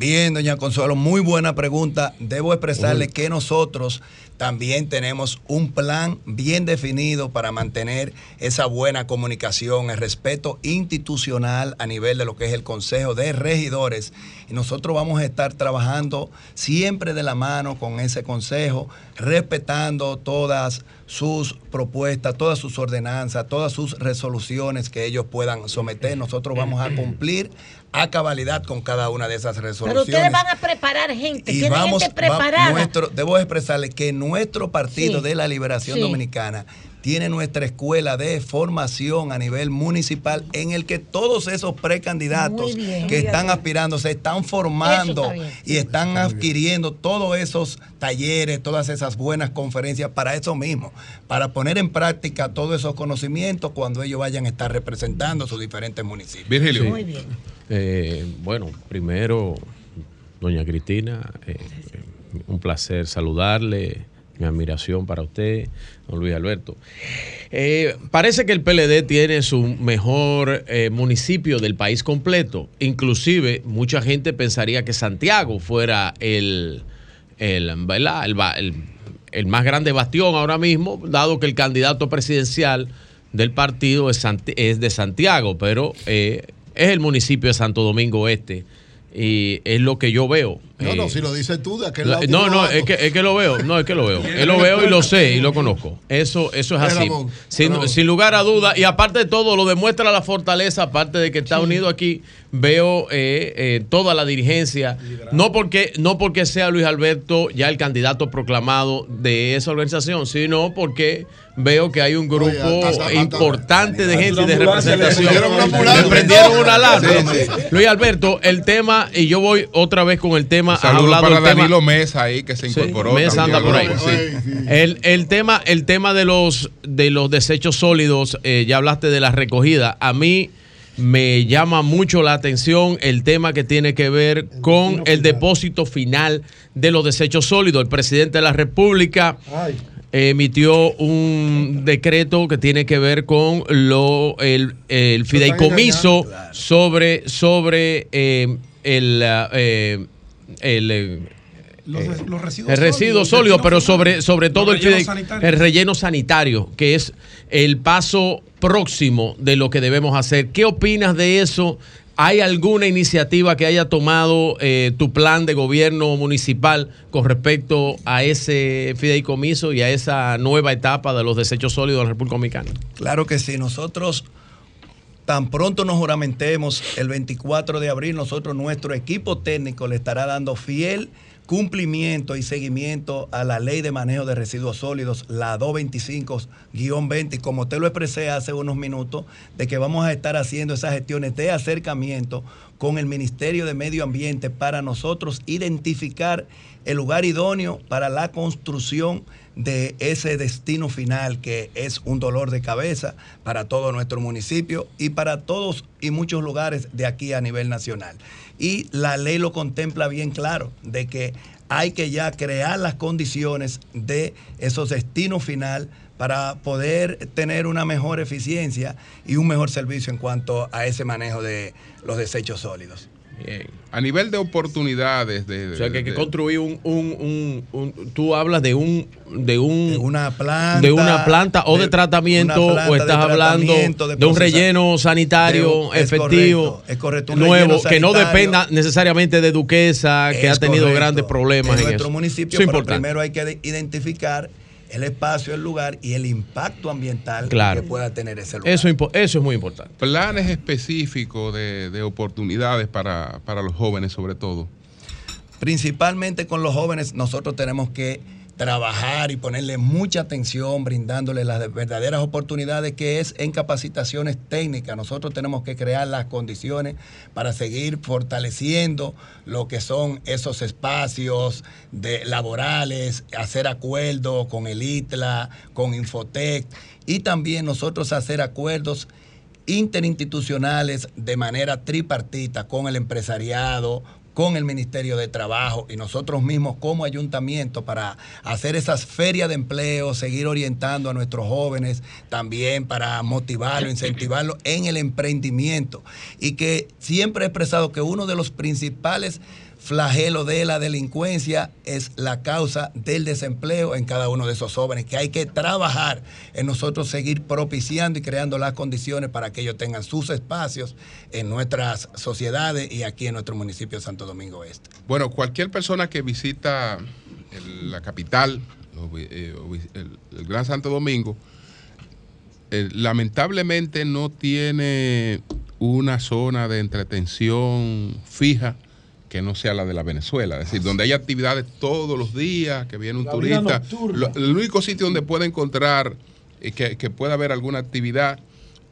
Bien, doña Consuelo, muy buena pregunta. Debo expresarle que nosotros también tenemos un plan bien definido para mantener esa buena comunicación, el respeto institucional a nivel de lo que es el Consejo de Regidores, y nosotros vamos a estar trabajando siempre de la mano con ese consejo, respetando todas sus propuestas, todas sus ordenanzas, todas sus resoluciones que ellos puedan someter. Nosotros vamos a cumplir a cabalidad con cada una de esas Pero resoluciones. ustedes van a preparar gente, Y tienen vamos, gente va- preparada. nuestro, debo expresarle que nuestro Partido Sí. de la Liberación Sí. Dominicana tiene nuestra escuela de formación a nivel municipal en el que todos esos precandidatos bien. que están bien. aspirando se están formando está y están adquiriendo todos esos talleres, todas esas buenas conferencias para eso mismo, para poner en práctica todos esos conocimientos cuando ellos vayan a estar representando sus diferentes municipios. Virgilio. Muy bien. Eh, bueno, primero, doña Cristina, eh, un placer saludarle, mi admiración para usted, don Luis Alberto. Eh, parece que el PLD tiene su mejor eh, municipio del país completo. Inclusive, mucha gente pensaría que Santiago fuera el, el, el, más grande bastión ahora mismo, dado que el candidato presidencial del partido es de Santiago, pero eh, es el municipio de Santo Domingo Este. Y es lo que yo veo. No, Eh, no, si lo dices tú, de aquel lado. no, no, es que, es que lo veo, no, es que lo veo. <laughs> Eh, lo veo y lo sé y lo conozco. Eso, eso es Eh, así. Sin, lugar a duda. Y aparte de todo, lo demuestra la fortaleza, aparte de que está unido aquí, veo eh, eh, toda la dirigencia. No porque, no porque sea Luis Alberto ya el candidato proclamado de esa organización, sino porque veo que hay un grupo hasta- hasta- importante de gente de representación. Le prendieron una alarma. Luis Alberto, el tema, y yo voy otra vez con el tema. Has Saludos hablado para tema- Danilo Mesa ahí que se Sí, incorporó. Mesa también. anda por ahí. Sí. El, el tema, el tema de los de los desechos sólidos, eh, ya hablaste de la recogida. A mí me llama mucho la atención el tema que tiene que ver con el depósito final de los desechos sólidos. El presidente de la República emitió un decreto que tiene que ver con lo el, el fideicomiso sobre sobre eh, el eh, el eh, Los, eh, los residuos el residuo sólidos, sólido, pero sobre, sobre todo el, el relleno sanitario, que es el paso próximo de lo que debemos hacer. ¿Qué opinas de eso? ¿Hay alguna iniciativa que haya tomado eh, tu plan de gobierno municipal con respecto a ese fideicomiso y a esa nueva etapa de los desechos sólidos de la República Dominicana? Claro que sí, nosotros tan pronto nos juramentemos el 24 de abril, nosotros, nuestro equipo técnico le estará dando fiel cumplimiento y seguimiento a la ley de manejo de residuos sólidos, la 225-20, y como te lo expresé hace unos minutos, de que vamos a estar haciendo esas gestiones de acercamiento con el Ministerio de Medio Ambiente para nosotros identificar el lugar idóneo para la construcción de ese destino final que es un dolor de cabeza para todo nuestro municipio y para todos y muchos lugares de aquí a nivel nacional. Y la ley lo contempla bien claro, de que hay que ya crear las condiciones de esos destinos final para poder tener una mejor eficiencia y un mejor servicio en cuanto a ese manejo de los desechos sólidos. A nivel de oportunidades de, O sea, que hay que construir un, un, un- un- tú hablas de un de un de una planta de una planta o de, de- tratamiento o de estás hablando de, de un relleno sanitario de- es efectivo correcto, es correcto, un nuevo que no dependa necesariamente de Duquesa que ha tenido correcto. grandes problemas en en, nuestro eso. municipio, es pero importante. primero hay que de- identificar el espacio, el lugar y el impacto ambiental Claro. que pueda tener ese lugar. eso, eso es muy importante planes específicos de, de oportunidades para, para los jóvenes sobre todo. Principalmente con los jóvenes, nosotros tenemos que trabajar y ponerle mucha atención, brindándoles las verdaderas oportunidades que es en capacitaciones técnicas. Nosotros tenemos que crear las condiciones para seguir fortaleciendo lo que son esos espacios de laborales, hacer acuerdos con el ITLA, con Infotec y también nosotros hacer acuerdos interinstitucionales de manera tripartita con el empresariado, con el Ministerio de Trabajo y nosotros mismos como ayuntamiento para hacer esas ferias de empleo, seguir orientando a nuestros jóvenes, también para motivarlo, incentivarlo en el emprendimiento. Y que siempre he expresado que uno de los principales flagelo de la delincuencia es la causa del desempleo en cada uno de esos jóvenes, que hay que trabajar en nosotros seguir propiciando y creando las condiciones para que ellos tengan sus espacios en nuestras sociedades y aquí en nuestro municipio de Santo Domingo Este. Bueno, cualquier persona que visita la capital, eh, el, el Gran Santo Domingo, eh, lamentablemente no tiene una zona de entretención fija que no sea la de la Venezuela, es decir, donde hay actividades todos los días, que viene un La turista. Lo- el único sitio donde puede encontrar eh, que, que pueda haber alguna actividad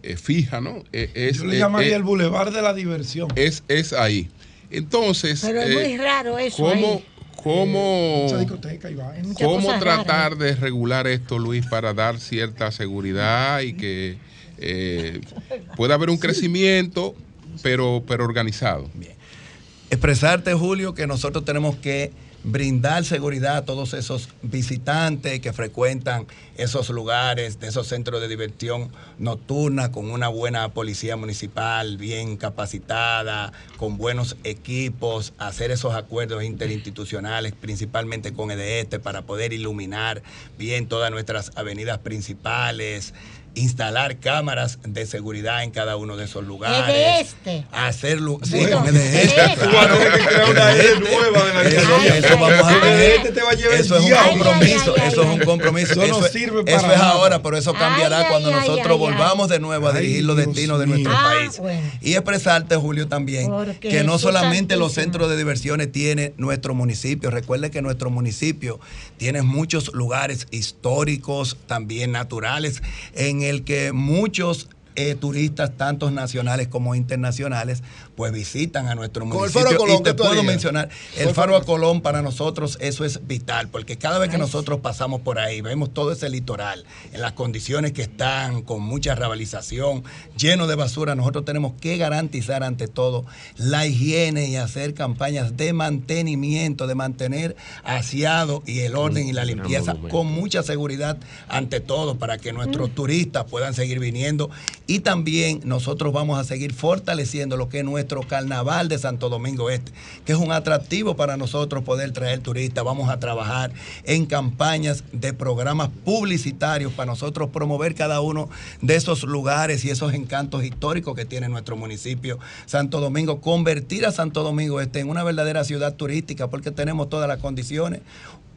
eh, fija, ¿no? Eh, es, Yo le eh, llamaría eh, el bulevar de la diversión. es, es ahí. Entonces, Pero es eh, muy raro eso. ¿cómo, ahí. cómo, Mucha discoteca y va. Hay muchas cómo tratar raras. de regular esto, Luis, para dar cierta seguridad y que eh, pueda haber un crecimiento, pero, pero organizado? Expresarte, Julio, que nosotros tenemos que brindar seguridad a todos esos visitantes que frecuentan esos lugares, de esos centros de diversión nocturna, con una buena policía municipal bien capacitada, con buenos equipos, hacer esos acuerdos interinstitucionales, principalmente con EDESTE, para poder iluminar bien todas nuestras avenidas principales, instalar cámaras de seguridad en cada uno de esos lugares. Es de este. Hacerlo, sí, Bueno, con de este. claro. Tú vas a tener que crear una E nueva de la Eso, calle. eso vamos a Ay, tener. este te va a llevar el Eso es un compromiso, eso es un compromiso. Eso no es- sirve eso para es nada. ahora, pero eso cambiará Ay, cuando nosotros ay, volvamos de nuevo a dirigir los destinos de nuestro Ah, país. bueno. Y expresarte, Julio, también Porque que no solamente los centros de diversiones tiene nuestro municipio. Recuerde que nuestro municipio tiene muchos lugares históricos, también naturales, en el que muchos eh, turistas, tanto nacionales como internacionales, pues visitan a nuestro Con el municipio. Faro a Colón, y te ¿qué tú puedo harías? mencionar, el Faro Faro- a Colón. Para nosotros eso es vital, porque cada vez que nosotros pasamos por ahí, vemos todo ese litoral, en las condiciones que están, con mucha rabalización, lleno de basura, nosotros tenemos que garantizar ante todo la higiene y hacer campañas de mantenimiento, de mantener aseado y el orden y la limpieza con mucha seguridad ante todo para que nuestros turistas puedan seguir viniendo. Y también nosotros vamos a seguir fortaleciendo lo que es nuestro carnaval de Santo Domingo Este, que es un atractivo para nosotros poder traer turistas. Vamos a trabajar en campañas de programas publicitarios para nosotros promover cada uno de esos lugares y esos encantos históricos que tiene nuestro municipio Santo Domingo, convertir a Santo Domingo Este en una verdadera ciudad turística porque tenemos todas las condiciones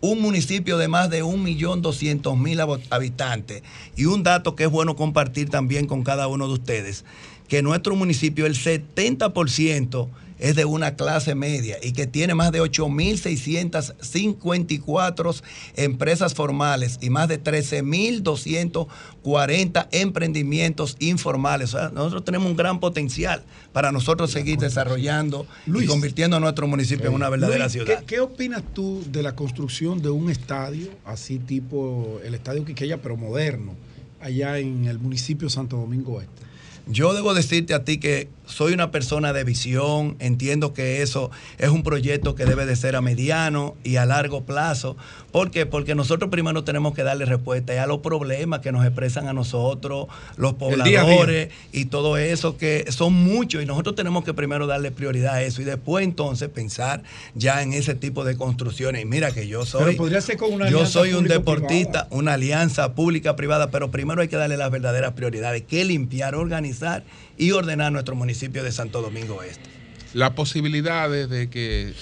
un municipio de más de 1.200.000 habitantes. Y un dato que es bueno compartir también con cada uno de ustedes, que nuestro municipio, el 70% es de una clase media y que tiene más de 8.654 empresas formales y más de 13.240 emprendimientos informales. O sea, nosotros tenemos un gran potencial para nosotros seguir desarrollando y convirtiendo a nuestro municipio en una verdadera Luis, ciudad. ¿qué, qué opinas tú de la construcción de un estadio, así tipo el estadio Quiqueya, pero moderno, allá en el municipio de Santo Domingo Este? Yo debo decirte a ti que soy una persona de visión, entiendo que eso es un proyecto que debe de ser a mediano y a largo plazo. ¿Por qué? Porque nosotros primero tenemos que darle respuesta a los problemas que nos expresan a nosotros, los pobladores y todo eso, que son muchos y nosotros tenemos que primero darle prioridad a eso y después entonces pensar ya en ese tipo de construcciones. Y mira que yo soy... Pero podría ser con una Yo soy un deportista, una alianza pública-privada, pero primero hay que darle las verdaderas prioridades, que limpiar, organizar y ordenar nuestro municipio de Santo Domingo Este. La posibilidad de, que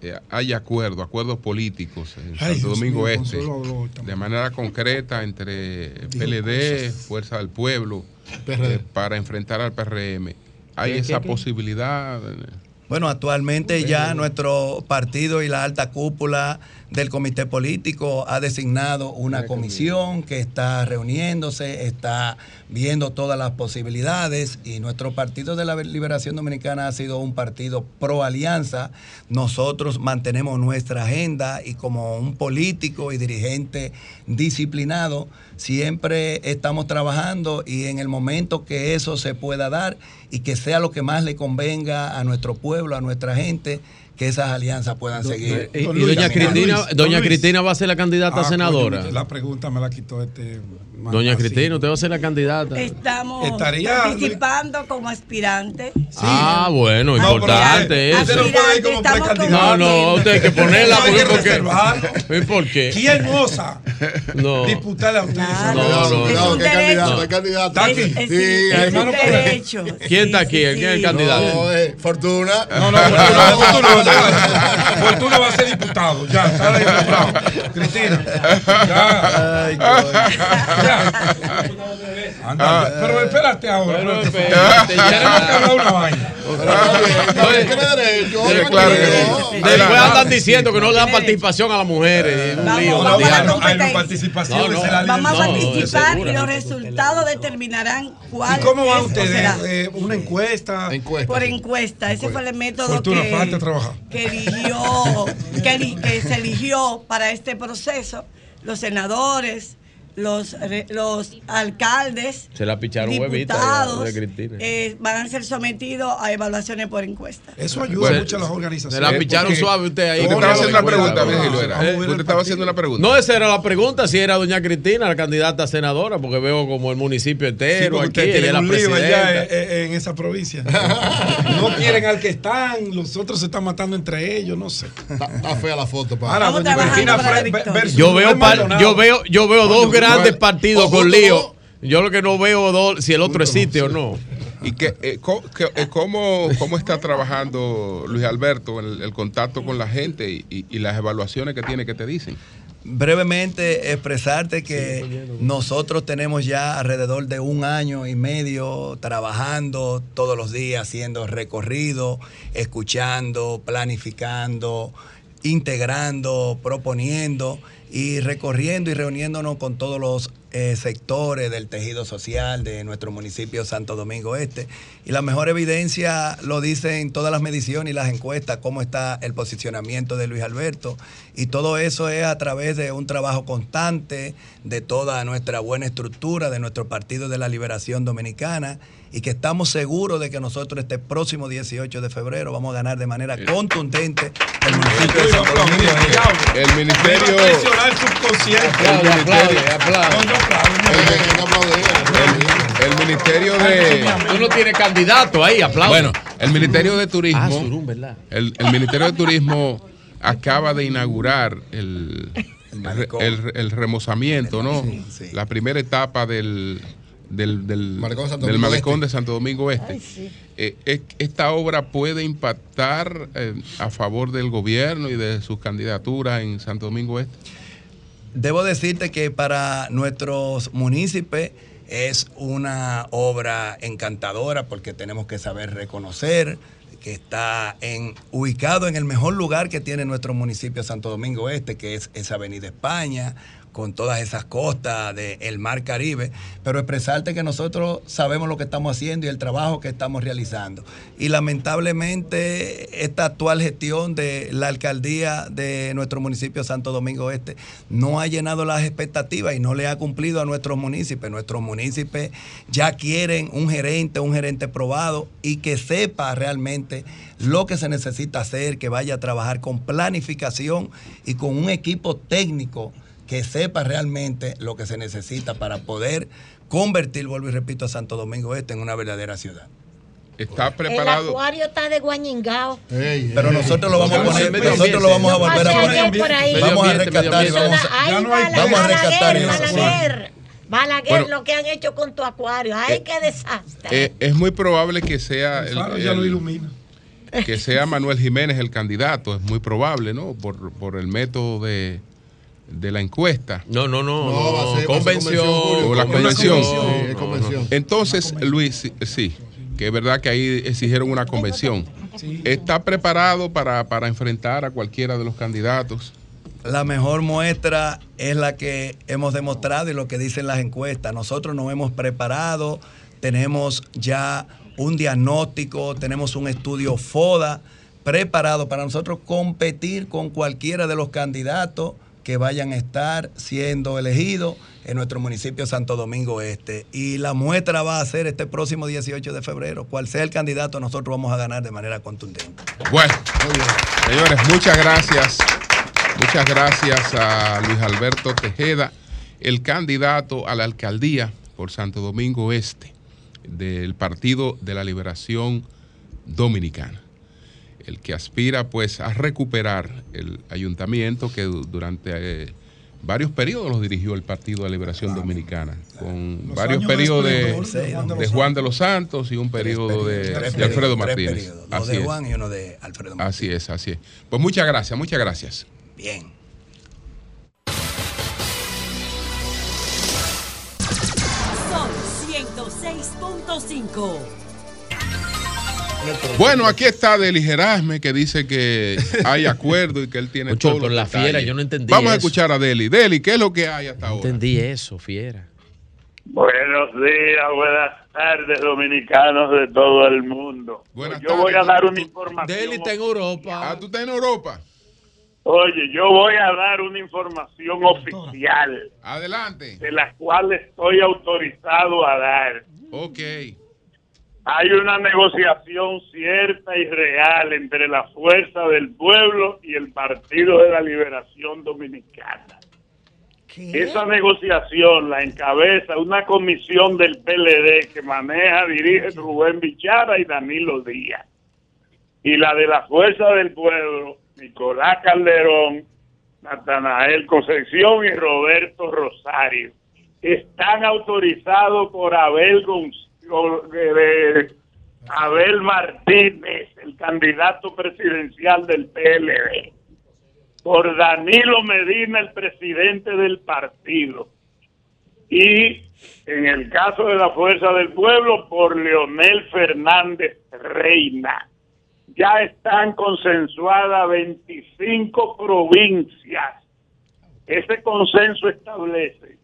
eh, haya acuerdos, acuerdos políticos en Ay, Santo Dios Domingo mío, Este, habló de manera concreta entre Dijo PLD, cosas. Fuerza del Pueblo, eh, para enfrentar al PRM. ¿Hay ¿Qué, esa qué? posibilidad? Bueno, actualmente ya nuestro partido y la alta cúpula del comité político ha designado una comisión que está reuniéndose, está viendo todas las posibilidades y nuestro partido de la Liberación Dominicana ha sido un partido pro alianza. Nosotros mantenemos nuestra agenda y como un político y dirigente disciplinado, siempre estamos trabajando y en el momento que eso se pueda dar y que sea lo que más le convenga a nuestro pueblo, a nuestra gente, que esas alianzas puedan seguir. Y, y doña Cristina, doña Cristina va a ser la candidata a Ah, senadora. coño, la pregunta me la quitó este. Doña Cristina, usted va a ser la candidata. Estamos Estaría- participando como aspirante. Ah, bueno, No, importante eso. usted no puede ir como Estamos No, no, usted hay que ponerla Hay que porque. <laughs> ¿Y por qué? ¿Quién osa No. disputarle a usted? No, no, Cuidado, no. que hay candidato, hay candidato. Está aquí. Sí, Es- hermano. ¿Quién está aquí? ¿Quién es el candidato? No, eh, Fortuna. No, no, Fortuna, <laughs> Fortuna, Fortuna, va a ser diputado. Ya, está registrado. Cristina. Ya. Ya. Anda, pero espérate ahora. Pero espérate. espérate, ya. Tenemos que hablar una vaina. Después andan diciendo que no le dan participación a las mujeres. Vamos, a participar. Y los resultados determinarán cuál ¿Y cómo van ustedes? Eh, ¿Una encuesta? Por encuesta, ese fue el método que, eligió, que, eli- que se eligió para este proceso. Los senadores, los, re- los alcaldes, Se la picharon ya, diputados, eh, van a ser sometidos a evaluaciones por encuesta. Eso ayuda mucho a las organizaciones. Se la picharon porque- suave usted ahí. Usted estaba la haciendo una pregunta, Virgilio, era. Vamos a ver Usted el estaba haciendo una pregunta. No, esa era la pregunta, si era doña Cristina la candidata a senadora, porque veo como el municipio Sí, entero porque aquí, la un lío presidenta. allá eh, eh, en esa provincia. <laughs> No quieren al que están, los otros se están matando entre ellos, no sé. Está, está fea la foto, pa. Ahora, doña Cristina para versus Yo veo, par- yo veo, yo veo dos grandes partidos o con lío. Yo lo que no veo dos, si el otro existe o no. ¿Y que, eh, co- que- eh, cómo, cómo está trabajando Luis Alberto en el, el contacto con la gente y, y- y las evaluaciones que tiene que te dicen? brevemente expresarte que nosotros tenemos ya alrededor de un año y medio trabajando todos los días, haciendo recorrido, escuchando, planificando, integrando, proponiendo y recorriendo y reuniéndonos con todos los eh, sectores del tejido social de nuestro municipio Santo Domingo Este. Y la mejor evidencia lo dicen todas las mediciones y las encuestas, cómo está el posicionamiento de Luis Alberto. Y todo eso es a través de un trabajo constante de toda nuestra buena estructura de nuestro Partido de la Liberación Dominicana y que estamos seguros de que nosotros este próximo 18 de febrero vamos a ganar de manera contundente el municipio de. El ministerio, el ministerio de... Tú no tienes candidato ahí, aplaude. Bueno, el Ministerio de ah, Turismo, ¿verdad? el, el Ministerio de Turismo acaba de inaugurar el, el, el remozamiento, ¿no? Sí, sí. La primera etapa del, del, del, Malecón de Santo del Domingo malecón Este. de Santo Domingo Este. Eh, es- esta obra puede impactar eh, a favor del gobierno y de sus candidaturas en Santo Domingo Este. Debo decirte que para nuestros municipios es una obra encantadora porque tenemos que saber reconocer que está en, ubicado en el mejor lugar que tiene nuestro municipio Santo Domingo Este, que es esa Avenida España, con todas esas costas del Mar Caribe, pero expresarte que nosotros sabemos lo que estamos haciendo y el trabajo que estamos realizando. Y lamentablemente esta actual gestión de la alcaldía de nuestro municipio Santo Domingo Este no ha llenado las expectativas y no le ha cumplido a nuestros municipios. Nuestros municipios ya quieren un gerente, un gerente probado y que sepa realmente lo que se necesita hacer, que vaya a trabajar con planificación y con un equipo técnico que sepa realmente lo que se necesita para poder convertir, vuelvo y repito, a Santo Domingo Este en una verdadera ciudad. Está El preparado. acuario está de guañingao. Pero nosotros lo vamos a poner, nosotros lo vamos a volver a poner. Vamos a rescatar y vamos a, Ay, ya no hay- Bala- vamos a rescatar Balaguer, eso. Balaguer. Balaguer, Bueno. lo que han hecho con tu acuario. Ay, qué desastre. Eh, es muy probable que sea el- Claro, ya lo el- ilumina. que sea Manuel Jiménez el candidato, es muy probable, ¿no? Por, por el método de, de la encuesta. No, no, no. No, va a ser- va a ser convención. O la Una convención. Sí, es convención. Entonces, Luis, sí, sí, que es verdad que ahí exigieron una convención. ¿Está preparado para, para enfrentar a cualquiera de los candidatos? La mejor muestra es la que hemos demostrado y lo que dicen las encuestas. Nosotros nos hemos preparado, tenemos ya un diagnóstico, tenemos un estudio FODA preparado para nosotros competir con cualquiera de los candidatos que vayan a estar siendo elegidos en nuestro municipio Santo Domingo Este. Y la muestra va a ser este próximo 18 de febrero. Cual sea el candidato, nosotros vamos a ganar de manera contundente. Bueno, señores, muchas gracias. Muchas gracias a Luis Alberto Tejeda, el candidato a la alcaldía por Santo Domingo Este del Partido de la Liberación Dominicana. El que aspira pues a recuperar el ayuntamiento que du- durante eh, varios periodos los dirigió el Partido de Liberación Dominicana, con Los varios periodos de, Juan de de los Juan de los Santos y un periodo de, Alfredo Martínez. periodos, Dos Así de es. Juan y uno de Alfredo Martínez. Así es, así es. Pues muchas gracias, muchas gracias. Bien. Son 106.5. Bueno, aquí está Deli Gerasme que dice que hay <laughs> acuerdo y que él tiene Mucho, todos pero los la detalles. fiera, yo no entendí Vamos a escuchar a Deli. Deli, ¿qué es lo que hay hasta No ahora? entendí eso, fiera. Buenos días, buenas tardes, dominicanos de todo el mundo. Buenas yo voy a dar una información. Deli está en Europa. Ah, tú estás en Europa. Oye, yo voy a dar una información oficial. Adelante. De la cual estoy autorizado a dar. Ok. Hay una negociación cierta y real entre la Fuerza del Pueblo y el Partido de la Liberación Dominicana. Esa negociación la encabeza una comisión del PLD que maneja, dirige Rubén Bichara y Danilo Díaz. Y la de la Fuerza del Pueblo, Nicolás Calderón, Natanael Concepción y Roberto Rosario. Están autorizados por Abel González. Abel Martínez, el candidato presidencial del PLD por Danilo Medina, el presidente del partido. Y en el caso de la Fuerza del Pueblo, por Leonel Fernández Reina. Ya están consensuadas 25 provincias. Ese consenso establece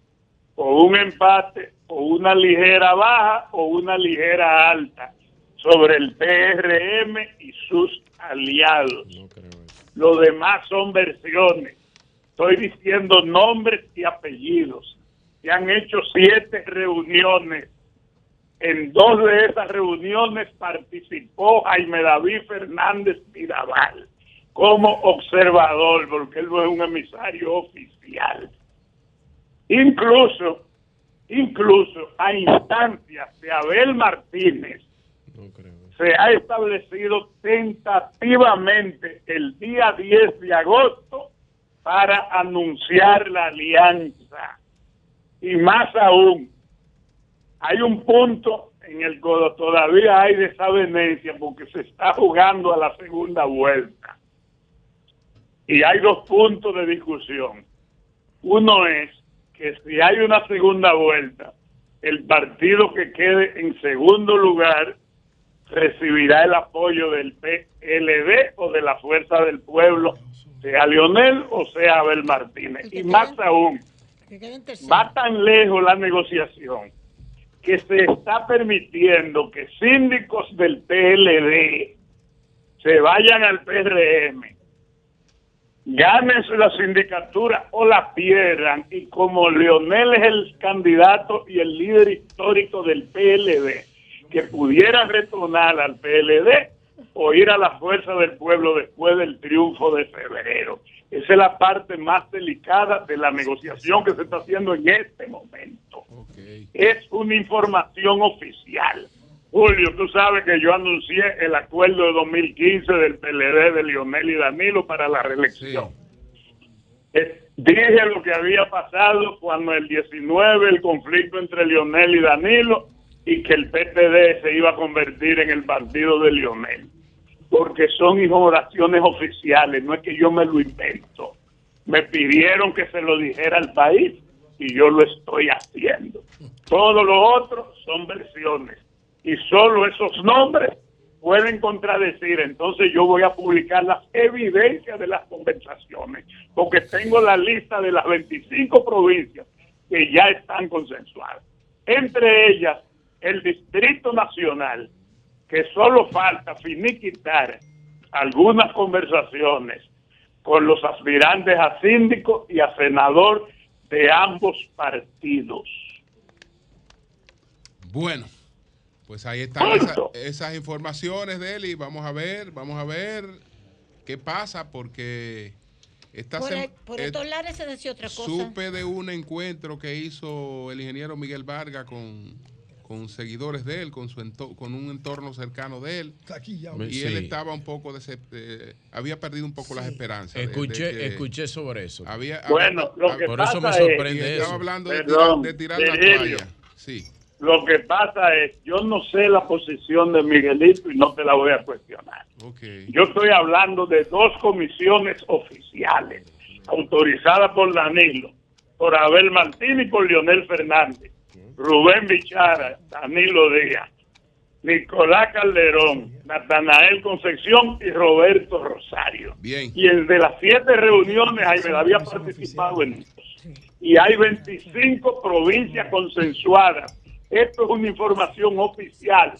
o un empate, o una ligera baja, o una ligera alta sobre el PRM y sus aliados. Lo demás son versiones. Estoy diciendo nombres y apellidos. Se han hecho siete reuniones. En dos de esas reuniones participó Jaime David Fernández Mirabal como observador, porque él no es un emisario oficial. Incluso, incluso a instancias de Abel Martínez, se ha establecido tentativamente el día 10 de agosto para anunciar la alianza. Y más aún, hay un punto en el que todavía hay desavenencia porque se está jugando a la segunda vuelta. Y hay dos puntos de discusión. Uno es que si hay una segunda vuelta, el partido que quede en segundo lugar recibirá el apoyo del PLD o de la Fuerza del Pueblo, sea Leonel o sea Abel Martínez. Y más aún, va tan lejos la negociación que se está permitiendo que síndicos del PLD se vayan al PRM, ganen la sindicatura o la pierdan y como Leonel es el candidato y el líder histórico del PLD, que pudiera retornar al PLD o ir a la fuerza del pueblo después del triunfo de febrero. Esa es la parte más delicada de la negociación que se está haciendo en este momento. Es una información oficial. Julio, tú sabes que yo anuncié el acuerdo de 2015 del PLD de Lionel y Danilo para la reelección. Eh, Dije lo que había pasado cuando el 19 el conflicto entre Lionel y Danilo y que el PPD se iba a convertir en el partido de Lionel. Porque son oraciones oficiales, no es que yo me lo invento. Me pidieron que se lo dijera al país y yo lo estoy haciendo. Todo lo otro son versiones y solo esos nombres pueden contradecir. Entonces yo voy a publicar las evidencias de las conversaciones porque tengo la lista de las 25 provincias que ya están consensuadas. Entre ellas el Distrito Nacional, que solo falta finiquitar algunas conversaciones con los aspirantes a síndico y a senador de ambos partidos. Bueno, pues ahí están esa- esas informaciones de él y vamos a ver, vamos a ver qué pasa porque esta Por, sem- e- por eh, estos lares se decía otra cosa. supe de un encuentro que hizo el ingeniero Miguel Vargas con, con seguidores de él, con su ento- con un entorno cercano de él. Y Sí. él estaba un poco eh, había perdido un poco las esperanzas. de- de Escuché, escuché sobre eso. Había, Bueno, lo había- que Por eso me pasa es- sorprende y eso. estaba hablando de tirar, de tirar la toalla. Sí. Lo que pasa es, yo no sé la posición de Miguelito y no te la voy a cuestionar. Yo estoy hablando de dos comisiones oficiales autorizadas por Danilo, por Abel Martín y por Leonel Fernández, Rubén Bichara, Danilo Díaz, Nicolás Calderón, Natanael Concepción y Roberto Rosario. Bien. Y el de las siete reuniones, Jaime había participado en dos. Y hay 25 provincias consensuadas. Esto es una información oficial.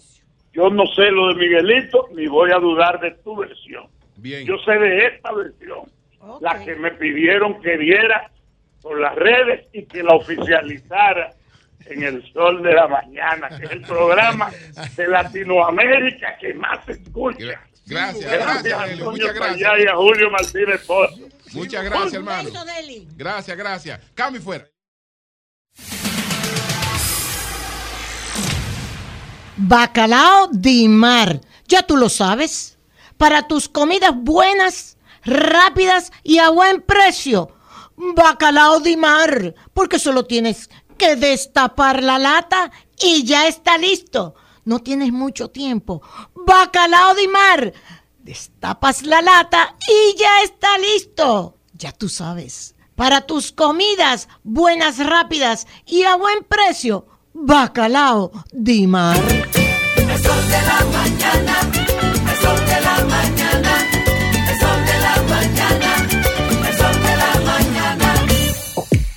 Yo no sé lo de Miguelito, ni voy a dudar de tu versión. Bien. Yo sé de esta versión, la que me pidieron que diera por las redes y que la oficializara en el Sol de la Mañana, que es el programa de Latinoamérica que más se escucha. Gracias, Gracias, gracias, muchas gracias. Y a Julio Martínez Pozo. Muchas gracias, hermano. Gracias, gracias. Cambio y fuera. Bacalao de mar. Ya tú lo sabes. Para tus comidas buenas, rápidas y a buen precio. Bacalao de mar. Porque solo tienes que destapar la lata y ya está listo. No tienes mucho tiempo. Bacalao de mar. Destapas la lata y ya está listo. Ya tú sabes. Para tus comidas buenas, rápidas y a buen precio. Bacalao de mar. El sol de la mañana,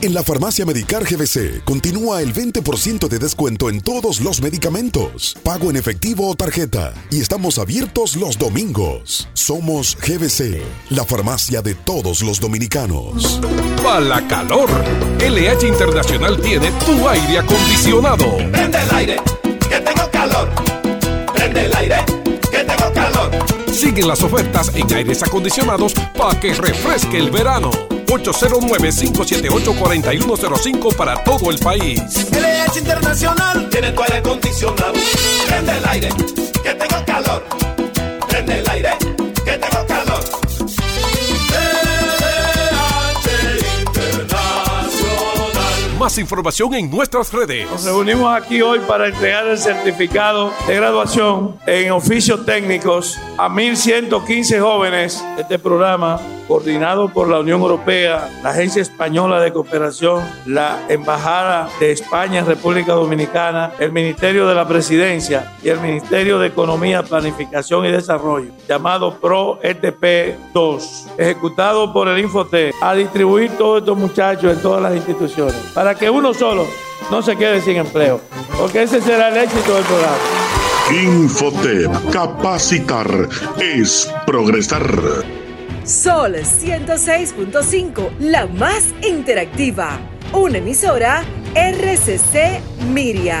En la farmacia Medicar GBC continúa el 20% de descuento en todos los medicamentos, pago en efectivo o tarjeta, y estamos abiertos los domingos. Somos GBC, la farmacia de todos los dominicanos. Para la calor, LH Internacional tiene tu aire acondicionado. Prende el aire, que tengo calor. Prende el aire, que tengo calor. Siguen las ofertas en aires acondicionados para que refresque el verano. 809-578-4105 para todo el país. LH Internacional tiene tu aire acondicionado. Prende el aire, que tengo calor. Prende el aire, Más información en nuestras redes. Nos reunimos aquí hoy para entregar el certificado de graduación en oficios técnicos a 1.115 jóvenes de este programa coordinado por la Unión Europea, la Agencia Española de Cooperación, la Embajada de España en República Dominicana, el Ministerio de la Presidencia y el Ministerio de Economía, Planificación y Desarrollo, llamado Pro ETP 2, ejecutado por el Infotec, a distribuir todos estos muchachos en todas las instituciones, para que uno solo no se quede sin empleo, porque ese será el éxito del programa. Infotep, capacitar es progresar. Sol 106.5, la más interactiva. Una emisora RCC Miria.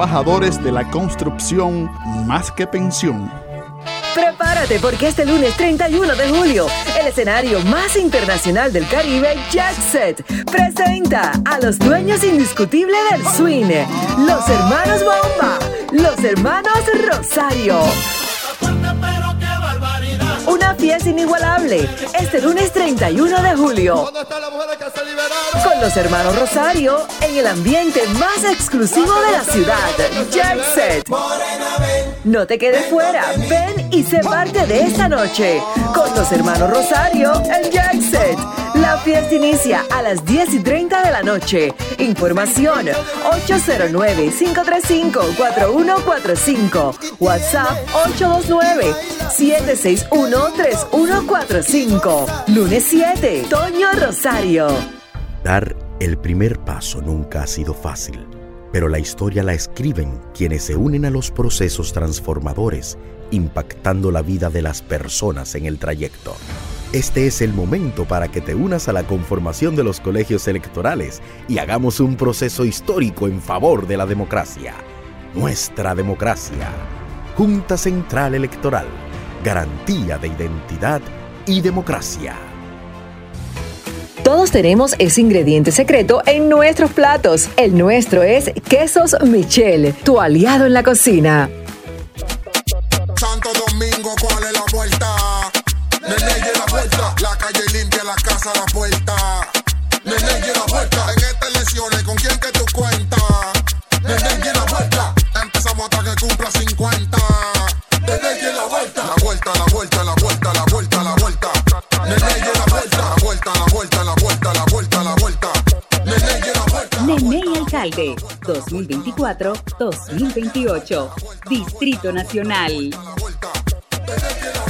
de la construcción más que pensión. Prepárate porque este lunes 31 de julio, el escenario más internacional del Caribe, Jackset, presenta a los dueños indiscutibles del swing, los hermanos Bomba, los hermanos Rosario. Una fiesta inigualable este lunes 31 de julio. Con los hermanos Rosario en el ambiente más exclusivo de la ciudad, Jackset. No te quedes fuera, ven y sé parte de esta noche. Con los hermanos Rosario en Jackset. La fiesta inicia a las 10 y 30 de la noche. Información 809-535-4145. WhatsApp 829-761-3145. Lunes 7, Toño Rosario. Dar el primer paso nunca ha sido fácil, pero la historia la escriben quienes se unen a los procesos transformadores, impactando la vida de las personas en el trayecto. Este es el momento para que te unas a la conformación de los colegios electorales y hagamos un proceso histórico en favor de la democracia. Nuestra democracia. Junta Central Electoral. Garantía de identidad y democracia. Todos tenemos ese ingrediente secreto en nuestros platos. El nuestro es Quesos Michel, tu aliado en la cocina. Santo Domingo, ¿cuál es la vuelta? La vuelta. Calle limpia, la casa, la puerta. Nene, la vuelta. En estas elecciones, ¿con quién que tú cuentas? Nene, la vuelta. Empezamos hasta que cumpla 50. Nene, la vuelta. La vuelta, la vuelta, la vuelta, la vuelta, la vuelta. Nene, y la vuelta. La vuelta, la vuelta, la vuelta, la vuelta, la vuelta. Nene, y la vuelta. Nene Alcalde 2024-2028 Distrito Nacional La noche a mí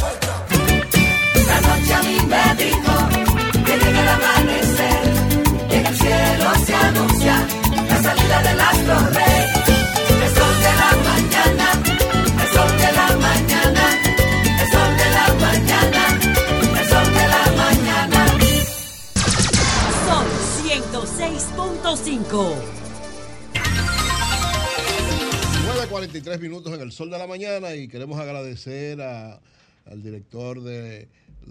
me dijo que llega el amanecer, que en el cielo se anuncia la salida del astro rey. El sol de la mañana, el sol de la mañana, el sol de la mañana, el sol de la mañana. Son 106.5. 9.43 minutos en el sol de la mañana y queremos agradecer a- al director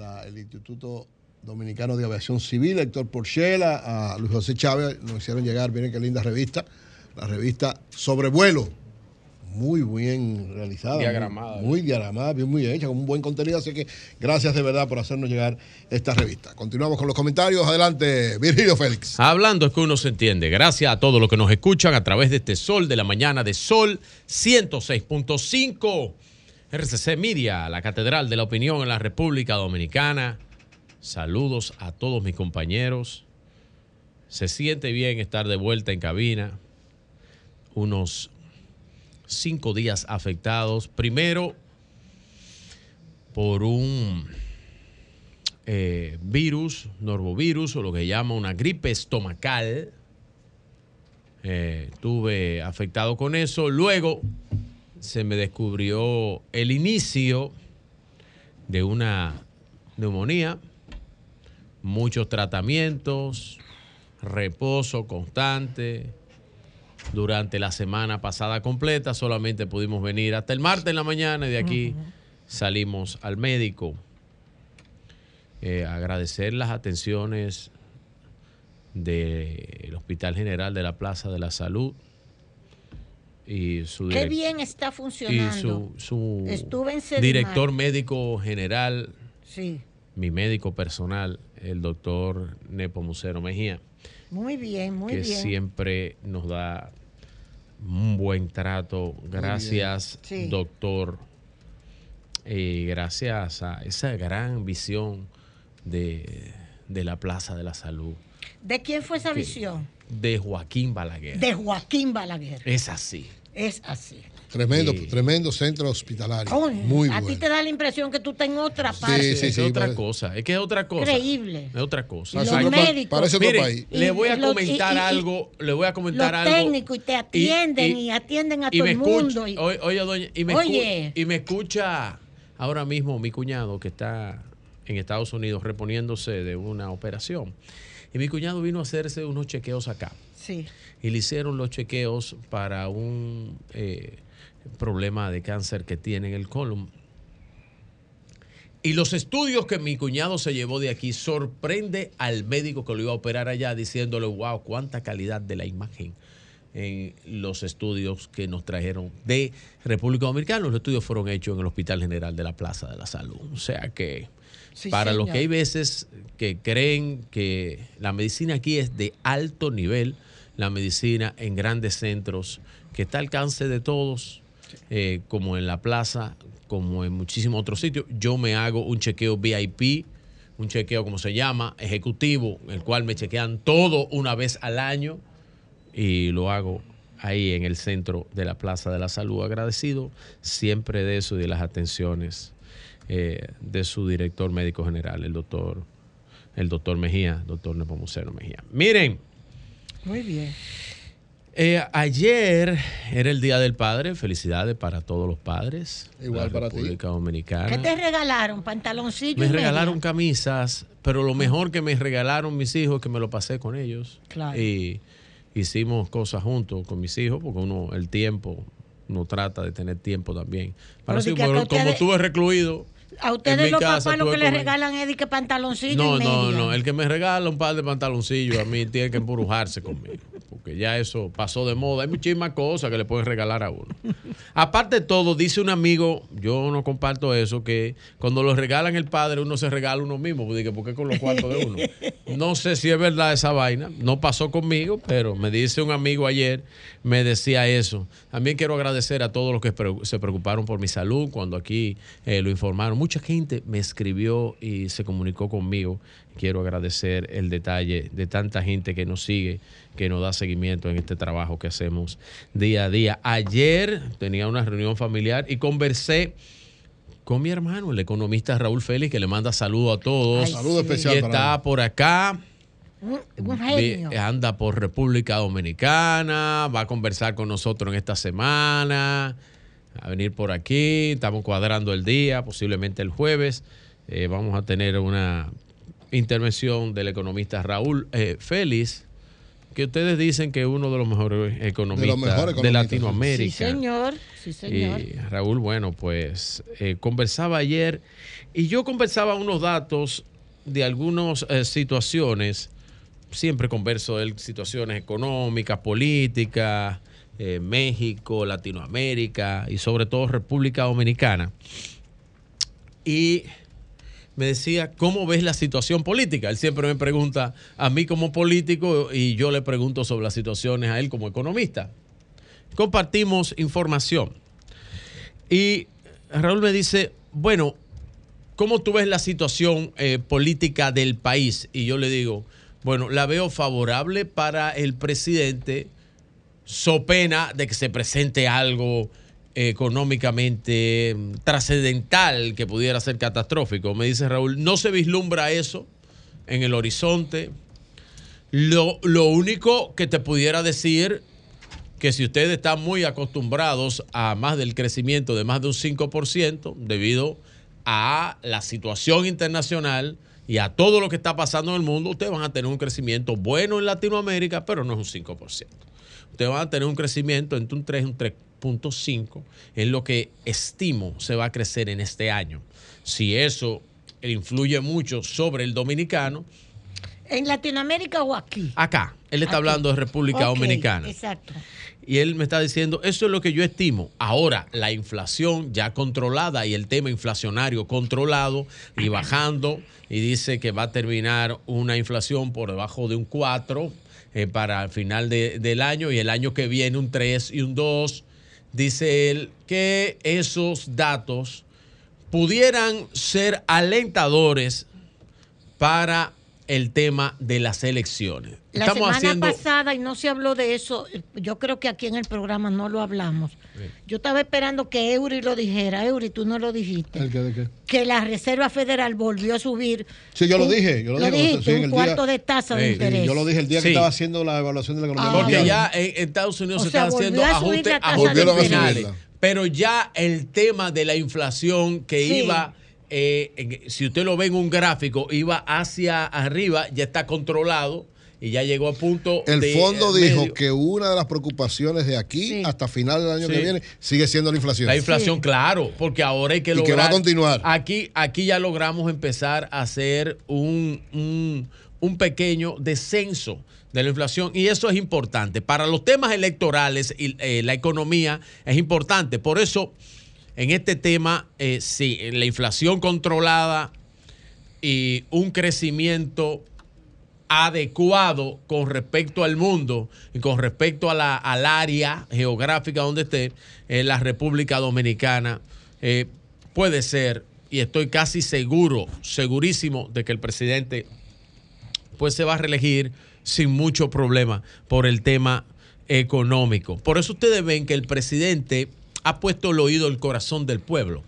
del Instituto Dominicano de Aviación Civil, Héctor Porchela, a Luis José Chávez, nos hicieron llegar, miren qué linda revista, la revista Sobrevuelo, muy bien realizada. Diagramada. Muy, muy diagramada, bien, muy hecha, con un buen contenido, así que gracias de verdad por hacernos llegar esta revista. Continuamos con los comentarios, adelante, Virgilio Félix. Hablando es que uno se entiende. Gracias a todos los que nos escuchan a través de este Sol de la Mañana de Sol 106.5. RCC Media, la Catedral de la Opinión en la República Dominicana. Saludos a todos mis compañeros. Se siente bien estar de vuelta en cabina. Unos cinco días afectados. Primero, por un eh, virus, normovirus, o lo que llama una gripe estomacal. Eh, estuve afectado con eso. Luego se me descubrió el inicio de una neumonía, muchos tratamientos, reposo constante. Durante la semana pasada completa solamente pudimos venir hasta el martes en la mañana y de aquí salimos al médico. Eh, agradecer las atenciones del Hospital General de la Plaza de la Salud y su Qué bien está y funcionando. su, su Estuve en Sedimar. director médico general, Sí, mi médico personal, el doctor Nepomuceno Mejía, muy bien, muy que bien. siempre nos da un buen trato. Gracias, Sí. doctor. Y gracias a esa gran visión de, de la Plaza de la Salud, ¿De quién fue esa que- visión? De Joaquín Balaguer. De Joaquín Balaguer. Es así. Es así. Tremendo, tremendo centro hospitalario. Coño, Muy a bueno. ti te da la impresión que tú estás en otra parte. es otra cosa. Es que es otra cosa. Increíble. Es otra cosa. Los médicos. parece otro Miren, país. Le voy a comentar y- y- algo. Le voy a comentar Los algo. técnicos y te atienden y, atienden a y todo me el mundo. y- oye, oye, doña, y me, Oye. escu- y me escucha ahora mismo mi cuñado que está en Estados Unidos reponiéndose de una operación. Y mi cuñado vino a hacerse unos chequeos acá. Sí. Y le hicieron los chequeos para un eh, problema de cáncer que tiene en el colon. Y los estudios que mi cuñado se llevó de aquí sorprende al médico que lo iba a operar allá diciéndole, wow, cuánta calidad de la imagen en los estudios que nos trajeron de República Dominicana. Los estudios fueron hechos en el Hospital General de la Plaza de la Salud. O sea que Sí, para los que hay veces que creen que la medicina aquí es de alto nivel, la medicina en grandes centros, que está al alcance de todos, eh, como en la plaza, como en muchísimos otros sitios. Yo me hago un chequeo VIP, un chequeo, como se llama, ejecutivo, el cual me chequean todo una vez al año y lo hago ahí en el centro de la Plaza de la Salud. Agradecido siempre de eso y de las atenciones eh, de su director médico general, el doctor, el doctor Mejía, doctor Nepomuceno Mejía. Miren, Muy bien. eh, ayer era el Día del Padre. Felicidades para todos los padres. Igual de la para ti. República Dominicana. ¿Qué te regalaron? ¿Pantaloncillo? Me y regalaron media? camisas, pero lo mejor que me regalaron mis hijos es que me lo pasé con ellos. Claro. Y hicimos cosas juntos con mis hijos, porque uno, el tiempo, uno trata de tener tiempo también. Para Pero sí, como estuve recluido. A ustedes los papás lo que le con- regalan es que pantaloncillo No, y media. no, no. El que me regala un par de pantaloncillos a mí tiene que embrujarse conmigo. Porque ya eso pasó de moda. Hay muchísimas cosas que le pueden regalar a uno. <laughs> Aparte de todo, dice un amigo, yo no comparto eso, que cuando lo regalan el padre, uno se regala uno mismo. Porque, ¿por qué con los cuartos de uno? <laughs> No sé si es verdad esa vaina. No pasó conmigo, pero me dice un amigo ayer, me decía eso. También quiero agradecer a todos los que se preocuparon por mi salud cuando aquí eh, lo informaron. Mucha gente me escribió y se comunicó conmigo. Quiero agradecer el detalle de tanta gente que nos sigue, que nos da seguimiento en este trabajo que hacemos día a día. Ayer tenía una reunión familiar y conversé con mi hermano, el economista Raúl Félix, que le manda saludos a todos. Ay, Saludo sí. especial Y está por acá. Anda por República Dominicana, va a conversar con nosotros en esta semana, a venir por aquí, estamos cuadrando el día, posiblemente el jueves. Eh, vamos a tener una intervención del economista Raúl eh, Félix, que ustedes dicen que es uno de los mejores economistas de, mejores economistas, Latinoamérica. Sí, señor. Sí, señor. Y Raúl, bueno, pues eh, conversaba ayer y yo conversaba unos datos de algunas eh, situaciones. Siempre converso de situaciones económicas, políticas, eh, México, Latinoamérica y sobre todo República Dominicana. Y me decía, ¿cómo ves la situación política? Él siempre me pregunta a mí como político y yo le pregunto sobre las situaciones a él como economista compartimos información. Y Raúl me dice, bueno, ¿cómo tú ves la situación eh, política del país? Y yo le digo, bueno, la veo favorable para el presidente, so pena de que se presente algo económicamente mm, trascendental que pudiera ser catastrófico. Me dice Raúl, no se vislumbra eso en el horizonte. Lo, lo único que te pudiera decir que si ustedes están muy acostumbrados a más del crecimiento de más de un 5% debido a la situación internacional y a todo lo que está pasando en el mundo, ustedes van a tener un crecimiento bueno en Latinoamérica, pero no es un 5%. Ustedes van a tener un crecimiento entre un 3 y un 3.5, es lo que estimo se va a crecer en este año. Si eso influye mucho sobre el dominicano, ¿En Latinoamérica o aquí? acá, él está hablando de República Dominicana. Exacto. Y él me está diciendo, eso es lo que yo estimo. Ahora, la inflación ya controlada y el tema inflacionario controlado y bajando, y dice que va a terminar una inflación por debajo de un 4 eh, para el final de- del año y el año que viene un 3 y un 2. Dice él que esos datos pudieran ser alentadores para el tema de las elecciones. La Estamos semana haciendo pasada, y no se habló de eso, yo creo que aquí en el programa no lo hablamos. Yo estaba esperando que Eury lo dijera. Eury, tú no lo dijiste. ¿El qué, de qué? Que la Reserva Federal volvió a subir. Sí, yo lo un- dije. Yo lo, dije, sí, en un el cuarto día- de tasa de Sí, interés. yo lo dije el día Sí. que estaba haciendo la evaluación de la economía Ah. Porque ya en, en Estados Unidos O se sea, están haciendo ajustes, ajustes finales. Pero ya el tema de la inflación que Sí. iba, eh, en- si usted lo ve en un gráfico, iba hacia arriba, ya está controlado y ya llegó a punto El de, fondo eh, dijo medio. que una de las preocupaciones de aquí hasta final del año Sí. que viene sigue siendo la inflación. La inflación, claro, porque ahora hay que Y lograr. que va a continuar. Aquí, aquí ya logramos empezar a hacer un, un, un pequeño descenso de la inflación y eso es importante. Para los temas electorales y eh, la economía es importante. Por eso, en este tema, eh, sí, la inflación controlada y un crecimiento adecuado con respecto al mundo y con respecto a la, al área geográfica donde esté eh, la República Dominicana, eh, puede ser, y estoy casi seguro, segurísimo de que el presidente pues se va a reelegir sin mucho problema por el tema económico. Por eso ustedes ven que el presidente ha puesto el oído al corazón del pueblo.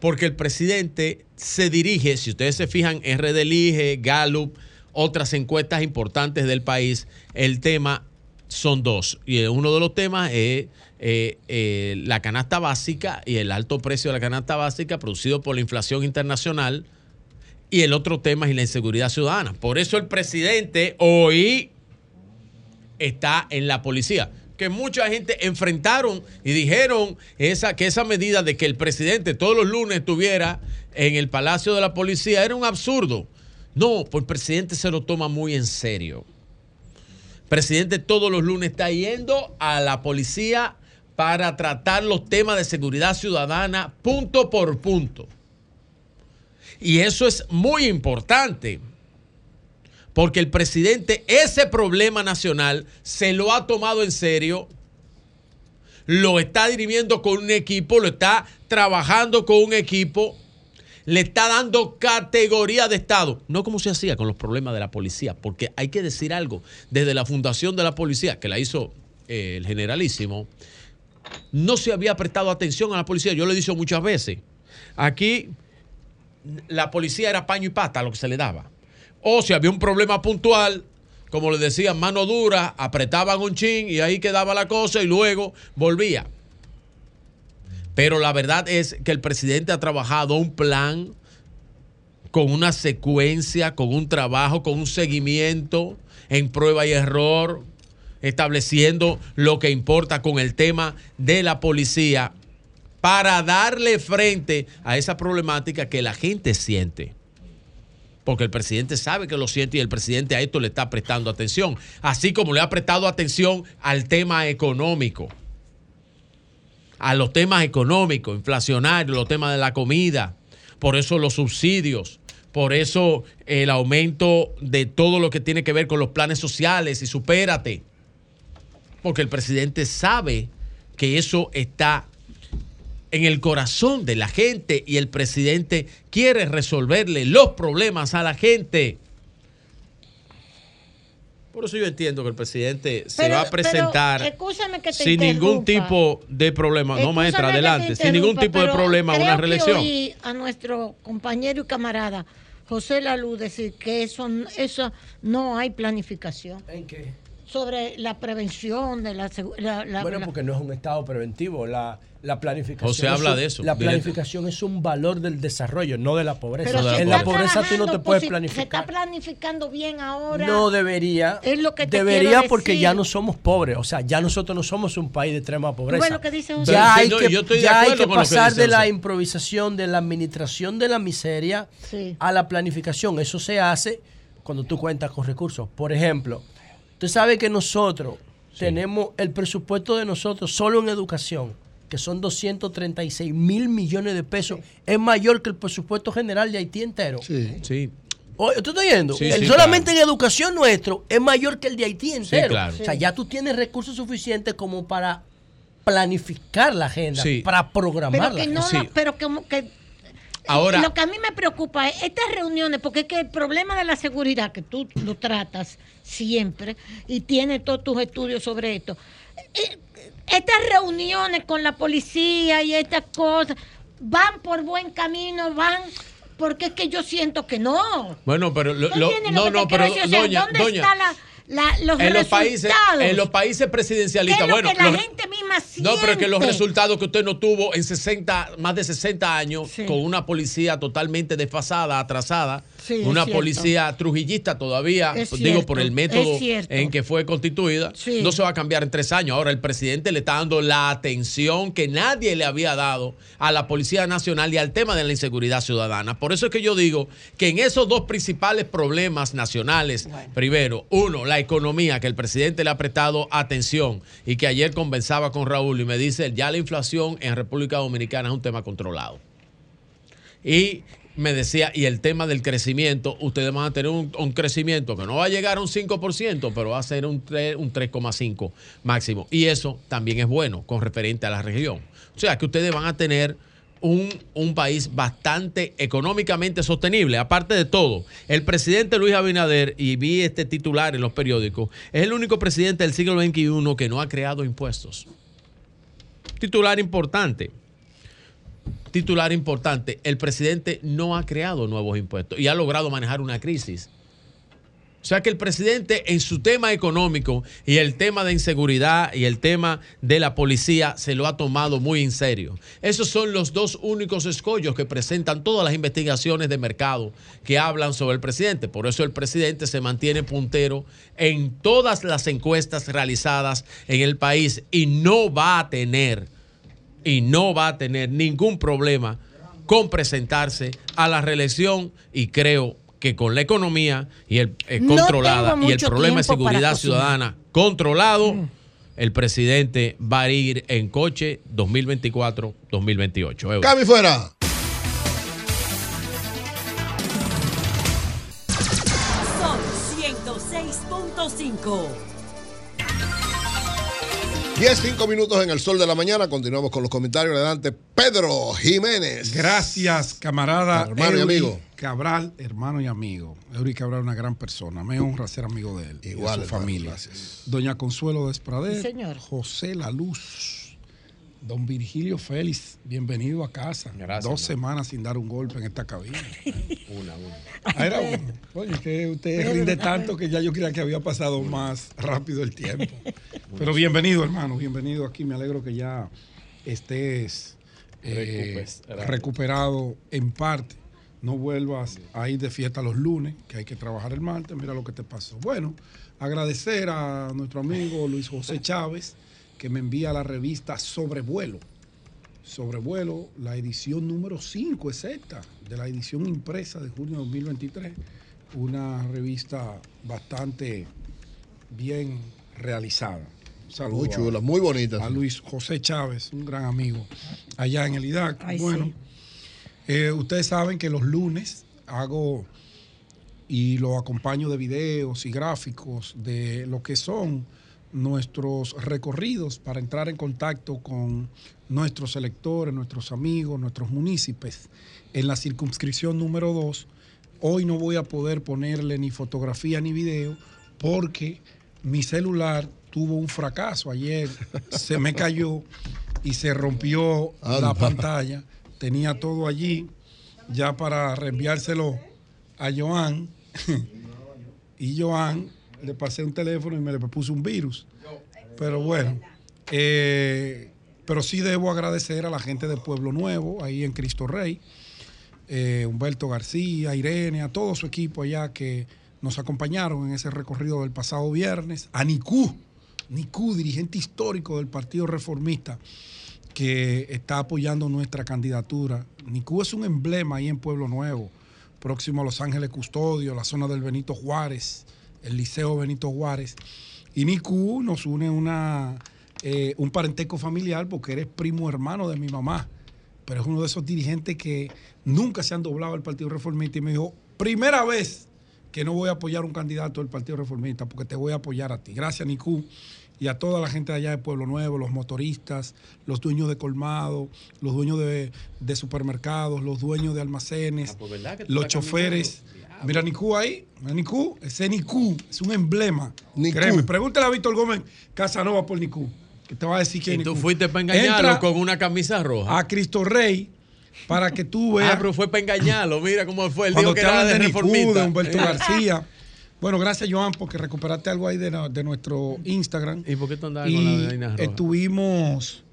Porque el presidente se dirige, si ustedes se fijan, RD Elige, Gallup, otras encuestas importantes del país, el tema son dos. Y uno de los temas es eh, eh, la canasta básica y el alto precio de la canasta básica producido por la inflación internacional. Y el otro tema es la inseguridad ciudadana. Por eso el presidente hoy está en la policía. Que mucha gente enfrentaron y dijeron esa, que esa medida de que el presidente todos los lunes estuviera en el Palacio de la Policía era un absurdo. No, pues el presidente se lo toma muy en serio. El presidente todos los lunes está yendo a la policía para tratar los temas de seguridad ciudadana punto por punto. Y eso es muy importante. Porque el presidente ese problema nacional se lo ha tomado en serio, lo está dirimiendo con un equipo, lo está trabajando con un equipo, le está dando categoría de Estado, no como se hacía con los problemas de la policía, porque hay que decir algo, desde la fundación de la policía, que la hizo eh, el generalísimo, no se había prestado atención a la policía, yo lo he dicho muchas veces, aquí la policía era paño y pata lo que se le daba. O si había un problema puntual, como le decían, mano dura, apretaban un chin y ahí quedaba la cosa y luego volvía. Pero la verdad es que el presidente ha trabajado un plan con una secuencia, con un trabajo, con un seguimiento en prueba y error, estableciendo lo que importa con el tema de la policía para darle frente a esa problemática que la gente siente porque el presidente sabe que lo siente y el presidente a esto le está prestando atención, así como le ha prestado atención al tema económico, a los temas económicos, inflacionarios, los temas de la comida, por eso los subsidios, por eso el aumento de todo lo que tiene que ver con los planes sociales y supérate, porque el presidente sabe que eso está en el corazón de la gente y el presidente quiere resolverle los problemas a la gente. Por eso yo entiendo que el presidente se Pero- va a presentar pero, escúchame que te sin ningún tipo de problema. No, Escúchame maestra, que te adelante. Sin ningún tipo de problema una creo que reelección. oí a nuestro compañero y camarada José Lalú decir que eso, eso no hay planificación. ¿En qué? Sobre la prevención de la, segu- la- la- Bueno, la- porque no es un estado preventivo. La, la planificación. José es habla un- de eso, La directo. planificación es un valor del desarrollo, no de la pobreza. Pero se en la pobreza tú no te puedes posi- Se planificar. está planificando bien ahora. No debería. Es lo que te debería porque decir. ya no somos pobres. O sea, ya nosotros no somos un país de extrema pobreza. lo que dice José? Ya hay no, que, yo estoy de ya hay que que pasar dice de la José. improvisación, de la administración de la miseria Sí. a la planificación. Eso se hace cuando tú cuentas con recursos. Por ejemplo, usted sabe que nosotros tenemos el presupuesto de nosotros solo en educación, que son 236 mil millones de pesos, es mayor que el presupuesto general de Haití entero. Sí. Sí. Oye, ¿tú estás oyendo? Sí, El sí, solamente en educación nuestro es mayor que el de Haití entero. claro. O sea, ya tú tienes recursos suficientes como para planificar la agenda, Sí. para programar pero la que no, agenda. la- pero como que Ahora- lo que a mí me preocupa es estas reuniones, porque es que el problema de la seguridad, que tú lo tratas siempre y tienes todos tus estudios sobre esto, eh, estas reuniones con la policía y estas cosas, ¿van por buen camino? ¿Van? Porque es que yo siento que no. Bueno, pero lo- ¿Tú lo- no, no, pero doña, ¿dónde doña, la, los en los países, en los países ¿Qué presidencialistas, es lo bueno, que la los- gente misma no, pero es que los siente? resultados que usted no tuvo en 60, más de 60 años, con una policía totalmente desfasada, atrasada, Sí, una policía trujillista todavía, Es digo, cierto, por el método en que fue constituida, Sí. no se va a cambiar en tres años. Ahora el presidente le está dando la atención que nadie le había dado a la Policía Nacional y al tema de la inseguridad ciudadana. Por eso es que yo digo que en esos dos principales problemas nacionales, primero, uno, la economía, que el presidente le ha prestado atención y que ayer conversaba con Raúl y me dice, ya la inflación en República Dominicana es un tema controlado. Y me decía, y el tema del crecimiento, ustedes van a tener un, crecimiento que no va a llegar a un 5%, pero va a ser un, tres- un 3,5 máximo. Y eso también es bueno con referente a la región. O sea, que ustedes van a tener un, un país bastante económicamente sostenible. Aparte de todo, el presidente Luis Abinader, y vi este titular en los periódicos, es el único presidente del siglo XXI que no ha creado impuestos. Titular importante titular importante, el presidente no ha creado nuevos impuestos y ha logrado manejar una crisis. O sea que el presidente en su tema económico y el tema de inseguridad y el tema de la policía se lo ha tomado muy en serio. Esos son los dos únicos escollos que presentan todas las investigaciones de mercado que hablan sobre el presidente. Por eso el presidente se mantiene puntero en todas las encuestas realizadas en el país y no va a tener y no va a tener ningún problema con presentarse a la reelección y creo que con la economía y el eh, controlada y el problema de seguridad ciudadana controlado, el presidente va a ir en coche 2024-2028. Cami fuera. Sol 106.5. 10, 5 minutos en el sol de la mañana. Continuamos con los comentarios. Adelante, Pedro Jiménez. Gracias, camarada. Hermano y amigo. Cabral, hermano y amigo. Eury Cabral, una gran persona. Me honra ser amigo de él. y de Igual, su hermano, familia. gracias. Doña Consuelo Desprader. Sí, señor. José La Luz. Don Virgilio Félix, bienvenido a casa. Gracias, Dos semanas sin dar un golpe en esta cabina. <laughs> Una, una. Ah, era uno. Oye, que usted rinde tanto que ya yo creía que había pasado más rápido el tiempo. <laughs> Pero bienvenido, hermano, bienvenido aquí. Me alegro que ya estés eh, recuperado en parte. No vuelvas a ir de fiesta los lunes, que hay que trabajar el martes. Mira lo que te pasó. Bueno, agradecer a nuestro amigo Luis José Chávez, que me envía la revista Sobrevuelo. Sobrevuelo, la edición número 5 exacta de la edición impresa de junio de 2023. Una revista bastante bien realizada. Un saludo Muy a- chula, muy bonita. A Luis José Chávez, un gran amigo allá en el IDAC. Ay, bueno, sí. Eh, ustedes saben que los lunes hago y lo acompaño de videos y gráficos de lo que son nuestros recorridos para entrar en contacto con nuestros electores, nuestros amigos, nuestros municipios en la circunscripción número 2. Hoy no voy a poder ponerle ni fotografía ni video porque mi celular tuvo un fracaso. Ayer se me cayó y se rompió la pantalla. Tenía todo allí ya para reenviárselo a Joan. <laughs> y Joan le pasé un teléfono y me le puso un virus. Pero bueno, eh, pero sí debo agradecer a la gente de Pueblo Nuevo, ahí en Cristo Rey, eh, Humberto García, Irene, a todo su equipo allá que nos acompañaron en ese recorrido del pasado viernes, a Nicú, Nicú, dirigente histórico del Partido Reformista, que está apoyando nuestra candidatura. Nicú es un emblema ahí en Pueblo Nuevo, próximo a Los Ángeles Custodio, la zona del Benito Juárez, el Liceo Benito Juárez. Y Nicú nos une una, eh, un parentesco familiar porque eres primo hermano de mi mamá, pero es uno de esos dirigentes que nunca se han doblado al Partido Reformista y me dijo, primera vez que no voy a apoyar un candidato del Partido Reformista porque te voy a apoyar a ti. Gracias, Nicu. Y a toda la gente de allá de Pueblo Nuevo, los motoristas, los dueños de colmado, los dueños de, de supermercados, los dueños de almacenes, pues, ¿verdad que tú los choferes. Mira Nicu ahí, mira Nicu, ese Nicu es un emblema. Créeme, pregúntale a Víctor Gómez Casanova por Nicu, que te va a decir que Y tú fuiste para engañarlo con una camisa roja. a Cristo Rey para que tú <laughs> veas. Ah, pero fue para engañarlo. Mira cómo fue. Él Cuando dijo que era de de reformista. de Humberto. <laughs> García. Bueno, gracias, Joan, porque recuperaste algo ahí de, nuestro Instagram. ¿Y por qué tú andabas con la estuvimos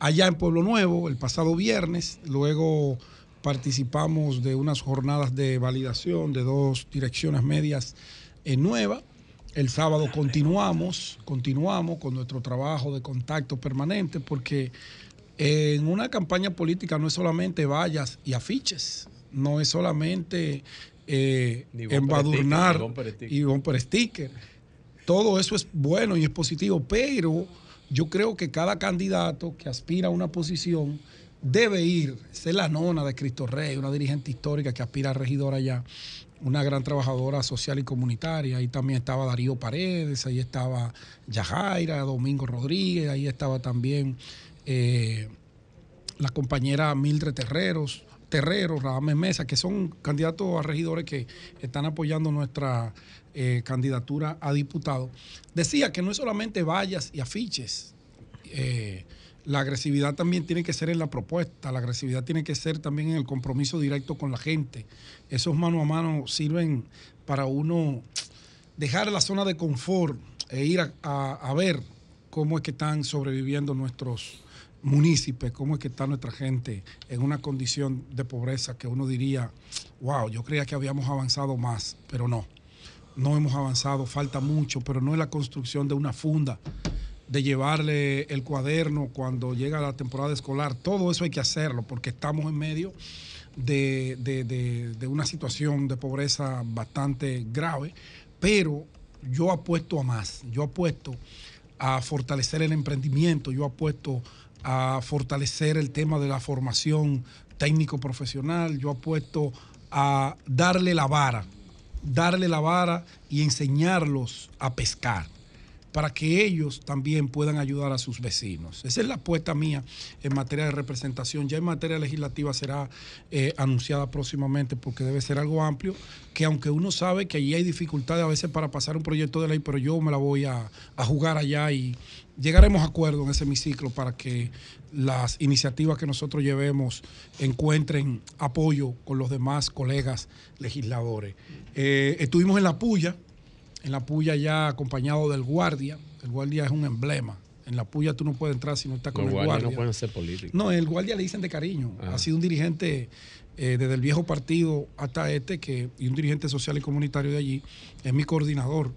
allá en Pueblo Nuevo el pasado viernes. Luego participamos de unas jornadas de validación de dos direcciones medias en Nueva. El sábado continuamos, continuamos con nuestro trabajo de contacto permanente porque en una campaña política no es solamente vallas y afiches, no es solamente eh, embadurnar y bumper sticker. Todo eso es bueno y es positivo, pero yo creo que cada candidato que aspira a una posición debe ir, ser la nona de Cristo Rey, una dirigente histórica que aspira a regidora allá, una gran trabajadora social y comunitaria. Ahí también estaba Darío Paredes, ahí estaba Yajaira, Domingo Rodríguez, ahí estaba también eh, la compañera Mildred Terreros, Terrero, Radames Mesa, que son candidatos a regidores que están apoyando nuestra eh, candidatura a diputado. Decía que no es solamente vallas y afiches. eh, la agresividad también tiene que ser en la propuesta, la agresividad tiene que ser también en el compromiso directo con la gente. Esos mano a mano sirven para uno dejar la zona de confort e ir a, ver cómo es que están sobreviviendo nuestros municipios, cómo es que está nuestra gente en una condición de pobreza que uno diría, wow, yo creía que habíamos avanzado más, pero no, no hemos avanzado, falta mucho, pero no es la construcción de una funda, de llevarle el cuaderno cuando llega la temporada escolar, todo eso hay que hacerlo porque estamos en medio de, de- de- de una situación de pobreza bastante grave, pero yo apuesto a más, yo apuesto a fortalecer el emprendimiento, yo apuesto a fortalecer el tema de la formación técnico profesional, yo apuesto a darle la vara, darle la vara y enseñarlos a pescar para que ellos también puedan ayudar a sus vecinos. Esa es la apuesta mía en materia de representación. Ya en materia legislativa será eh, anunciada próximamente porque debe ser algo amplio, que aunque uno sabe que allí hay dificultades a veces para pasar un proyecto de ley, pero yo me la voy a, a jugar allá y llegaremos a acuerdo en ese hemiciclo para que las iniciativas que nosotros llevemos encuentren apoyo con los demás colegas legisladores. Eh, estuvimos en la puya, en la puya ya acompañado del guardia. El guardia es un emblema. En la puya tú no puedes entrar si no estás con Los el guardia. no pueden ser políticos. No, el guardia le dicen de cariño. Ah. Ha sido un dirigente eh, desde el viejo partido hasta este que, y un dirigente social y comunitario de allí. Es mi coordinador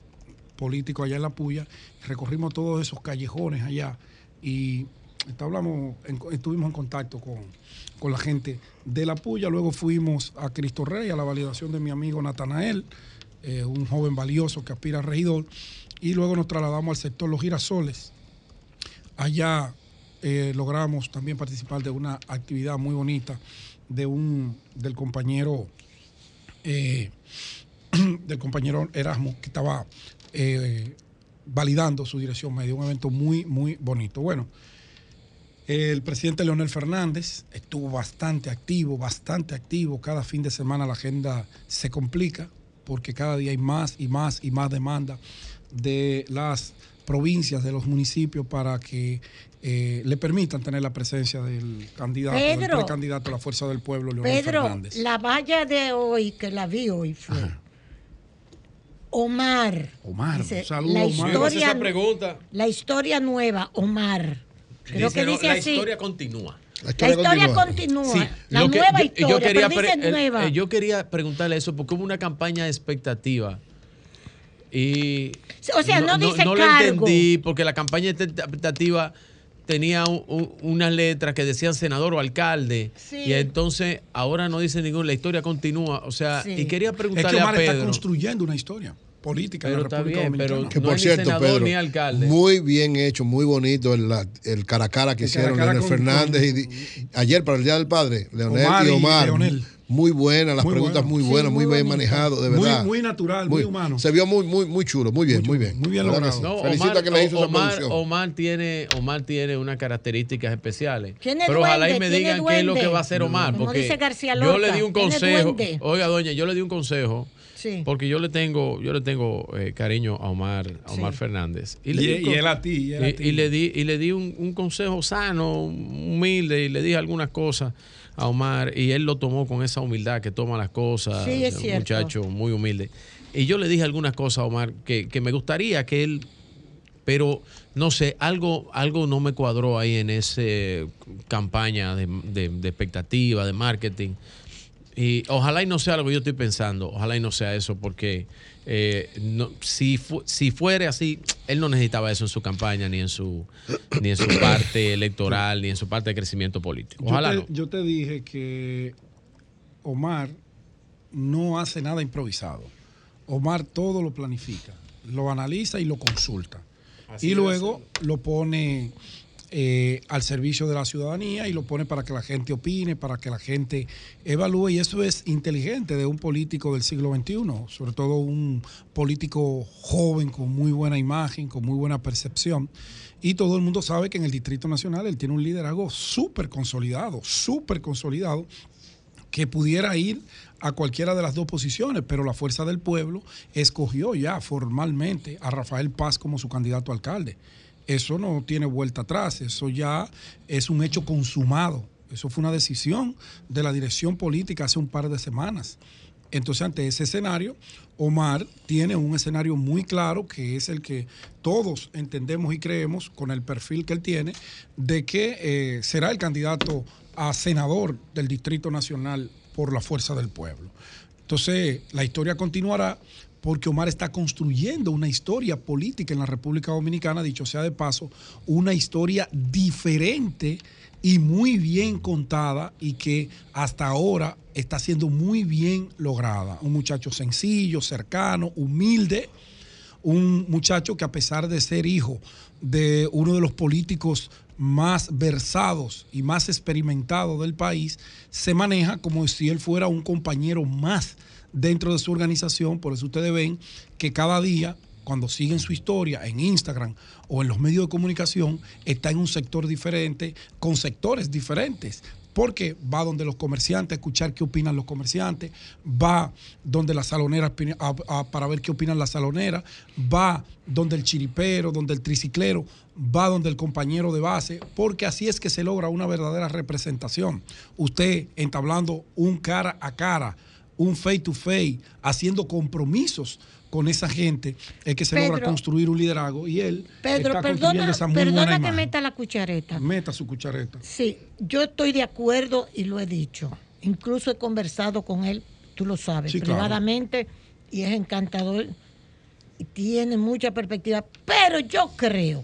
político allá en La Puya. Recorrimos todos esos callejones allá y hablamos, estuvimos en contacto con, con la gente de La Puya. Luego fuimos a Cristo Rey a la validación de mi amigo Natanael, eh, un joven valioso que aspira a regidor. Y luego nos trasladamos al sector Los Girasoles. Allá eh, logramos también participar de una actividad muy bonita de un del compañero eh, <clears throat> del compañero Erasmo que estaba eh, validando su dirección media, un evento muy, muy bonito. Bueno, el presidente Leonel Fernández estuvo bastante activo, bastante activo. Cada fin de semana la agenda se complica porque cada día hay más y más y más demanda de las provincias, de los municipios para que eh, le permitan tener la presencia del candidato, del Pedro. precandidato a la fuerza del pueblo, Leonel Pedro, Fernández. la valla de hoy, que la vi hoy, fue Omar. Omar, Dice, un saludo, la Omar. Historia, esa pregunta. La historia nueva, Omar. Creo Dice, que no, dice la así. historia continúa. La historia continúa. Sí, la lo que- nueva yo- historia, yo quería, pero dice pre- el- nueva. eh, yo quería preguntarle eso porque hubo una campaña de expectativa y O sea, no dice lo cargo. entendí porque la campaña de expectativa tenía un- un- unas letras que decían senador o alcalde Sí. y entonces ahora no dice ninguna, la historia continúa, o sea, Sí. y quería Es preguntarle que Omar a está Pedro. construyendo una historia política Pero la está República bien, pero Dominicana. Que por cierto, Pedro, muy bien hecho, muy bonito el, la- el cara a cara que El hicieron cara a cara Leonel con- Fernández y, di- ayer para el Día del Padre, Leonel Omar y y Omar. Leonel. Muy muy buena, las Muy preguntas bueno. muy Sí, buenas, muy, muy bien manejado, de Muy- verdad. muy natural, muy humano. Se vio muy, muy, muy chulo, muy bien, muy bien. muy bien que logrado. No, Felicito a que le hizo esa Omar, producción. Omar tiene, Omar tiene unas características especiales. Pero ojalá y duende, me digan qué es lo que duende. va a hacer Omar. Porque dice García yo le di un consejo. duende. Oiga, doña, yo le di un consejo. Sí. Porque yo le tengo, yo le tengo eh, cariño a Omar, a Omar Sí. Fernández. Y- di un y con- él a ti, y él a y- ti. y le di, y le di un, un consejo sano, humilde, y le dije algunas cosas a Omar, y él lo tomó con esa humildad que toma las cosas. Sí, es un cierto. muchacho muy humilde. Y yo le dije algunas cosas a Omar que, que me gustaría que él pero no sé, algo, algo no me cuadró ahí en esa campaña de, de- de expectativa, de marketing. Y ojalá y no sea lo que yo estoy pensando, ojalá y no sea eso, porque eh, no, si, fu- si fuera así, él no necesitaba eso en su campaña, ni en su, ni en su <coughs> parte electoral, ni en su parte de crecimiento político. Ojalá yo, no. te, yo te dije que Omar no hace nada improvisado. Omar todo lo planifica, lo analiza y lo consulta. Así y luego lo pone eh, al servicio de la ciudadanía y lo pone para que la gente opine, para que la gente evalúe. Y eso es inteligente de un político del siglo XXI, sobre todo un político joven con muy buena imagen, con muy buena percepción. Y todo el mundo sabe que en el Distrito Nacional él tiene un liderazgo súper consolidado, súper consolidado, que pudiera ir a cualquiera de las dos posiciones, pero la Fuerza del Pueblo escogió ya formalmente a Rafael Paz como su candidato a alcalde. Eso no tiene vuelta atrás, eso ya es un hecho consumado. Eso fue una decisión de la dirección política hace un par de semanas. Entonces, ante ese escenario, Omar tiene un escenario muy claro, que es el que todos entendemos y creemos, con el perfil que él tiene, de que eh, será el candidato a senador del Distrito Nacional por la fuerza del pueblo. Entonces, la historia continuará porque Omar está construyendo una historia política en la República Dominicana, dicho sea de paso, una historia diferente y muy bien contada y que hasta ahora está siendo muy bien lograda. Un muchacho sencillo, cercano, humilde, un muchacho que a pesar de ser hijo de uno de los políticos más versados y más experimentados del país, se maneja como si él fuera un compañero más dentro de su organización. Por eso ustedes ven que cada día, cuando siguen su historia en Instagram o en los medios de comunicación, está en un sector diferente, con sectores diferentes porque va donde los comerciantes a escuchar qué opinan los comerciantes, va donde la salonera opini- a- a- para ver qué opinan las saloneras, va donde el chiripero, donde el triciclero, va donde el compañero de base, porque así es que se logra una verdadera representación. Usted entablando un cara a cara, un face to face, haciendo compromisos con esa gente, es que se logra Pedro. construir un liderazgo y él Pedro, está construyendo perdona, esa muy perdona buena que imagen. meta la cuchareta. Meta su cuchareta. Sí, yo estoy de acuerdo y lo he dicho. Incluso he conversado con él, tú lo sabes, Sí, claro. privadamente, y es encantador y tiene mucha perspectiva. Pero yo creo,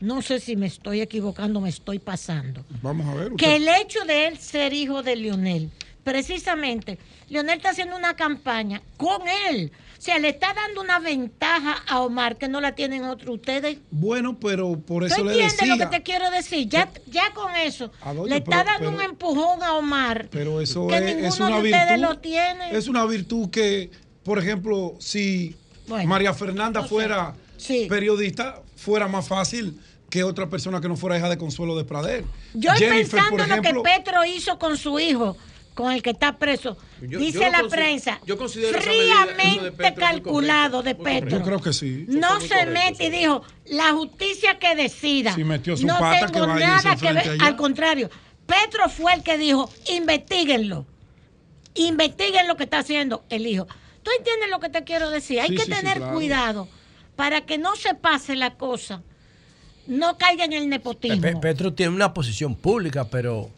no sé si me estoy equivocando, me estoy pasando, Vamos a ver. usted- que el hecho de él ser hijo de Lionel, precisamente, Lionel está haciendo una campaña con él. O sea, le está dando una ventaja a Omar que no la tienen otros ustedes. Bueno, pero por ¿Tú eso le entiendes decía. lo que te quiero decir? Ya, ya con eso, Ah, le está pero- dando pero- un empujón a Omar. Pero eso que es, ninguno es una de ustedes virtud. lo tiene. Es una virtud que, por ejemplo, si María Fernanda fuera periodista, fuera más fácil que otra persona que no fuera hija de Consuelo de Prader. Yo estoy Jennifer, pensando por lo ejemplo, que Petro hizo con su hijo, con el que está preso. Yo- Dice yo la prensa, yo considero de fríamente calculado de Petro. Yo creo que sí. No se mete y dijo, la justicia que decida. Si metió su no pata, que tengo se nada que ver. allá. Al contrario, Petro fue el que dijo, investiguenlo. Investiguen lo que está haciendo el hijo. ¿Tú entiendes lo que te quiero decir? Hay Sí, que sí, sí, tener claro. cuidado para que no se pase la cosa, no caiga en el nepotismo. Pe- Petro tiene una posición pública, pero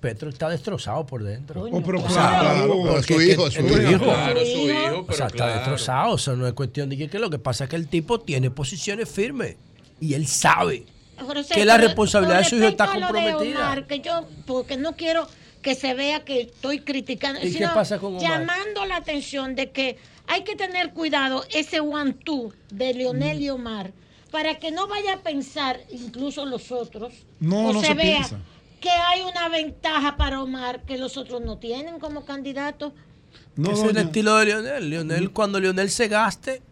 Petro está destrozado por dentro. Oh, pero O sea, claro, su que- hijo, su hijo. Claro, es su hijo, o sea, está claro. destrozado. O sea, no es cuestión de que, que lo que pasa es que el tipo tiene posiciones firmes y él sabe José, que la responsabilidad de su hijo está comprometida. Omar, que yo, porque no quiero que se vea que estoy criticando, ¿Y qué pasa con Omar? llamando la atención de que hay que tener cuidado ese one-two de Leonel y Omar para que no vaya a pensar, incluso los otros, No, o no se, se vea piensa. Que hay una ventaja para Omar que los otros no tienen como candidato. Ese es el estilo de Lionel. Lionel, cuando Lionel se gaste,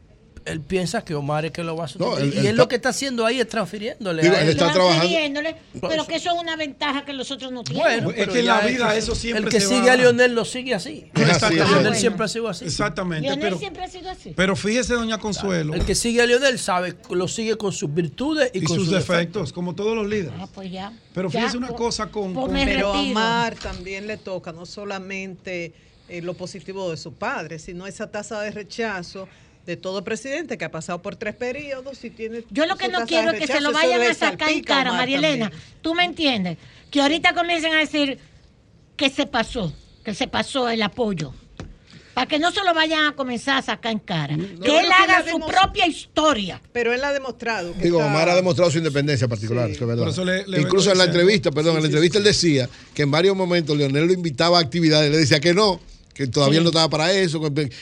él piensa que Omar es que lo va a sustituir. él- y él lo que está haciendo ahí es transfiriéndole. Digo, a él está Transfiriéndole, pero que eso es una ventaja que los otros no tienen. Bueno, Es que en la vida eso siempre El que se sigue va- a Lionel lo sigue así. Exactamente. Lionel siempre ha sido así. Exactamente. Lionel Pero, siempre ha sido así. pero fíjese, doña Consuelo, El que sigue a Lionel sabe, lo sigue con sus virtudes y, y con sus defectos, como todos los líderes. Ah, pues ya. Pero Ya, fíjese una cosa con... Pero a. Omar también le toca no solamente eh, lo positivo de su padre, sino esa tasa de rechazo de todo presidente que ha pasado por tres periodos y tiene Yo lo que no quiero es que se lo vayan a sacar en cara, Omar María Elena. también. ¿Tú me entiendes? Que ahorita comiencen a decir que se pasó, que se pasó el apoyo. Para que no se lo vayan a comenzar a sacar en cara. que él que haga su propia historia. Pero él ha demostrado que Digo, está- Omar ha demostrado su independencia particular, es verdad. Le- le Incluso en la entrevista, perdón, Sí, en la sí, entrevista él decía que en varios momentos Leonel lo invitaba a actividades, le decía que no, que todavía Sí. él no estaba para eso,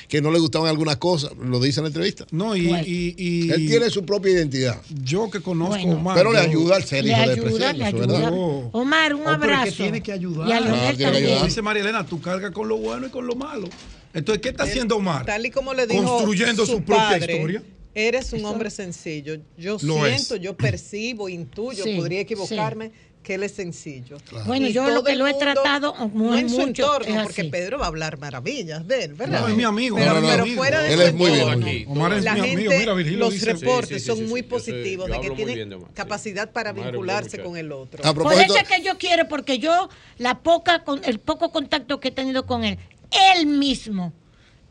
que, no le gustaban algunas cosas, lo dice en la entrevista. No, y, y- y- Él tiene su propia identidad. Yo que conozco Bueno. a Omar. Pero le ayuda al ser Le hijo del ayuda, presidente, le ayuda. Omar, un Oh, pero es que abrazo. tiene que ayudar. Y a Ah, tiene que también. ayudar. Dice María Elena, tú cargas con lo bueno y con lo malo. Entonces, ¿qué está haciendo Omar? Tal y como le dijo Construyendo su, propia padre, historia. Eres un hombre sencillo. Yo Lo siento, es. yo percibo, intuyo, Sí, podría equivocarme, que él es sencillo. Bueno, Y yo lo que lo he tratado muy no en su mucho, entorno, porque. Pedro va a hablar maravillas de él, ¿verdad? No, es mi amigo. Pero, No, no, no. pero amigo. fuera de Él su es muy bien aquí. Omar es la mi gente, amigo, mira, Virgilio los dice. reportes Sí, sí, sí, son sí, muy sí. Yo sé, positivos, yo de que tiene bien de Omar, sí. capacidad para Omar vincularse con el otro. A Por eso es que yo quiero, porque yo, la poca, con, el poco contacto que he tenido con él, él mismo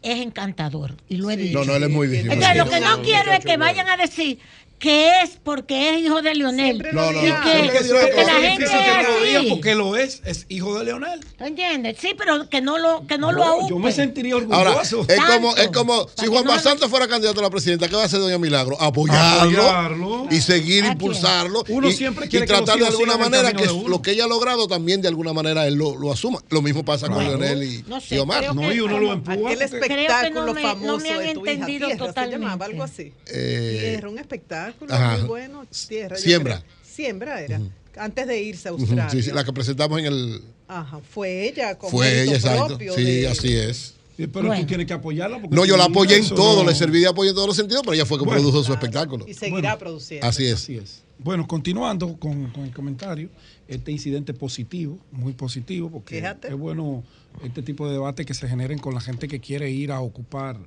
es encantador. Y lo he dicho. no, no, él es muy difícil. Entonces, lo que no quiero es que vayan a decir que es porque es hijo de Leonel. No, no, y no. que, porque la gente es así. porque lo es, es hijo de Leonel. ¿Tú entiendes? Sí, pero que no lo, que no lo Yo- aúpe. yo me sentiría Ahora, orgulloso. es como, es como si Juan no Basanta fuera candidato a la presidenta, ¿qué va a hacer Doña Milagro? Apoyarlo, Apoyarlo. y seguir impulsarlo Uno y, siempre quiere tratar de alguna el manera que lo que ella ha logrado también de alguna manera él lo, lo asuma. Lo mismo pasa con Leonel y, no sé, y Omar. No, y uno lo empuja. Porque- espectáculo no me- no famoso me han de tu hija, entendido totalmente. algo así. Eh, un espectáculo ajá. muy bueno. Tierra, Siembra. Siembra era. Antes de irse a Australia. sí, sí, la que presentamos en el... Ajá, fue ella con Fue ella, exacto. Sí, de- así es. Sí, Pero Bueno. tú tienes que apoyarla. porque No, yo la apoyé en todo, no- le serví de apoyo en todos los sentidos, pero ella fue que Bueno. produjo su espectáculo. Y seguirá Bueno, produciendo. Así es. Así es. Bueno, continuando con, con el comentario, este incidente positivo, muy positivo, porque Fíjate. es bueno este tipo de debate que se generen con la gente que quiere ir a ocupar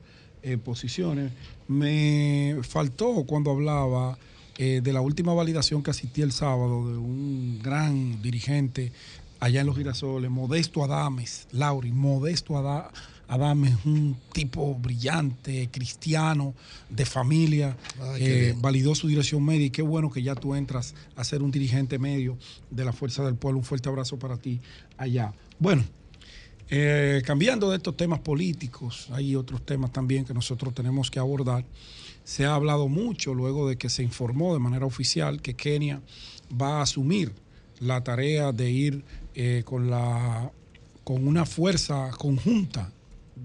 eh, posiciones. Me faltó cuando hablaba eh, de la última validación que asistí el sábado de un gran dirigente allá en los girasoles, Modesto Adames, Lauri, Modesto Ada- Adames, un tipo brillante, cristiano, de familia, Ay, eh, validó su dirección media y qué bueno que ya tú entras a ser un dirigente medio de la Fuerza del Pueblo. Un fuerte abrazo para ti allá. Bueno, eh, cambiando de estos temas políticos, hay otros temas también que nosotros tenemos que abordar. Se ha hablado mucho luego de que se informó de manera oficial que Kenia va a asumir la tarea de ir eh, con, la, con una fuerza conjunta.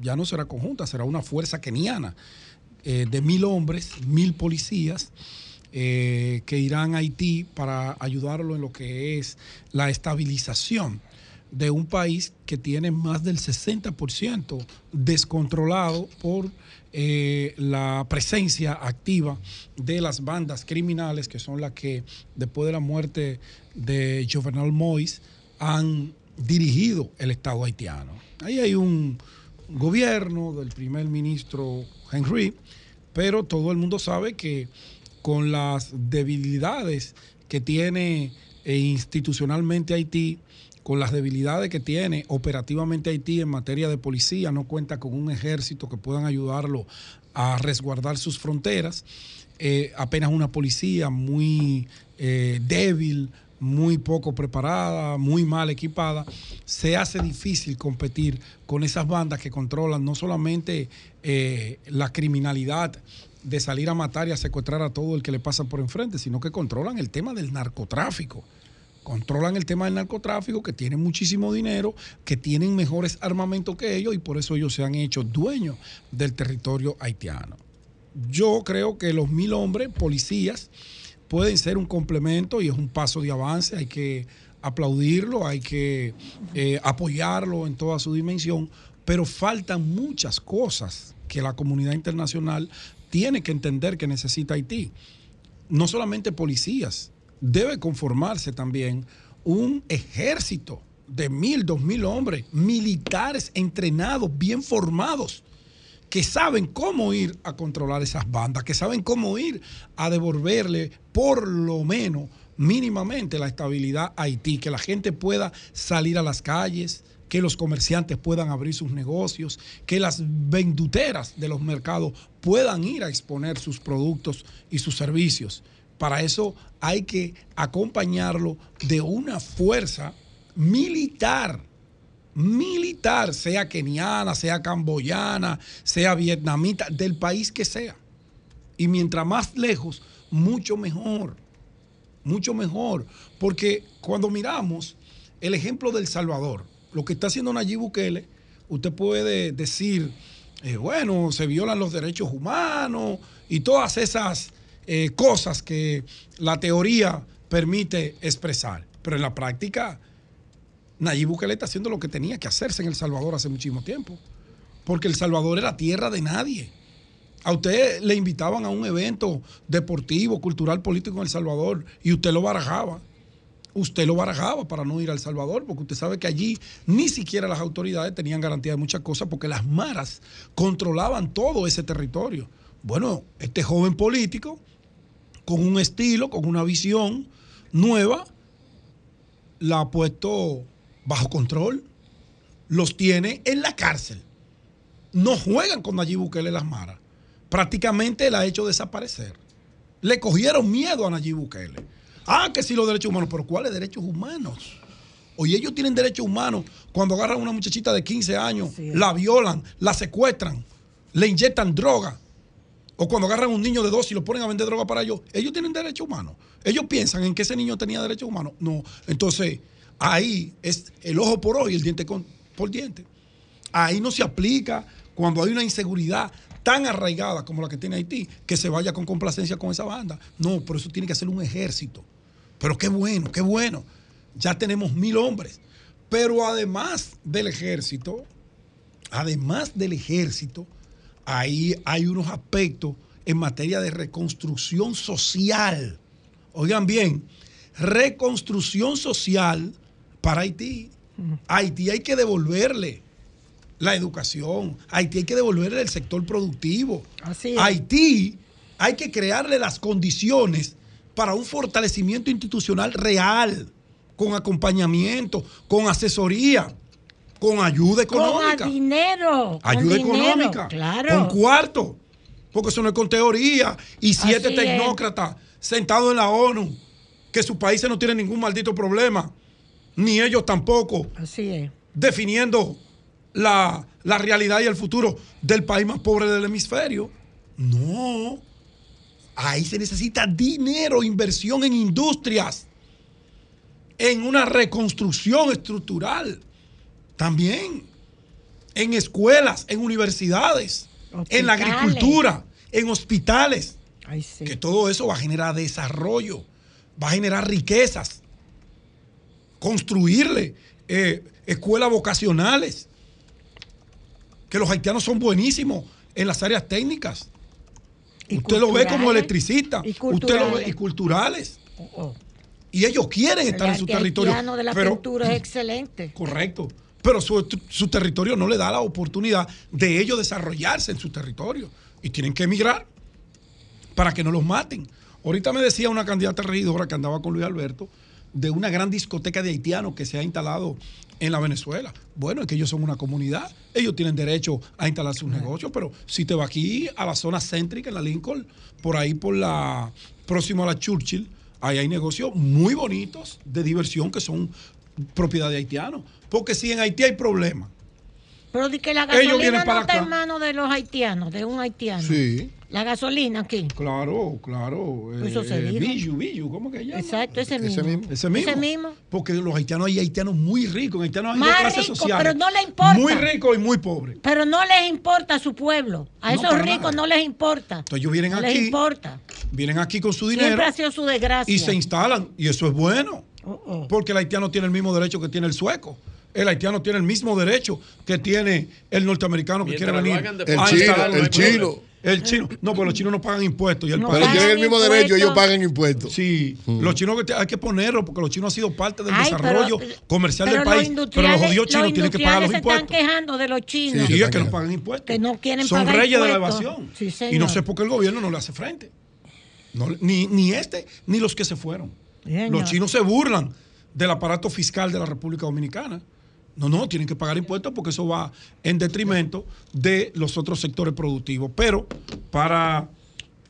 Ya no será conjunta, será una fuerza keniana eh, de mil hombres, mil policías que irán a Haití para ayudarlo en lo que es la estabilización de un país que tiene más del 60% descontrolado por eh, la presencia activa de las bandas criminales que son las que después de la muerte de Jovenel Moïse han dirigido el Estado haitiano. Ahí hay un gobierno del primer ministro Henry, pero todo el mundo sabe que con las debilidades que tiene eh, institucionalmente Haití, con las debilidades que tiene operativamente Haití en materia de policía, no cuenta con un ejército que puedan ayudarlo a resguardar sus fronteras, eh, apenas una policía muy eh, débil, muy poco preparada, muy mal equipada, se hace difícil competir con esas bandas que controlan no solamente eh, la criminalidad de salir a matar y a secuestrar a todo el que le pasa por enfrente, sino que controlan el tema del narcotráfico. Controlan el tema del narcotráfico, que tienen muchísimo dinero, que tienen mejores armamentos que ellos y por eso ellos se han hecho dueños del territorio haitiano. Yo creo que los mil hombres, policías, pueden ser un complemento y es un paso de avance. Hay que aplaudirlo, hay que eh, apoyarlo en toda su dimensión, pero faltan muchas cosas que la comunidad internacional tiene que entender que necesita Haití. No solamente policías, debe conformarse también un ejército de mil, dos mil hombres, militares entrenados, bien formados, que saben cómo ir a controlar esas bandas, que saben cómo ir a devolverle por lo menos mínimamente la estabilidad a Haití, que la gente pueda salir a las calles, que los comerciantes puedan abrir sus negocios, que las venduteras de los mercados puedan ir a exponer sus productos y sus servicios. Para eso hay que acompañarlo de una fuerza militar, militar, sea keniana, sea camboyana, sea vietnamita, del país que sea. Y mientras más lejos, mucho mejor, mucho mejor. Porque cuando miramos el ejemplo del Salvador, lo que está haciendo Nayib Bukele, usted puede decir, eh, bueno, se violan los derechos humanos y todas esas eh, cosas que la teoría permite expresar. Pero en la práctica, Nayib Bukele está haciendo lo que tenía que hacerse en El Salvador hace muchísimo tiempo. Porque El Salvador era tierra de nadie. A usted le invitaban a un evento deportivo, cultural, político en El Salvador y usted lo barajaba. Usted lo barajaba para no ir a El Salvador, porque usted sabe que allí ni siquiera las autoridades tenían garantía de muchas cosas, porque las maras controlaban todo ese territorio. Bueno, este joven político, con un estilo, con una visión nueva, la ha puesto bajo control, los tiene en la cárcel. No juegan con Nayib Bukele las maras. Prácticamente la ha hecho desaparecer. Le cogieron miedo a Nayib Bukele. Ah, que sí los derechos humanos, pero ¿cuáles derechos humanos? Oye, ellos tienen derechos humanos cuando agarran a una muchachita de 15 años, la violan, la secuestran, le inyectan droga. O cuando agarran un niño de dos y lo ponen a vender droga para ellos, ellos tienen derechos humanos. Ellos piensan en que ese niño tenía derechos humanos. No. Entonces, ahí es el ojo por ojo y el diente con- por diente. Ahí no se aplica cuando hay una inseguridad tan arraigada como la que tiene Haití, que se vaya con complacencia con esa banda. No, por eso tiene que ser un ejército. Pero qué bueno, qué bueno. Ya tenemos mil hombres. Pero además del ejército, además del ejército, ahí hay unos aspectos en materia de reconstrucción social. Oigan bien, reconstrucción social para Haití. A Haití hay que devolverle la educación. A Haití hay que devolverle el sector productivo. Así es. A Haití hay que crearle las condiciones para un fortalecimiento institucional real, con acompañamiento, con asesoría, con ayuda económica. Con dinero. con Ayuda dinero, económica. Claro. Con cuarto. Porque eso no es con teoría. Y siete Así tecnócratas sentados en la ONU, que sus países no tienen ningún maldito problema. Ni ellos tampoco. Así es. Definiendo la, la realidad y el futuro del país más pobre del hemisferio. No. Ahí se necesita dinero, inversión en industrias, en una reconstrucción estructural. También en escuelas, en universidades, en la agricultura, en hospitales. Ay, sí. Que todo eso va a generar desarrollo, va a generar riquezas. Construirle eh, escuelas vocacionales. Que los haitianos son buenísimos en las áreas técnicas. Usted lo ve como culturales. electricista. Y Usted lo ve culturales. y culturales. Oh. Y ellos quieren El estar en su territorio. de la pero- pintura es excelente. Correcto. Pero su, su territorio no le da la oportunidad de ellos desarrollarse en su territorio. Y tienen que emigrar para que no los maten. Ahorita me decía una candidata regidora que andaba con Luis Alberto de una gran discoteca de haitianos que se ha instalado en la Venezuela. Bueno, es que ellos son una comunidad, ellos tienen derecho a instalar sus negocios, pero si te va aquí a la zona céntrica, en la Lincoln, por ahí por la próximo a la Churchill, ahí hay negocios muy bonitos de diversión que son propiedad de haitianos. Porque si en Haití hay problemas, Pero di que la gasolina no está en manos de los haitianos, de un haitiano. Sí. La gasolina aquí. Claro, claro. Eso se dijo. Billu, Billu, ¿cómo que llama? Exacto, ese mismo. Ese mismo. Ese mismo. Porque los haitianos hay haitianos muy ricos, en haitianos hay Más dos clases ricos, sociales. pero no le importa. Muy ricos y muy pobres. Pero no les importa a su pueblo. A No, esos ricos nada. no les importa. Entonces ellos vienen no aquí, les importa. vienen aquí con su dinero Siempre ha sido su desgracia. y se instalan. Y eso es bueno. Porque el haitiano tiene el mismo derecho que tiene el sueco. El haitiano tiene el mismo derecho que tiene el norteamericano que Mientras quiere venir. El chino, el chino. El chino. No, pues los chinos no pagan impuestos. Y el No país- Pero tienen el mismo derecho, ellos pagan impuestos. Sí, los chinos hay que ponerlo porque los chinos han sido parte del Ay, desarrollo pero- comercial pero del país. Pero los jodidos chinos los tienen que pagar los industriales se están impuestos. quejando de los chinos. Sí, es que no pagan impuestos. Que no quieren Son pagar reyes de la impuestos. evasión. Sí, señor. y no sé por qué el gobierno no le hace frente. No, ni, ni este, ni los que se fueron. Los chinos se burlan del aparato fiscal de la República Dominicana. No, no, tienen que pagar impuestos porque eso va en detrimento de los otros sectores productivos. Pero para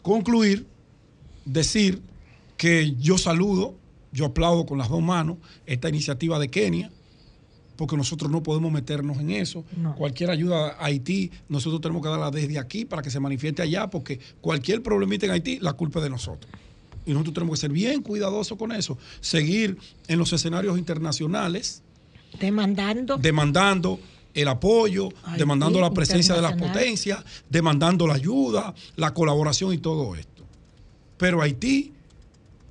concluir, decir que yo saludo, yo aplaudo con las dos manos esta iniciativa de Kenia, porque nosotros no podemos meternos en eso. No. Cualquier ayuda a Haití, nosotros tenemos que darla desde aquí para que se manifieste allá, porque cualquier problemita en Haití, la culpa es de nosotros. Y nosotros tenemos que ser bien cuidadosos con eso, seguir en los escenarios internacionales Demandando. demandando el apoyo, demandando la presencia de las potencias, demandando la ayuda, la colaboración y todo esto. Pero Haití,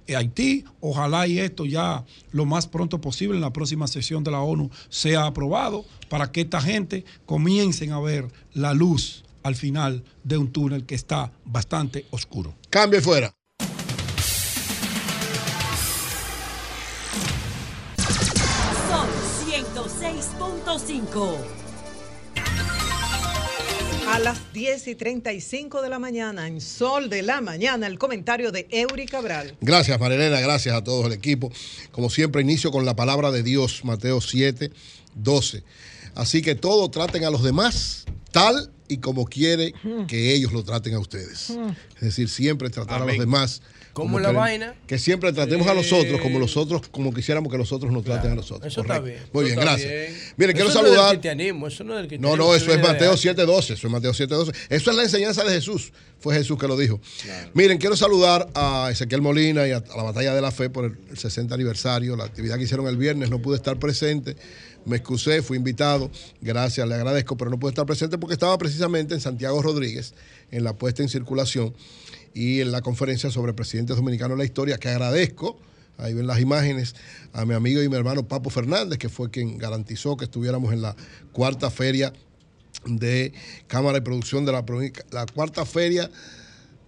eh, Haití, ojalá y esto ya lo más pronto posible en la próxima sesión de la ONU sea aprobado para que esta gente comiencen a ver la luz al final de un túnel que está bastante oscuro. Cambie fuera. 106.5. A las 10 y 35 de la mañana, en Sol de la Mañana, el comentario de Eury Cabral. Gracias, Marilena, gracias a todo el equipo. Como siempre, inicio con la palabra de Dios, Mateo 7, 12. Así que todo traten a los demás tal y como quiere que ellos lo traten a ustedes. Es decir, siempre tratar a los demás. ¿Cómo como la queremos- vaina? Que siempre tratemos a los otros como los otros, como quisiéramos que los otros nos traten a nosotros. Eso está bien. Muy eso bien, gracias. bien. Mire, quiero Eso no es del saludar. cristianismo, eso no es del No, cristianismo. no, eso es Mateo antes. 7.12. Eso es Mateo 7.12. Eso es la enseñanza de Jesús. Fue Jesús que lo dijo. Miren, quiero saludar a Ezequiel Molina y a, a la Batalla de la Fe por el 60 aniversario. La actividad que hicieron el viernes no pude estar presente. Me excusé, fui invitado. Gracias, le agradezco, pero no pude estar presente porque estaba precisamente en Santiago Rodríguez, en la puesta en circulación y en la conferencia sobre presidentes dominicanos de la historia, que agradezco. Ahí ven las imágenes a mi amigo y mi hermano Papo Fernández, que fue quien garantizó que estuviéramos en la cuarta feria de Cámara de Producción de la provincia, la cuarta feria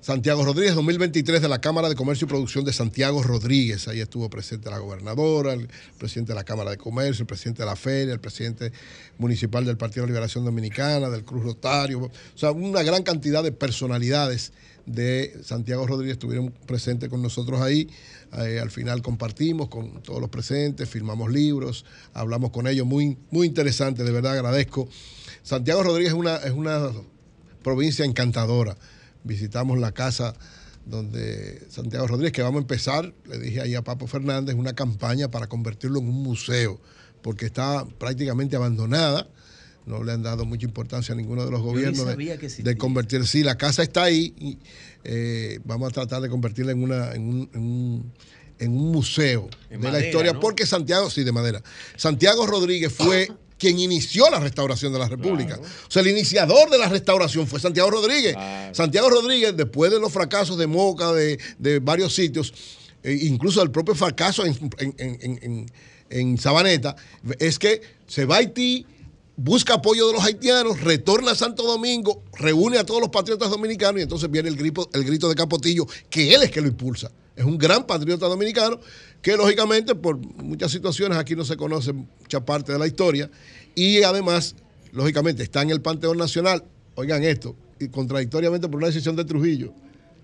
Santiago Rodríguez 2023 de la Cámara de Comercio y Producción de Santiago Rodríguez. Ahí estuvo presente la gobernadora, el presidente de la Cámara de Comercio, el presidente de la feria, el presidente municipal del Partido de Liberación Dominicana, del Cruz Rotario. O sea, una gran cantidad de personalidades de Santiago Rodríguez estuvieron presentes con nosotros ahí. Eh, al final compartimos con todos los presentes, firmamos libros, hablamos con ellos. Muy, muy interesante, de verdad agradezco. Santiago Rodríguez es una, es una provincia encantadora. Visitamos la casa donde Santiago Rodríguez, que vamos a empezar, le dije ahí a Papo Fernández, una campaña para convertirlo en un museo, porque está prácticamente abandonada. No le han dado mucha importancia a ninguno de los gobiernos de- de, convertir. Sí, la casa está ahí. y, eh, vamos a tratar de convertirla en, una, en, un, en un- en un museo En de la historia, ¿no? porque Santiago, sí, de madera. Santiago Rodríguez fue <coughs> quien inició la restauración de la República. O sea, el iniciador de la restauración fue Santiago Rodríguez. Santiago Rodríguez, después de los fracasos de Moca, de, de varios sitios, eh, incluso el propio fracaso en- en- en- en Sabaneta, es que se va a Haití, busca apoyo de los haitianos, retorna a Santo Domingo, reúne a todos los patriotas dominicanos y entonces viene el grito, el grito de Capotillo, que él es que lo impulsa. Es un gran patriota dominicano que lógicamente por muchas situaciones aquí no se conoce mucha parte de la historia y además, lógicamente, está en el Panteón Nacional. Oigan esto, y contradictoriamente por una decisión de Trujillo.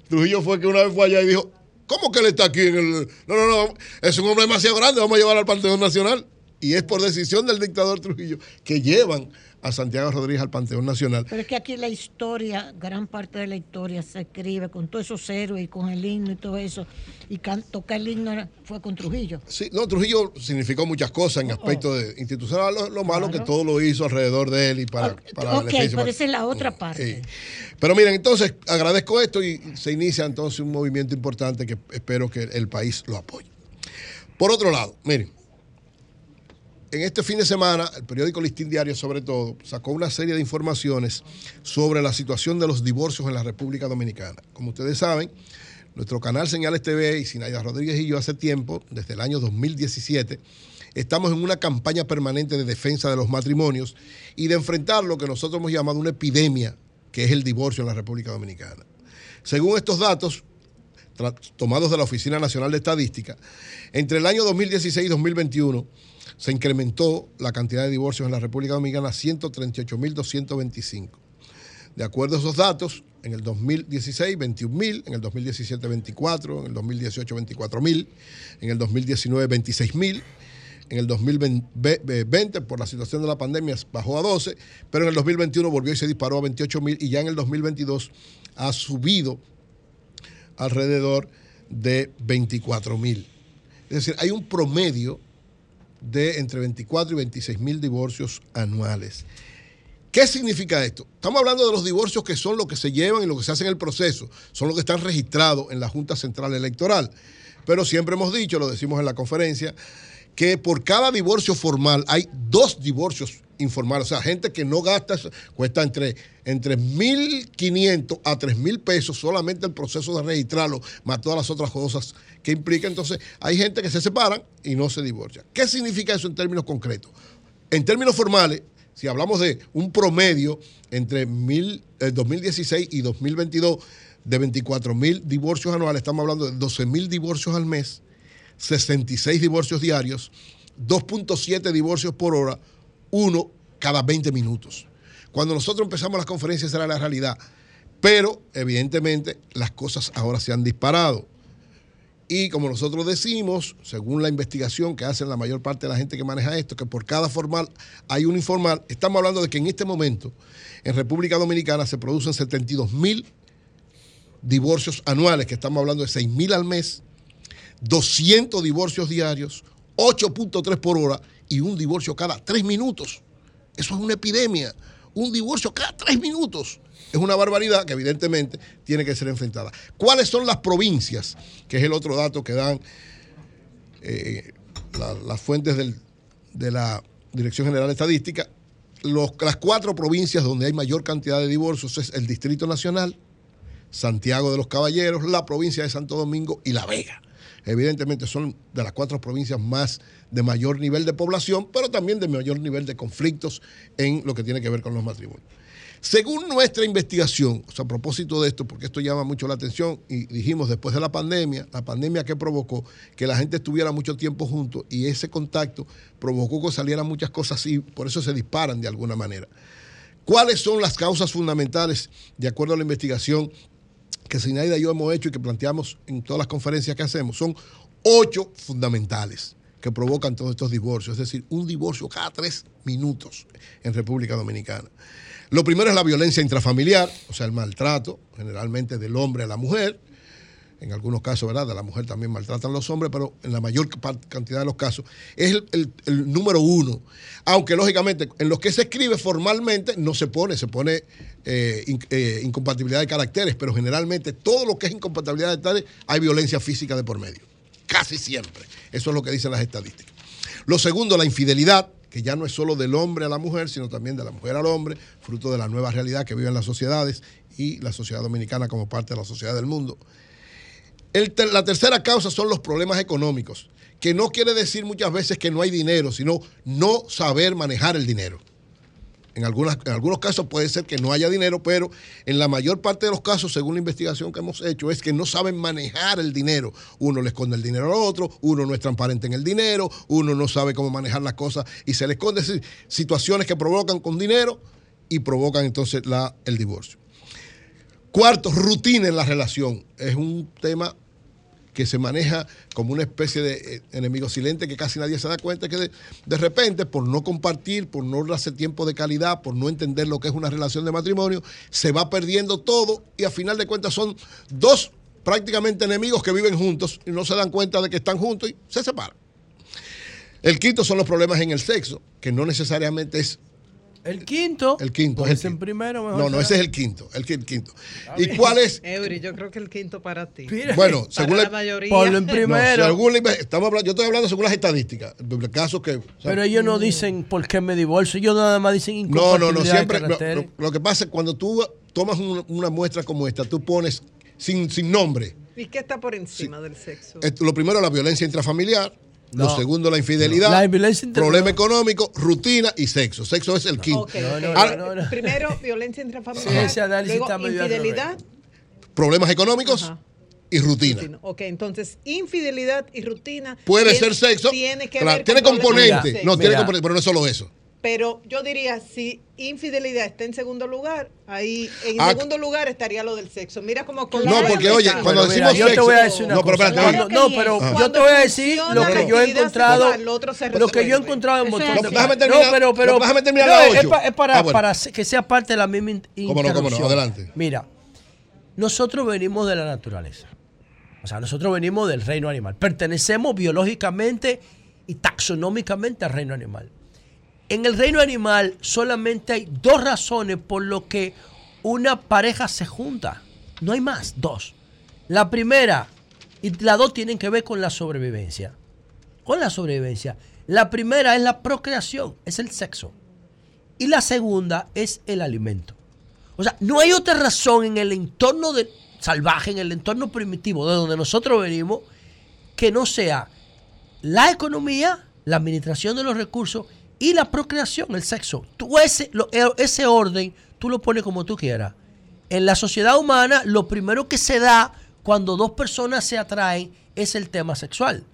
Trujillo fue que una vez fue allá y dijo, ¿cómo que él está aquí en el... No, no, no, es un hombre demasiado grande, vamos a llevar al Panteón Nacional. Y es por decisión del dictador Trujillo que llevan a Santiago Rodríguez al Panteón Nacional. Pero es que aquí la historia, gran parte de la historia se escribe con todos esos héroes y con el himno y todo eso. Y tocar el himno fue con Trujillo. Sí, no, Trujillo significó muchas cosas en aspecto de institucional. Lo, lo malo que todo lo hizo alrededor de él y para, para ok, defensa. pero esa es la otra parte. Sí. Pero miren, entonces agradezco esto y se inicia entonces un movimiento importante que espero que el país lo apoye. Por otro lado, miren, en este fin de semana, el periódico Listín Diario, sobre todo, sacó una serie de informaciones sobre la situación de los divorcios en la República Dominicana. Como ustedes saben, nuestro canal Señales TV y Sinaida Rodríguez y yo hace tiempo, desde el año 2017, estamos en una campaña permanente de defensa de los matrimonios y de enfrentar lo que nosotros hemos llamado una epidemia, que es el divorcio en la República Dominicana. Según estos datos, tomados de la Oficina Nacional de Estadística, entre el año 2016 y 2021 se incrementó la cantidad de divorcios en la República Dominicana a 138.225. De acuerdo a esos datos, en el 2016, 21.000, en el 2017, 24, en el 2018, 24.000, en el 2019, 26.000, en el 2020, por la situación de la pandemia, bajó a 12, pero en el 2021 volvió y se disparó a 28.000 y ya en el 2022 ha subido alrededor de 24.000. Es decir, hay un promedio de entre 24 y 26 mil divorcios anuales. ¿Qué significa esto? Estamos hablando de los divorcios que son los que se llevan y lo que se hace en el proceso, son los que están registrados en la Junta Central Electoral. Pero siempre hemos dicho, lo decimos en la conferencia, que por cada divorcio formal hay dos divorcios informales. O sea, gente que no gasta, cuesta entre, entre 1.500 a 3.000 pesos solamente el proceso de registrarlo, más todas las otras cosas que implica. Entonces, hay gente que se separan y no se divorcia. ¿Qué significa eso en términos concretos? En términos formales, si hablamos de un promedio entre mil, eh, 2016 y 2022 de 24 mil divorcios anuales, estamos hablando de 12 mil divorcios al mes, 66 divorcios diarios, 2.7 divorcios por hora, uno cada 20 minutos. Cuando nosotros empezamos las conferencias era la realidad, pero evidentemente las cosas ahora se han disparado. Y como nosotros decimos, según la investigación que hacen la mayor parte de la gente que maneja esto, que por cada formal hay un informal, estamos hablando de que en este momento en República Dominicana se producen 72 mil divorcios anuales, que estamos hablando de 6 mil al mes, 200 divorcios diarios, 8.3 por hora y un divorcio cada 3 minutos. Eso es una epidemia. Un divorcio cada 3 minutos. Es una barbaridad que evidentemente tiene que ser enfrentada. ¿Cuáles son las provincias? Que es el otro dato que dan eh, la- las fuentes de la Dirección General de Estadística. Las cuatro provincias donde hay mayor cantidad de divorcios es el Distrito Nacional, Santiago de los Caballeros, la provincia de Santo Domingo y La Vega. Evidentemente son de las cuatro provincias más de mayor nivel de población, pero también de mayor nivel de conflictos en lo que tiene que ver con los matrimonios. Según nuestra investigación, a propósito de esto, porque esto llama mucho la atención, y dijimos después de la pandemia, la pandemia que provocó que la gente estuviera mucho tiempo juntos y ese contacto provocó que salieran muchas cosas y por eso se disparan de alguna manera. ¿Cuáles son las causas fundamentales, de acuerdo a la investigación que Sinaida y yo hemos hecho y que planteamos en todas las conferencias que hacemos? Son ocho fundamentales que provocan todos estos divorcios, es decir, un divorcio cada tres minutos en República Dominicana. Lo primero es la violencia intrafamiliar, o sea, el maltrato, generalmente del hombre a la mujer. En algunos casos, ¿verdad? De la mujer también maltratan los hombres, pero en la mayor cantidad de los casos es el, número uno. Aunque, lógicamente, en los que se escribe formalmente no se pone, se pone eh, eh, incompatibilidad de caracteres, pero generalmente todo lo que es incompatibilidad de caracteres hay violencia física de por medio. Casi siempre. Eso es lo que dicen las estadísticas. Lo segundo, la infidelidad, que ya no es solo del hombre a la mujer, sino también de la mujer al hombre, fruto de la nueva realidad que viven las sociedades y la sociedad dominicana como parte de la sociedad del mundo. La tercera causa son los problemas económicos, que no quiere decir muchas veces que no hay dinero, sino no saber manejar el dinero. En, algunos casos puede ser que no haya dinero, pero en la mayor parte de los casos, según la investigación que hemos hecho, es que no saben manejar el dinero. Uno le esconde el dinero al otro, uno no es transparente en el dinero, uno no sabe cómo manejar las cosas y se le esconde situaciones que provocan con dinero y provocan entonces el divorcio. Cuarto, rutina en la relación. Es un tema que se maneja como una especie de eh, enemigo silente que casi nadie se da cuenta que de, de repente, por no compartir, por no darse tiempo de calidad, por no entender lo que es una relación de matrimonio, se va perdiendo todo y a final de cuentas son dos prácticamente enemigos que viven juntos y no se dan cuenta de que están juntos y se separan. El quinto son los problemas en el sexo, que no necesariamente es el quinto. El quinto. Pues es el primero mejor No, no, ese es el quinto. El quinto. ¿Y cuál es? Eury, yo creo que el quinto para ti. Bueno, según la, la mayoría. Ponlo en primero. Según yo estoy hablando según las estadísticas. Casos que. Pero ellos no dicen por qué me divorcio. Ellos nada más dicen incompatibilidad No, no, no. Siempre. Lo, que pasa es cuando tú tomas una muestra como esta, tú pones sin, sin nombre. ¿Y qué está por encima del sexo? Eh, lo primero, la violencia intrafamiliar lo segundo, la infidelidad. No. La problema económico, rutina y sexo. Sexo es el quinto. Ah, Primero, violencia intrafamiliar. Sí, luego, infidelidad. Problemas económicos. Y rutina. Ok, entonces infidelidad y rutina. Puede tiene, ser sexo. Tiene, que claro, ver tiene componentes. No, tiene componentes, pero no es solo eso pero yo diría si infidelidad está en segundo lugar, ahí en ah, segundo lugar estaría lo del sexo. Mira cómo claro No, porque oye, cuando decimos mira, yo sexo, te voy a decir una no, cosa. Pero, cuando, no, pero yo te voy a decir lo que yo he encontrado, lo que yo he encontrado en montón de No, pero pero déjame terminar no, es, pa, es para, ah, para que sea parte de la misma. Cómo no, cómo no, adelante. Mira, nosotros venimos de la naturaleza. O sea, nosotros venimos del reino animal. Pertenecemos biológicamente y taxonómicamente al reino animal. En el reino animal solamente hay dos razones por lo que una pareja se junta. No hay más, dos. La primera y las dos tienen que ver con la sobrevivencia. Con la sobrevivencia. La primera es la procreación, es el sexo. Y la segunda es el alimento. O sea, no hay otra razón en el entorno salvaje, en el entorno primitivo de donde nosotros venimos, que no sea la economía, la administración de los recursos y la procreación, el sexo. Tú ese, ese orden tú lo pones como tú quieras. En la sociedad humana, lo primero que se da cuando dos personas se atraen es el tema sexual.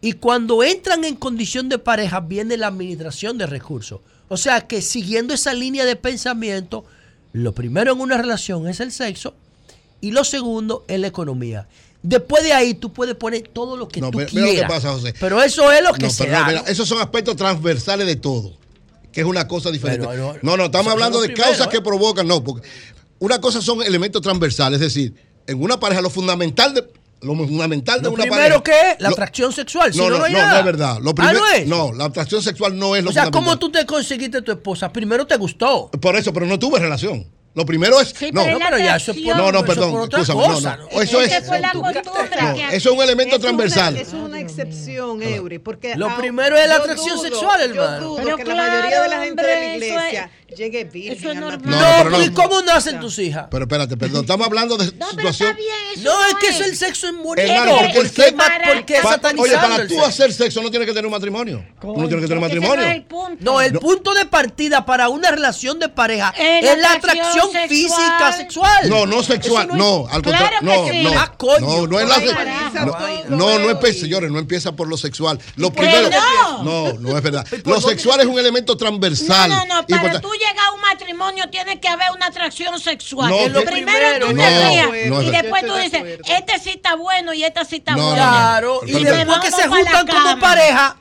Y cuando entran en condición de pareja, viene la administración de recursos. O sea que siguiendo esa línea de pensamiento, lo primero en una relación es el sexo y lo segundo es la economía. Después de ahí tú puedes poner todo lo que no, tú pero, quieras. Mira lo que pasa, José. Pero eso es lo que no, se pero, da. Esos son aspectos transversales de todo, que es una cosa diferente. No, no, estamos hablando de causas que ¿eh? provocan, no, porque una cosa son elementos transversales, es decir, en una pareja lo fundamental de lo fundamental de una primero pareja. que es la atracción sexual. No, no, no, es verdad. Lo ¿Ah, no, es? no, la atracción sexual no es lo O sea, ¿cómo tú te conseguiste tu esposa? Primero te gustó. Por eso, pero no tuve relación. Lo primero es. Sí, no, no, pero ya eso es por, no, no, perdón. Eso, por eso es. la eso es un elemento transversal. Una, es una excepción, Eury. Porque lo primero es la atracción sexual, hermano. Yo dudo la mayoría de la gente de la iglesia llegue virgen. Eso es normal. No, no, ¿y cómo nacen tus hijas? Pero espérate, perdón. Estamos hablando de situación. Bien, no, es que eso el sexo es bonito. porque el sexo. Porque Oye, para tú hacer sexo no tienes que tener un matrimonio. No tienes que tener matrimonio. No, el punto de partida para una relación de pareja es la atracción sexual. física sexual. No, no sexual, no, al contrario. no, no, no, no es la No, no empieza, señores, no empieza por lo sexual. Lo primero. No, no es verdad. Lo sexual es un elemento transversal. No, no, no, para tú llegar a un matrimonio tiene que haber una atracción sexual. lo primero tú te y después tú dices, este sí está bueno y esta sí está buena. Claro, y después que se juntan como pareja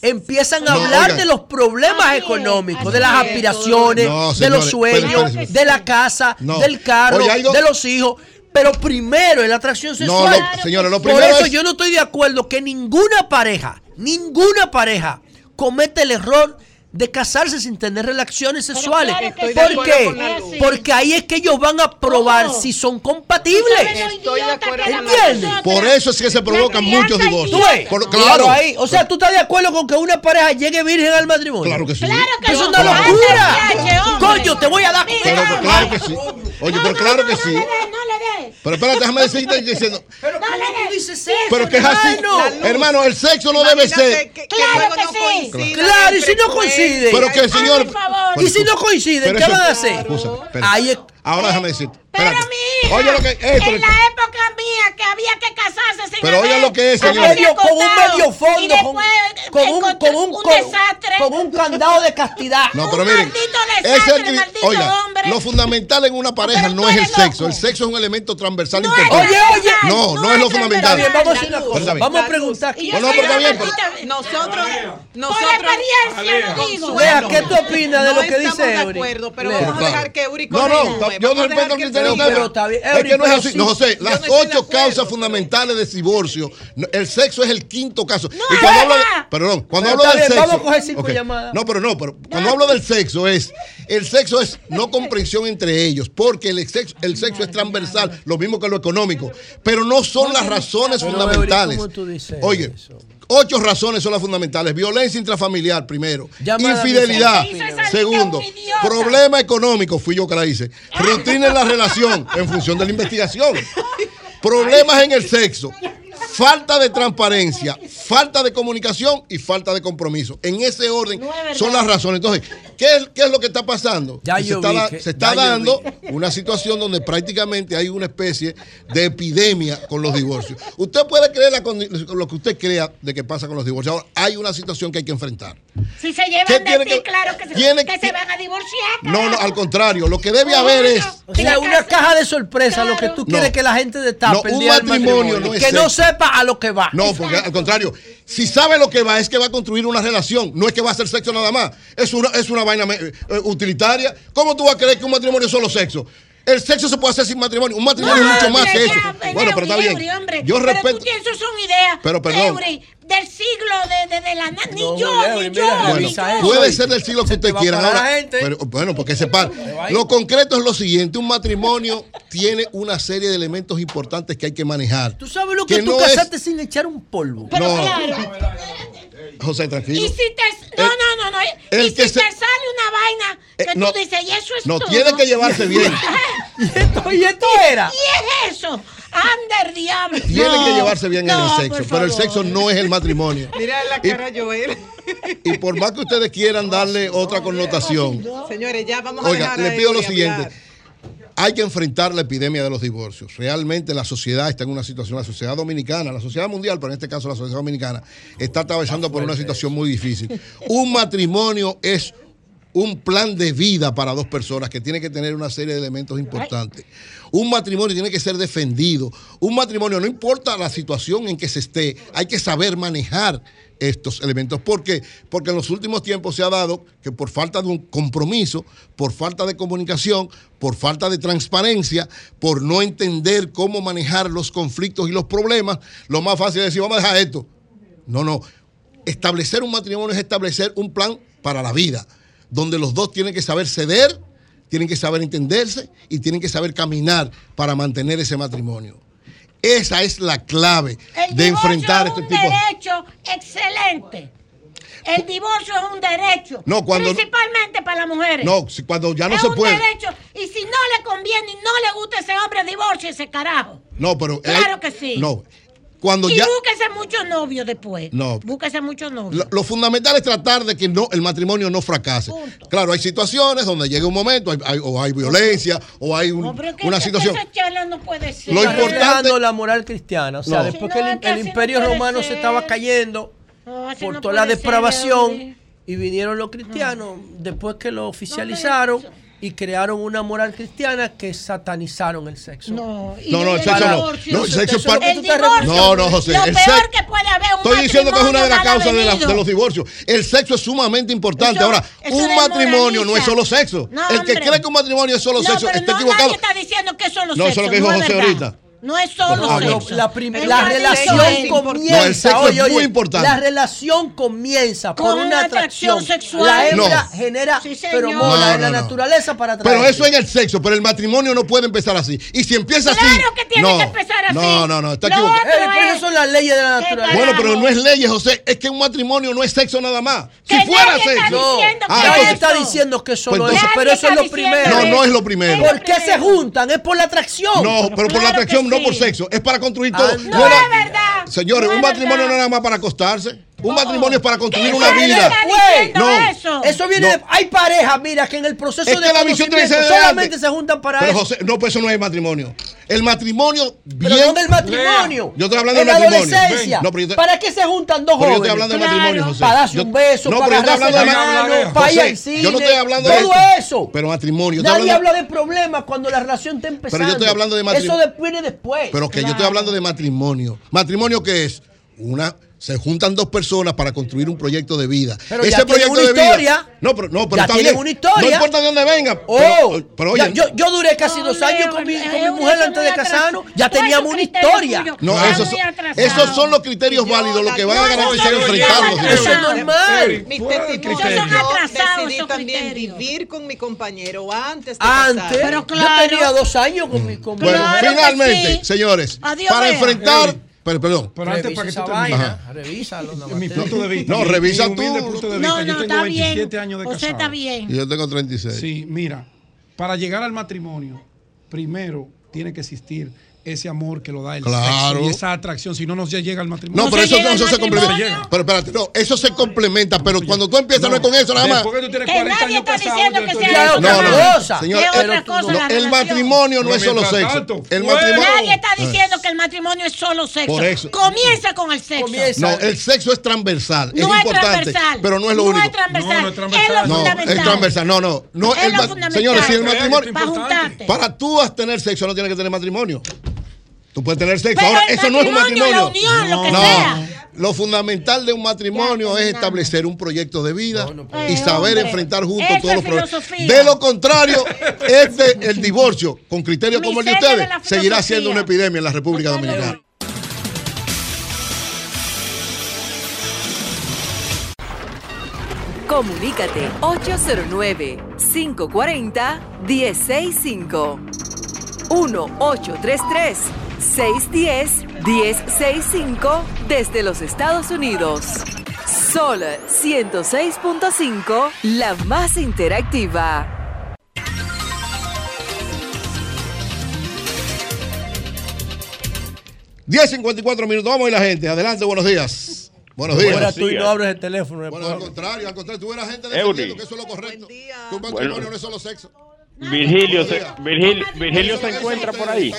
empiezan a hablar de los problemas económicos, de las aspiraciones, de los sueños, de la casa, del carro, de los hijos. Pero primero es la atracción sexual. No, lo, señora, lo primero Por eso yo no estoy de acuerdo que ninguna pareja, ninguna pareja comete el error de casarse sin tener relaciones sexuales. Claro ¿Por qué? Porque ahí es que ellos van a probar si son compatibles. Estoy de acuerdo Por eso es que se provocan muchos divorcios. Por, claro. ahí. O sea, ¿tú estás de acuerdo con que una pareja llegue virgen al matrimonio? Claro que sí. Claro que eso es una locura. Coño, te voy a dar. Pero, claro que sí. Oye, pero claro que sí. No le pero espérate, déjame decirte diciendo. <laughs> Pero no, no, dices eso, Pero que es así. Hermano, el sexo no debe ser. Claro que, sí. Claro, y si no coincide. Pero que el señor. Y si no coincide, ¿qué van a hacer? Ahí es. Ahora eh, déjame decirte. Pero mi hija, que, eh, en la época mía que había que casarse sin Pero oye lo que es, señor. Medio, con un medio fondo, con, con, un, con, un, desastre. Con un candado de castidad. No, pero miren. Es el, oiga, hombre. Lo fundamental en una pareja no es el sexo. El sexo es un elemento transversal no importante. Oye, oye. No, no, es, lo fundamental. Vamos a decir. Vamos a preguntar. No, no, pero está bien. Nosotros, nosotros. ¿qué tú opinas de lo que dice Eury? No Eury No, no, yo no respeto el criterio de Es que no es así. No, José, las ocho causas fundamentales de divorcio, el sexo es el quinto caso. y cuando hablo perdón, cuando hablo del sexo. Vamos a coger cinco llamadas. No, pero no, pero cuando hablo del sexo es. El sexo es no comprensión entre ellos, porque el sexo, el sexo es transversal, lo mismo que lo económico. Pero no son las razones fundamentales. Oye. Ocho razones son las fundamentales. Violencia intrafamiliar, primero. Infidelidad, segundo. Problema económico, fui yo que la hice. Rutina en la relación, en función de la investigación. Problemas en el sexo. Falta de transparencia, falta de comunicación y falta de compromiso. En ese orden son las razones. Entonces, ¿qué es, lo que está pasando? Se, está, dando una situación donde prácticamente hay una especie de epidemia con los divorcios. Usted puede creer la, lo que usted crea de que pasa con los divorcios. Ahora, hay una situación que hay que enfrentar. Si se llevan de ti, que, claro que, se, van a divorciar. No, no, al contrario. Lo que debe haber es... Una caja de sorpresa, lo que tú quieres que la gente destape. No, un matrimonio, no es Que no sepa a lo que va. No, porque al contrario, si sabe lo que va, es que va a construir una relación, no es que va a hacer sexo nada más. Es una, es una vaina eh, eh, utilitaria. ¿Cómo tú vas a creer que un matrimonio es solo sexo El sexo se puede hacer sin matrimonio. Un matrimonio es mucho más que eso. Bueno, pero está bien. Yo pero respeto. Tú, son. Pero perdón del siglo de, de, de la ni yo, ni yo, ni yo. Puede ser del siglo que usted quiera. Ahora, pero, bueno, porque se para. Lo concreto es lo siguiente: un matrimonio tiene una serie de elementos importantes que hay que manejar. Tú sabes lo que, tú casaste sin echar un polvo. Pero no. José, tranquilo. Y si te, no, no, no, no. Y si te sale una vaina eh, que no, tú dices, y eso es No, tiene que llevarse bien. <laughs> <laughs> y, y esto era. Y es eso. ¡Anda diablo! Tienen que llevarse bien en el sexo, pero el sexo no es el matrimonio. <laughs> Mira la cara, y, Joel. Y por más que ustedes quieran darle otra connotación. Señores, ya vamos oiga, a Oiga, le pido lo siguiente. Hay que enfrentar la epidemia de los divorcios. Realmente la sociedad está en una situación, la sociedad dominicana, la sociedad mundial, pero en este caso la sociedad dominicana, está atravesando por una situación muy difícil. Un matrimonio es un plan de vida para dos personas que tiene que tener una serie de elementos importantes. Un matrimonio tiene que ser defendido. Un matrimonio, no importa la situación en que se esté, hay que saber manejar estos elementos. ¿Por qué? Porque en los últimos tiempos se ha dado que por falta de un compromiso, por falta de comunicación, por falta de transparencia, por no entender cómo manejar los conflictos y los problemas, lo más fácil es decir, vamos a dejar esto. No, no. Establecer un matrimonio es establecer un plan para la vida donde los dos tienen que saber ceder, tienen que saber entenderse y tienen que saber caminar para mantener ese matrimonio. Esa es la clave de enfrentar es este tipo de... un derecho excelente. El divorcio es un derecho. No, cuando, principalmente para las mujeres. No, cuando ya no se puede. Es un derecho. Y si no le conviene y no le gusta ese hombre, divorcio ese carajo. No, pero. Claro que sí. No, cuando y ya... búsquese muchos novios después. No. Búsquese muchos novios. Lo, fundamental es tratar de que no, el matrimonio no fracase. Claro, hay situaciones donde llega un momento, o hay violencia, o hay un, no, pero una situación. No puede ser. Lo importante. la moral cristiana. O sea, después que el, imperio romano se estaba cayendo por toda la depravación. Y vinieron los cristianos, después que lo oficializaron, y crearon una moral cristiana que satanizaron el sexo. No, no, no, el sexo no. No, el sexo es parte... no, no, José. Lo el peor sexo... que puede haber un Estoy diciendo que es una de las causas de, la, de, los divorcios. El sexo es sumamente importante. Eso, Ahora, eso un matrimonio no es solo sexo. No, el que cree que un matrimonio es solo sexo está equivocado. Nadie está diciendo que es solo sexo. No, eso es lo que dijo José ahorita. No es solo sexo. La, la relación comienza. No, oye, oye, muy importante. La relación comienza por una, atracción. sexual. La hembra genera sí, en la naturaleza para atraer. Pero eso en el sexo, pero el matrimonio no puede empezar así. Y si empieza así. Claro que tiene que empezar así. No, no, no, está equivocado. Eh, pero esas son las leyes de la naturaleza. Bueno, pero no es leyes, José. Es que un matrimonio no es sexo nada más. Si fuera sexo. Ah, entonces, está diciendo que solo eso, pues pero eso es lo primero. No, no es lo primero. ¿Por qué se juntan? Es por la atracción. No, pero por la atracción no por sexo, es para construir todo. Ah, no, no, verdad. Señores, un matrimonio no es nada más para acostarse. Un matrimonio es para construir una vida. No. Eso? viene de, Hay parejas, mira, que en el proceso es que de la visión solamente se juntan para pero. José, no, pues eso no es matrimonio. El matrimonio bien. Pero no del matrimonio. Yo estoy hablando del matrimonio. Adolescencia. No, pero yo ¿Para qué se juntan dos jóvenes? Yo estoy hablando del matrimonio, José. Para darse un beso, para pero yo estoy hablando de para ir al cine. Yo no estoy hablando de todo eso. Pero matrimonio. Nadie habla de problemas cuando la relación está empezando. Pero yo estoy hablando de matrimonio. Eso viene después. Pero que yo estoy hablando de matrimonio. ¿Matrimonio qué es? Una se juntan dos personas para construir un proyecto de vida. Pero Ese ya proyecto una de. Vida, no, pero, no, ya está bien. una historia. No importa de dónde venga. Oh, pero, oh, oye, yo, duré casi dos años con mi, mujer antes de casarnos. Ya teníamos una historia. No, esos, esos son los criterios válidos, los que van a garantizar enfrentarlos. Eso es normal. Decidí también vivir con mi compañero antes Antes. Pero claro. Yo tenía dos años con mi mm. compañero. Bueno, finalmente, señores, para enfrentar pero, perdón. Pero antes para que tú vaina, revísalo. Mi punto de vista. No, revisa mi, mi tú. Punto de vista. No, no, yo tengo está 27 bien. años de casado. Usted está bien. Y yo tengo 36. Sí, mira, para llegar al matrimonio, primero tiene que existir ese amor que lo da el Claro. sexo y esa atracción, si no nos llega al matrimonio. No, pero eso, no, eso se complementa. Pero espérate, no, eso se complementa, pero cuando tú empiezas no, es con eso nada más. Después que tú tienes Que 40 nadie años está casado, diciendo que sea otra No, no, cosa. señor, el, otra cosa no, la el matrimonio no es solo sexo. tanto, El matrimonio. Nadie está diciendo que el matrimonio es solo sexo. Por eso. Comienza con el sexo. No, el sexo es transversal, es No es importante, transversal. pero no es lo No único. es transversal. No, no es Es transversal. lo No, fundamental. es transversal. No, no, no. Es el lo señores, si el matrimonio. Para juntarte. Para tú a tener sexo no tienes que tener matrimonio. Tú puedes tener sexo. Pero Ahora, el eso no es un matrimonio, matrimonio. la unión, lo que no. sea. Lo fundamental de un matrimonio es establecer un proyecto de vida y saber hombre, enfrentar juntos todos es los problemas. filosofía. De lo contrario, <laughs> este, el divorcio, con criterios como el de ustedes, seguirá siendo una epidemia en la República Dominicana. Comunícate 809-540-1065. 1-833-610-1065 desde los Estados Unidos. Sol 106.5, la más interactiva. Diez 54 minutos. Vamos a ir la gente. Adelante, buenos días. Buenos días. Ahora tú y no abres el teléfono. Bueno, al contrario, al contrario, tú eres gente Eury. defendiendo que eso es lo correcto. Que un matrimonio Bueno. no es solo sexo. Virgilio se, Virgil- Virgilio se encuentra por ahí.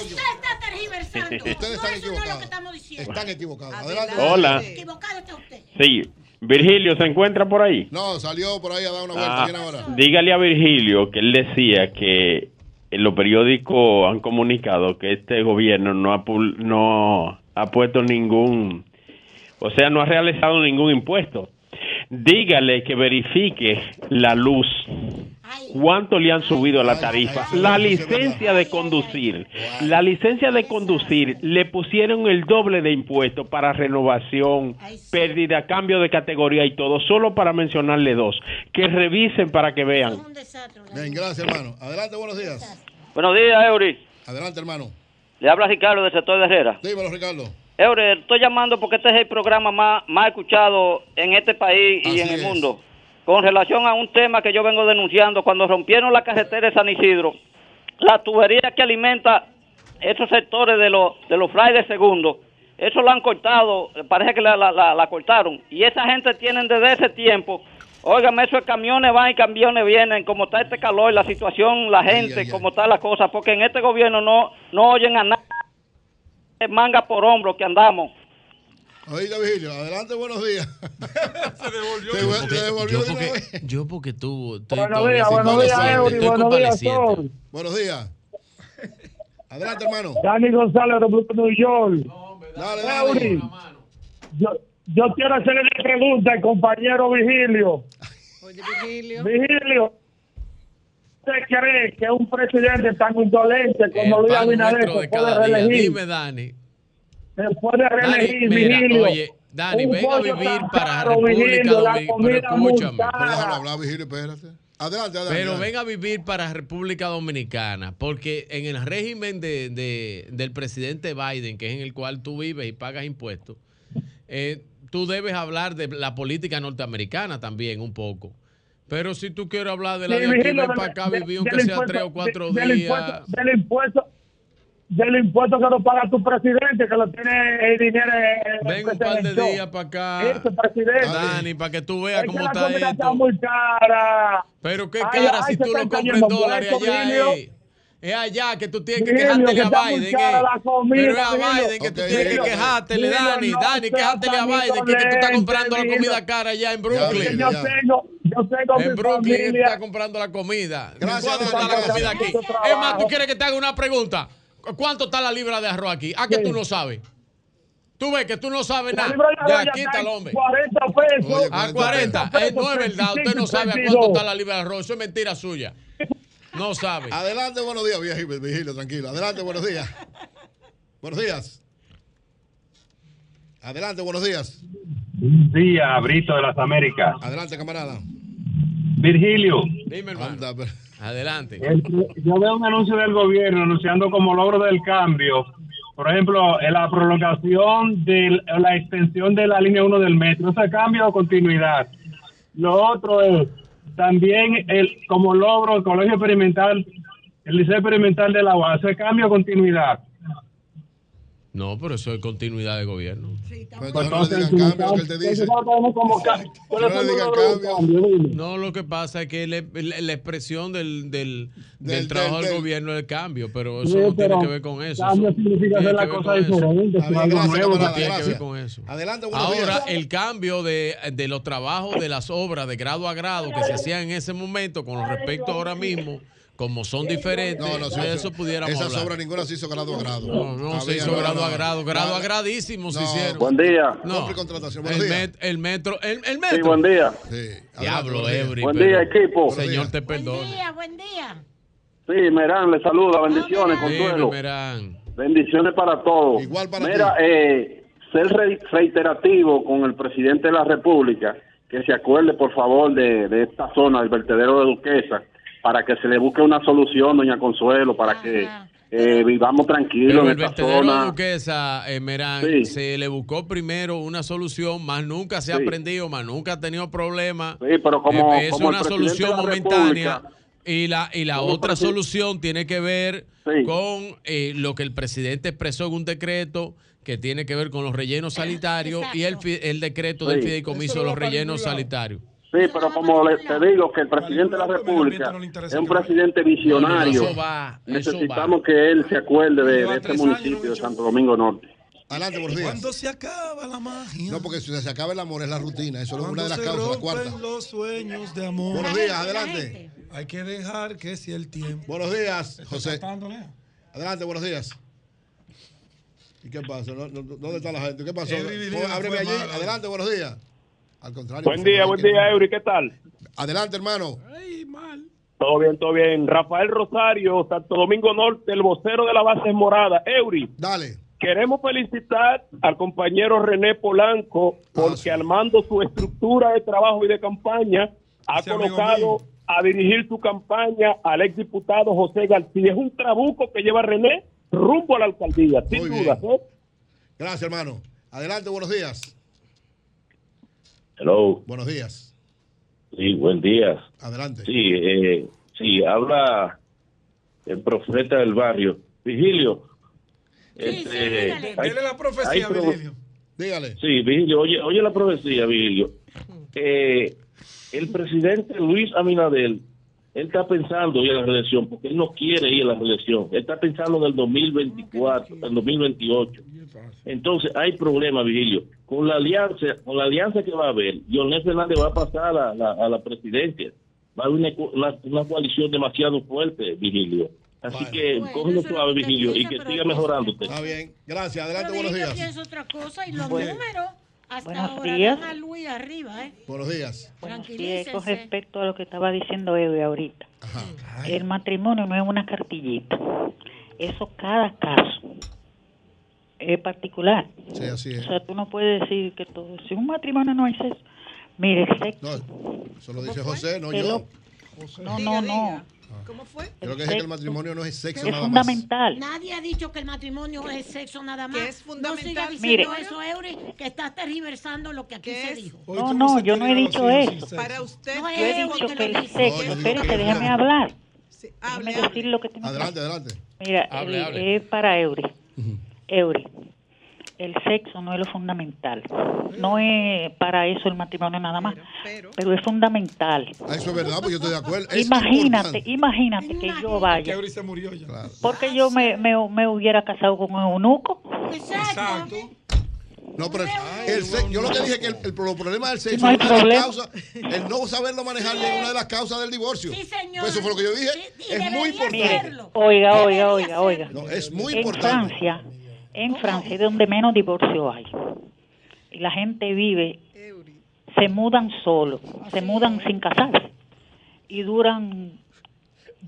Ustedes están No, eso no es lo que equivocados. estamos diciendo. Están equivocados. Adelante. Hola. Equivocado está usted. Sí, Virgilio se encuentra por ahí. No, salió por ahí a dar una vuelta. Ah, ahora. dígale a Virgilio que él decía que en los periódicos han comunicado que este gobierno no ha, no ha puesto ningún, o sea, no ha realizado ningún impuesto. Dígale que verifique la luz. ¿Cuánto le han subido la tarifa? La licencia de conducir. La licencia de conducir le pusieron el doble de impuestos para renovación, pérdida, cambio de categoría y todo, solo para mencionarle dos. Que revisen para que vean. Bien, gracias, hermano. Adelante, buenos días. Buenos días, Eury. Adelante, hermano. Le habla Ricardo del sector de Herrera. Dímelo, Ricardo. Eury, estoy llamando porque este es el programa más, más escuchado en este país y Así en el es. mundo. Con relación a un tema que yo vengo denunciando, cuando rompieron la carretera de San Isidro, la tubería que alimenta esos sectores de los de los frailes segundo, eso lo han cortado, parece que la, la, la- la cortaron. Y esa gente tienen desde ese tiempo, óigame, esos camiones van y camiones vienen, como está este calor, la situación, la gente, como está la cosa, porque en este gobierno no, no oyen a nadie, manga por hombro que andamos. Oiga, Vigilio, adelante, buenos días. <laughs> se devolvió. Se, Porque- se devolvió yo, porque, vez. yo porque tú estoy Buenos días, buenos días, Eury, buenos días. Sol. Buenos días. Adelante, hermano. Dani González de Brooklyn, New York. Dale, Eury, yo, yo quiero hacerle una pregunta al compañero Vigilio. Vigilio. ¿Usted cree que un presidente tan indolente como El Luis Abinader puede reelegir? Dime, Dani. Se puede Dani, reelegir, mira, Vigilio. oye, Dani, ven a vivir para caro, República Dominicana. Pero escúchame. Vigilio, espérate. Adelante, adelante. Pero ven a vivir para República Dominicana, porque en el régimen de, de- del presidente Biden, que es en el cual tú vives y pagas impuestos, eh, tú debes hablar de la política norteamericana también un poco. Pero si tú quieres hablar de la Sí, de aquí, ven para acá, vivir aunque sea tres o cuatro de- del días. impuesto- Del impuesto, del impuesto que lo paga tu presidente, que lo tiene el dinero. el Ven un par de días para acá. Ese presidente. Dani, para que tú veas Es cómo que la está comida está esto. muy cara. Pero qué Ay, cara ay, si tú lo compras en dólares allá. Eh. Es allá que tú tienes que quejártele que a está Biden. eh. Pero es a. Biden que tú tienes que quejártele, Dani. no Dani, quejártele a Biden que, que tú estás comprando la comida cara allá en Brooklyn. yo tengo, yo tengo En mi Brooklyn estás comprando la comida. Gracias, ¿Cuánto está la comida aquí? Es más, tú quieres que te haga una pregunta. ¿Cuánto está la libra de arroz aquí? ¿A que tú no sabes? Tú ves que tú no sabes nada. libra de arroz Ya, ya quítalo, hombre. 40 pesos. A 40. Eh, no es verdad. Usted no sabe a cuánto está la libra de arroz. Eso es mentira suya. No sabe. Adelante, buenos días, Vigilio, Vigilio, tranquilo. Adelante, buenos días. Buenos días. Adelante, buenos días. Día, Brito de las Américas. Adelante, camarada. Virgilio, Dime, hermano. Adelante. el- yo veo un anuncio del gobierno anunciando como logro del cambio, por ejemplo, en la prolongación de la extensión de la línea 1 del metro, ese cambio o continuidad. Lo otro es también el como logro el colegio experimental, el liceo experimental de la UAS, ese cambio o continuidad. No, pero eso es continuidad de gobierno. Pero entonces no le digan cambio, lo que él te dice. ¿Cuál <laughs> No le. No, lo que pasa es que le- la, la expresión del, del, del Del- trabajo del- gobierno es el cambio, pero eso Sí, no tiene pero que ver con eso. Cambio eso significa tiene hacer la cosa diferente. Tiene. Adelante, Ahora, días. el cambio de, de los trabajos de las obras de grado a grado que se hacían en ese momento con respecto a ahora mismo, como son diferentes, No, no, sí, de sí. eso pudiéramos Esas hablar. obras ninguna se hizo grado a grado. No, no se hizo no, grado no, a grado, grado no. a gradísimo se hicieron. Buen día. No. El, met- el metro, el, el Sí, metro. buen día. Sí. Diablo. Ebri. Buen día, equipo. Señor, te Buen perdone. día, buen día. Sí, Merán, le saluda. Bendiciones, Dime, Consuelo. Merán. Bendiciones para todos. Igual para Mira, ti. eh, ser re- reiterativo con el presidente de la República, que se acuerde, por favor, de, de esta zona, del vertedero de Duquesa, para que se le busque una solución, doña Consuelo, para que eh, vivamos tranquilos Pero en el esta zona. Duquesa, eh, Merán, Sí. se le buscó primero una solución, más nunca se ha Sí. aprendido, más nunca ha tenido problemas. Sí, pero como, Eh, es como una solución momentánea. Y la, y la otra solución tiene que ver Sí. con eh, lo que el presidente expresó en un decreto que tiene que ver con los rellenos sanitarios y el, fi- el decreto del fideicomiso de los rellenos sanitarios. Sí, pero como le- te digo que el presidente de la República es un presidente visionario, Eso va, eso necesitamos que él se acuerde de, de este municipio de Santo Domingo Norte. Adelante, buenos días. Cuando se acaba la magia. No, porque si se acaba el amor es la rutina. Eso es una de las causas, la cuarta. los sueños de amor. Buenos días, adelante. Hay que dejar que sea el tiempo. Buenos días, José. Adelante, buenos días. ¿Y qué pasa? ¿No- no- ¿Dónde está la gente? ¿Qué pasó? Vilina Ábreme allí. mala. Adelante, buenos días. Al contrario. Buen día, buen día, Eury, ¿qué tal? Adelante, hermano. Todo bien, todo bien. Rafael Rosario, Santo Domingo Norte, el vocero de la base morada. Eury. Dale. Queremos felicitar al compañero René Polanco porque armando su estructura de trabajo y de campaña ha Ese colocado a dirigir su campaña al exdiputado José García. Es un trabuco que lleva René rumbo a la alcaldía, sin Muy duda. ¿eh? Gracias, hermano. Adelante, buenos días. Hello. Buenos días. Sí, buen día. Adelante. Sí, eh, sí, habla el profeta del barrio. Vigilio. este, hay- Dele la hay profecía, pro- Virgilio. Dígale. Sí, Vigilio, oye, oye la profecía, Vigilio. Eh, el presidente Luis Aminadel, él está pensando ir a la reelección, porque él no quiere ir a la reelección. Él está pensando en el 2024, en el 2028. Entonces, hay problema, Vigilio. Con la alianza, con la alianza que va a haber, Leonel Fernández va a pasar a la, la- a la presidencia. Va a haber una, una- una coalición demasiado fuerte, Vigilio. Así que cógelo suave, Vigilio, y que siga mejorándote. Está bien. Gracias. Adelante, Pero buenos días. otra cosa y los Bueno. números hasta Buenos ahora días. dan a Luis arriba, ¿eh? Buenos días. Sí, con Tranquilícense. respecto a lo que estaba diciendo Evi ahorita. El matrimonio no es una cartillita. Eso cada caso es particular. Sí, así O es. sea, tú no puedes decir que todo, si un matrimonio no es eso. Mire, sexo. Eso lo dice José, no yo. No, no, no. ¿Cómo fue? Yo lo que dije que el matrimonio no es sexo Es nada más. fundamental. Nadie ha dicho que el matrimonio es sexo nada más. Que es fundamental. No siga diciendo Mire. eso, Eury, que estás tergiversando lo que aquí se dijo. No, no, yo no he dicho eso. Para usted, No Yo he es dicho que el dice. sexo, espérate, que- déjame hablar. hable, Déjame decir lo que tengo que Adelante, adelante. Mira, Hable, el- hable. es para Eury. Eury, el sexo no es lo fundamental. No es para eso el matrimonio nada más, pero, es fundamental. Ah, Eso es verdad, pues yo estoy de acuerdo. Es Imagínate, imagínate que yo vaya. Eury se murió ya. Porque yo me, me, me hubiera casado con un eunuco. Exacto. No, pero el, el yo lo que dije que el, el pro- problema del sexo No es una de las problema. causas, el no saberlo manejar es una de las causas del divorcio. Sí, señor. Pues eso fue lo que yo dije. es muy importante. hacerlo. Oiga, oiga, oiga, oiga. No, es muy en importante. Francia, en Francia es donde menos divorcio hay. Y la gente vive, se mudan solos, se mudan sin casarse. Y duran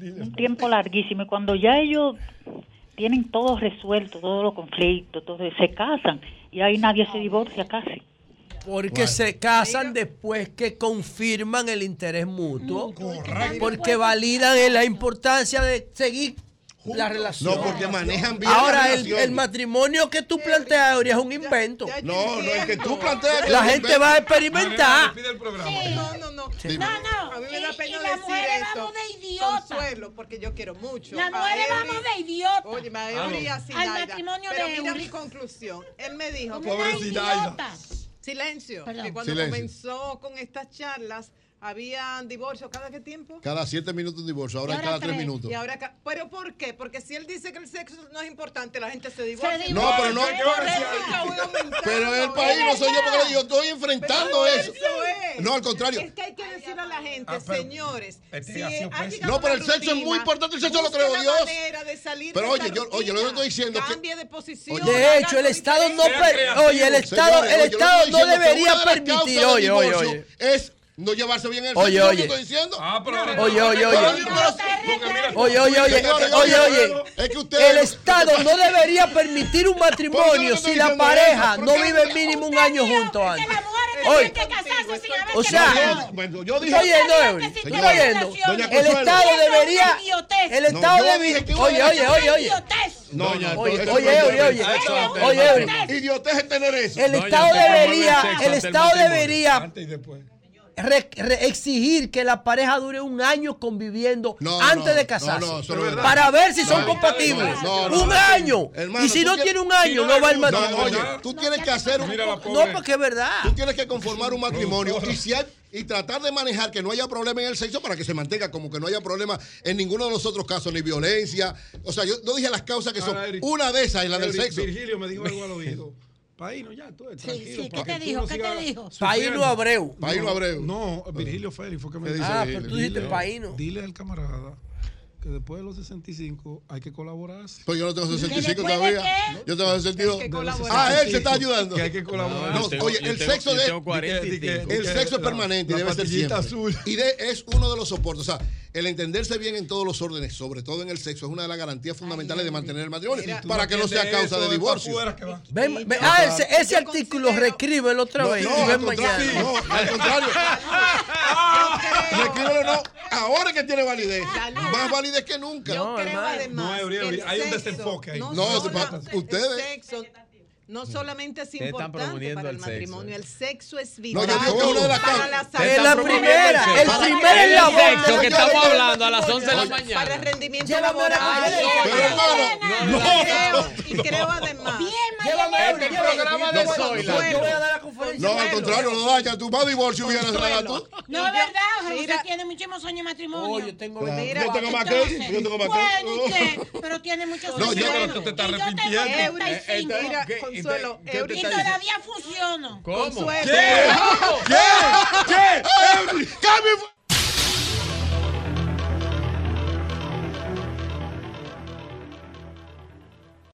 un tiempo larguísimo. Y cuando ya ellos tienen todo resuelto, todos los conflictos, todo, se casan y ahí nadie se divorcia casi. Porque se casan después que confirman el interés mutuo. Porque validan la importancia de seguir la relación. No, porque manejan bien Ahora, la el, el matrimonio que tú planteas, Eury, es un invento. No, no, el que tú planteas. que La gente invento. va a experimentar. No, no, no. No, no. A mí me da Y- pena y las decir esto. vamos de idiota. Consuelo, porque yo quiero mucho. Las mujeres vamos de idiota. Oye, Ah, Eury y a Al matrimonio Pero de mira mi conclusión. Él me dijo idiota. Silencio. Perdón. Que cuando Silencio. comenzó con estas charlas, habían divorcios cada qué tiempo. Cada siete minutos un divorcio, ahora es cada tres minutos. Y ahora ca- ¿Pero por qué? Porque si él dice que el sexo no es importante, la gente se divorcia. No, pero no. <laughs> Pero el país no soy yo porque yo estoy enfrentando Pero eso. es. No, al contrario. Es que hay que decir a la gente, Ah, pero- señores. Este si ha No, pero una el sexo es muy importante, el sexo lo la Dios. manera de salir Pero de oye, yo, oye, lo que estoy diciendo es que. Cambie de posición. De hecho, el Estado no oye, el Estado, el Estado no debería permitir, oye, oye, oye. Es no llevarse bien el Oye, sexo, oye. ¿qué estoy diciendo? Ah, pero Oye, oye, oye. Oye, oye, oye, oye, oye. Es que ustedes- El Estado no debería permitir un matrimonio si la pareja no vive mínimo un año juntos antes. Oye, o sea, yo dije. Tú ¿Está oyendo? El. Estado debería. idiotez. El No, Estado yo debería. Oye, oye, oye, oye. No, Oye, no, oye, oye, no oye, oye. Oye. Idiotez es tener eso. El Estado usted debería, el Estado debería. Re- re- exigir que la pareja dure un año conviviendo No, antes no, de casarse. no, no, eso no es verdad. para ver si son no, compatibles. no, no, un no. año. Hermano, y si no tiene un año, no va No, matrimonio. oye, tú tienes que hacer un. No, porque es verdad. Tú tienes que conformar un matrimonio y, si hay- y tratar de manejar que no haya problema en el sexo para que se mantenga como que no haya problema en ninguno de los otros casos, ni violencia. O sea, yo no dije las causas que son. Una de esas es la del sexo. Virgilio me dijo algo al oído. Paino, ya, tú tranquilo. sí, ¿qué para te dijo? no ¿Qué te dijo? Paino Abreu. Paino Abreu. No, Virgilio Félix fue que me ¿Qué dijo. Ah, pero tú dijiste Dile- Paino. Dile al camarada que después de los 65 hay que colaborar. Pues yo no tengo 65 después de todavía. qué? Yo tengo 62. Que hay que colaborar. Ah, él se está ayudando. Que hay que colaborar. No, tengo- oye, el tengo- sexo de. tengo 45. El sexo es permanente y debe ser siempre. azul. Y de- es uno de los soportes. O sea, el entenderse bien en todos los órdenes, sobre todo en el sexo, es una de las garantías fundamentales de mantener el matrimonio. Mira, para que no sea causa de divorcio. Ven, ven- ah, ese, ese artículo reescríbelo otra No, vez. no, y ven al contrario, mañana. no, al contrario. <laughs> Reescríbelo, no. Ahora que tiene validez. Más validez que nunca. Yo creo hermano. además No, hay un desenfoque ahí. No, No, ustedes- el sexo no solamente es importante para el el sexo, matrimonio, eh. el sexo es No, vital yo una de las para la Es salud. la primera, el Para- primer El eslabón sexo de que la- estamos hablando a las 11 de la Oye, para el mañana. rendimiento la laboral. Pero hermano, Y creo, y creo además a Este programa de Zoila. Yo voy a dar la conferencia. no, al contrario, no daña. Tú vas a divorcio hablar tú. No es verdad, José Mira- tiene muchísimos años de matrimonio. Oye, tengo Claro. Mira, Yo tengo más que yo tengo más bueno, ¿y que qué? Pero tiene muchos No, años. yo- pero tú te estás yo arrepintiendo. 35. Mira, ¿Qué? Consuelo, ¿Qué te Eury- Y todavía funciono. ¿Cómo? Consuelo. ¿Qué? ¿Qué? ¿Qué? ¡Cambio!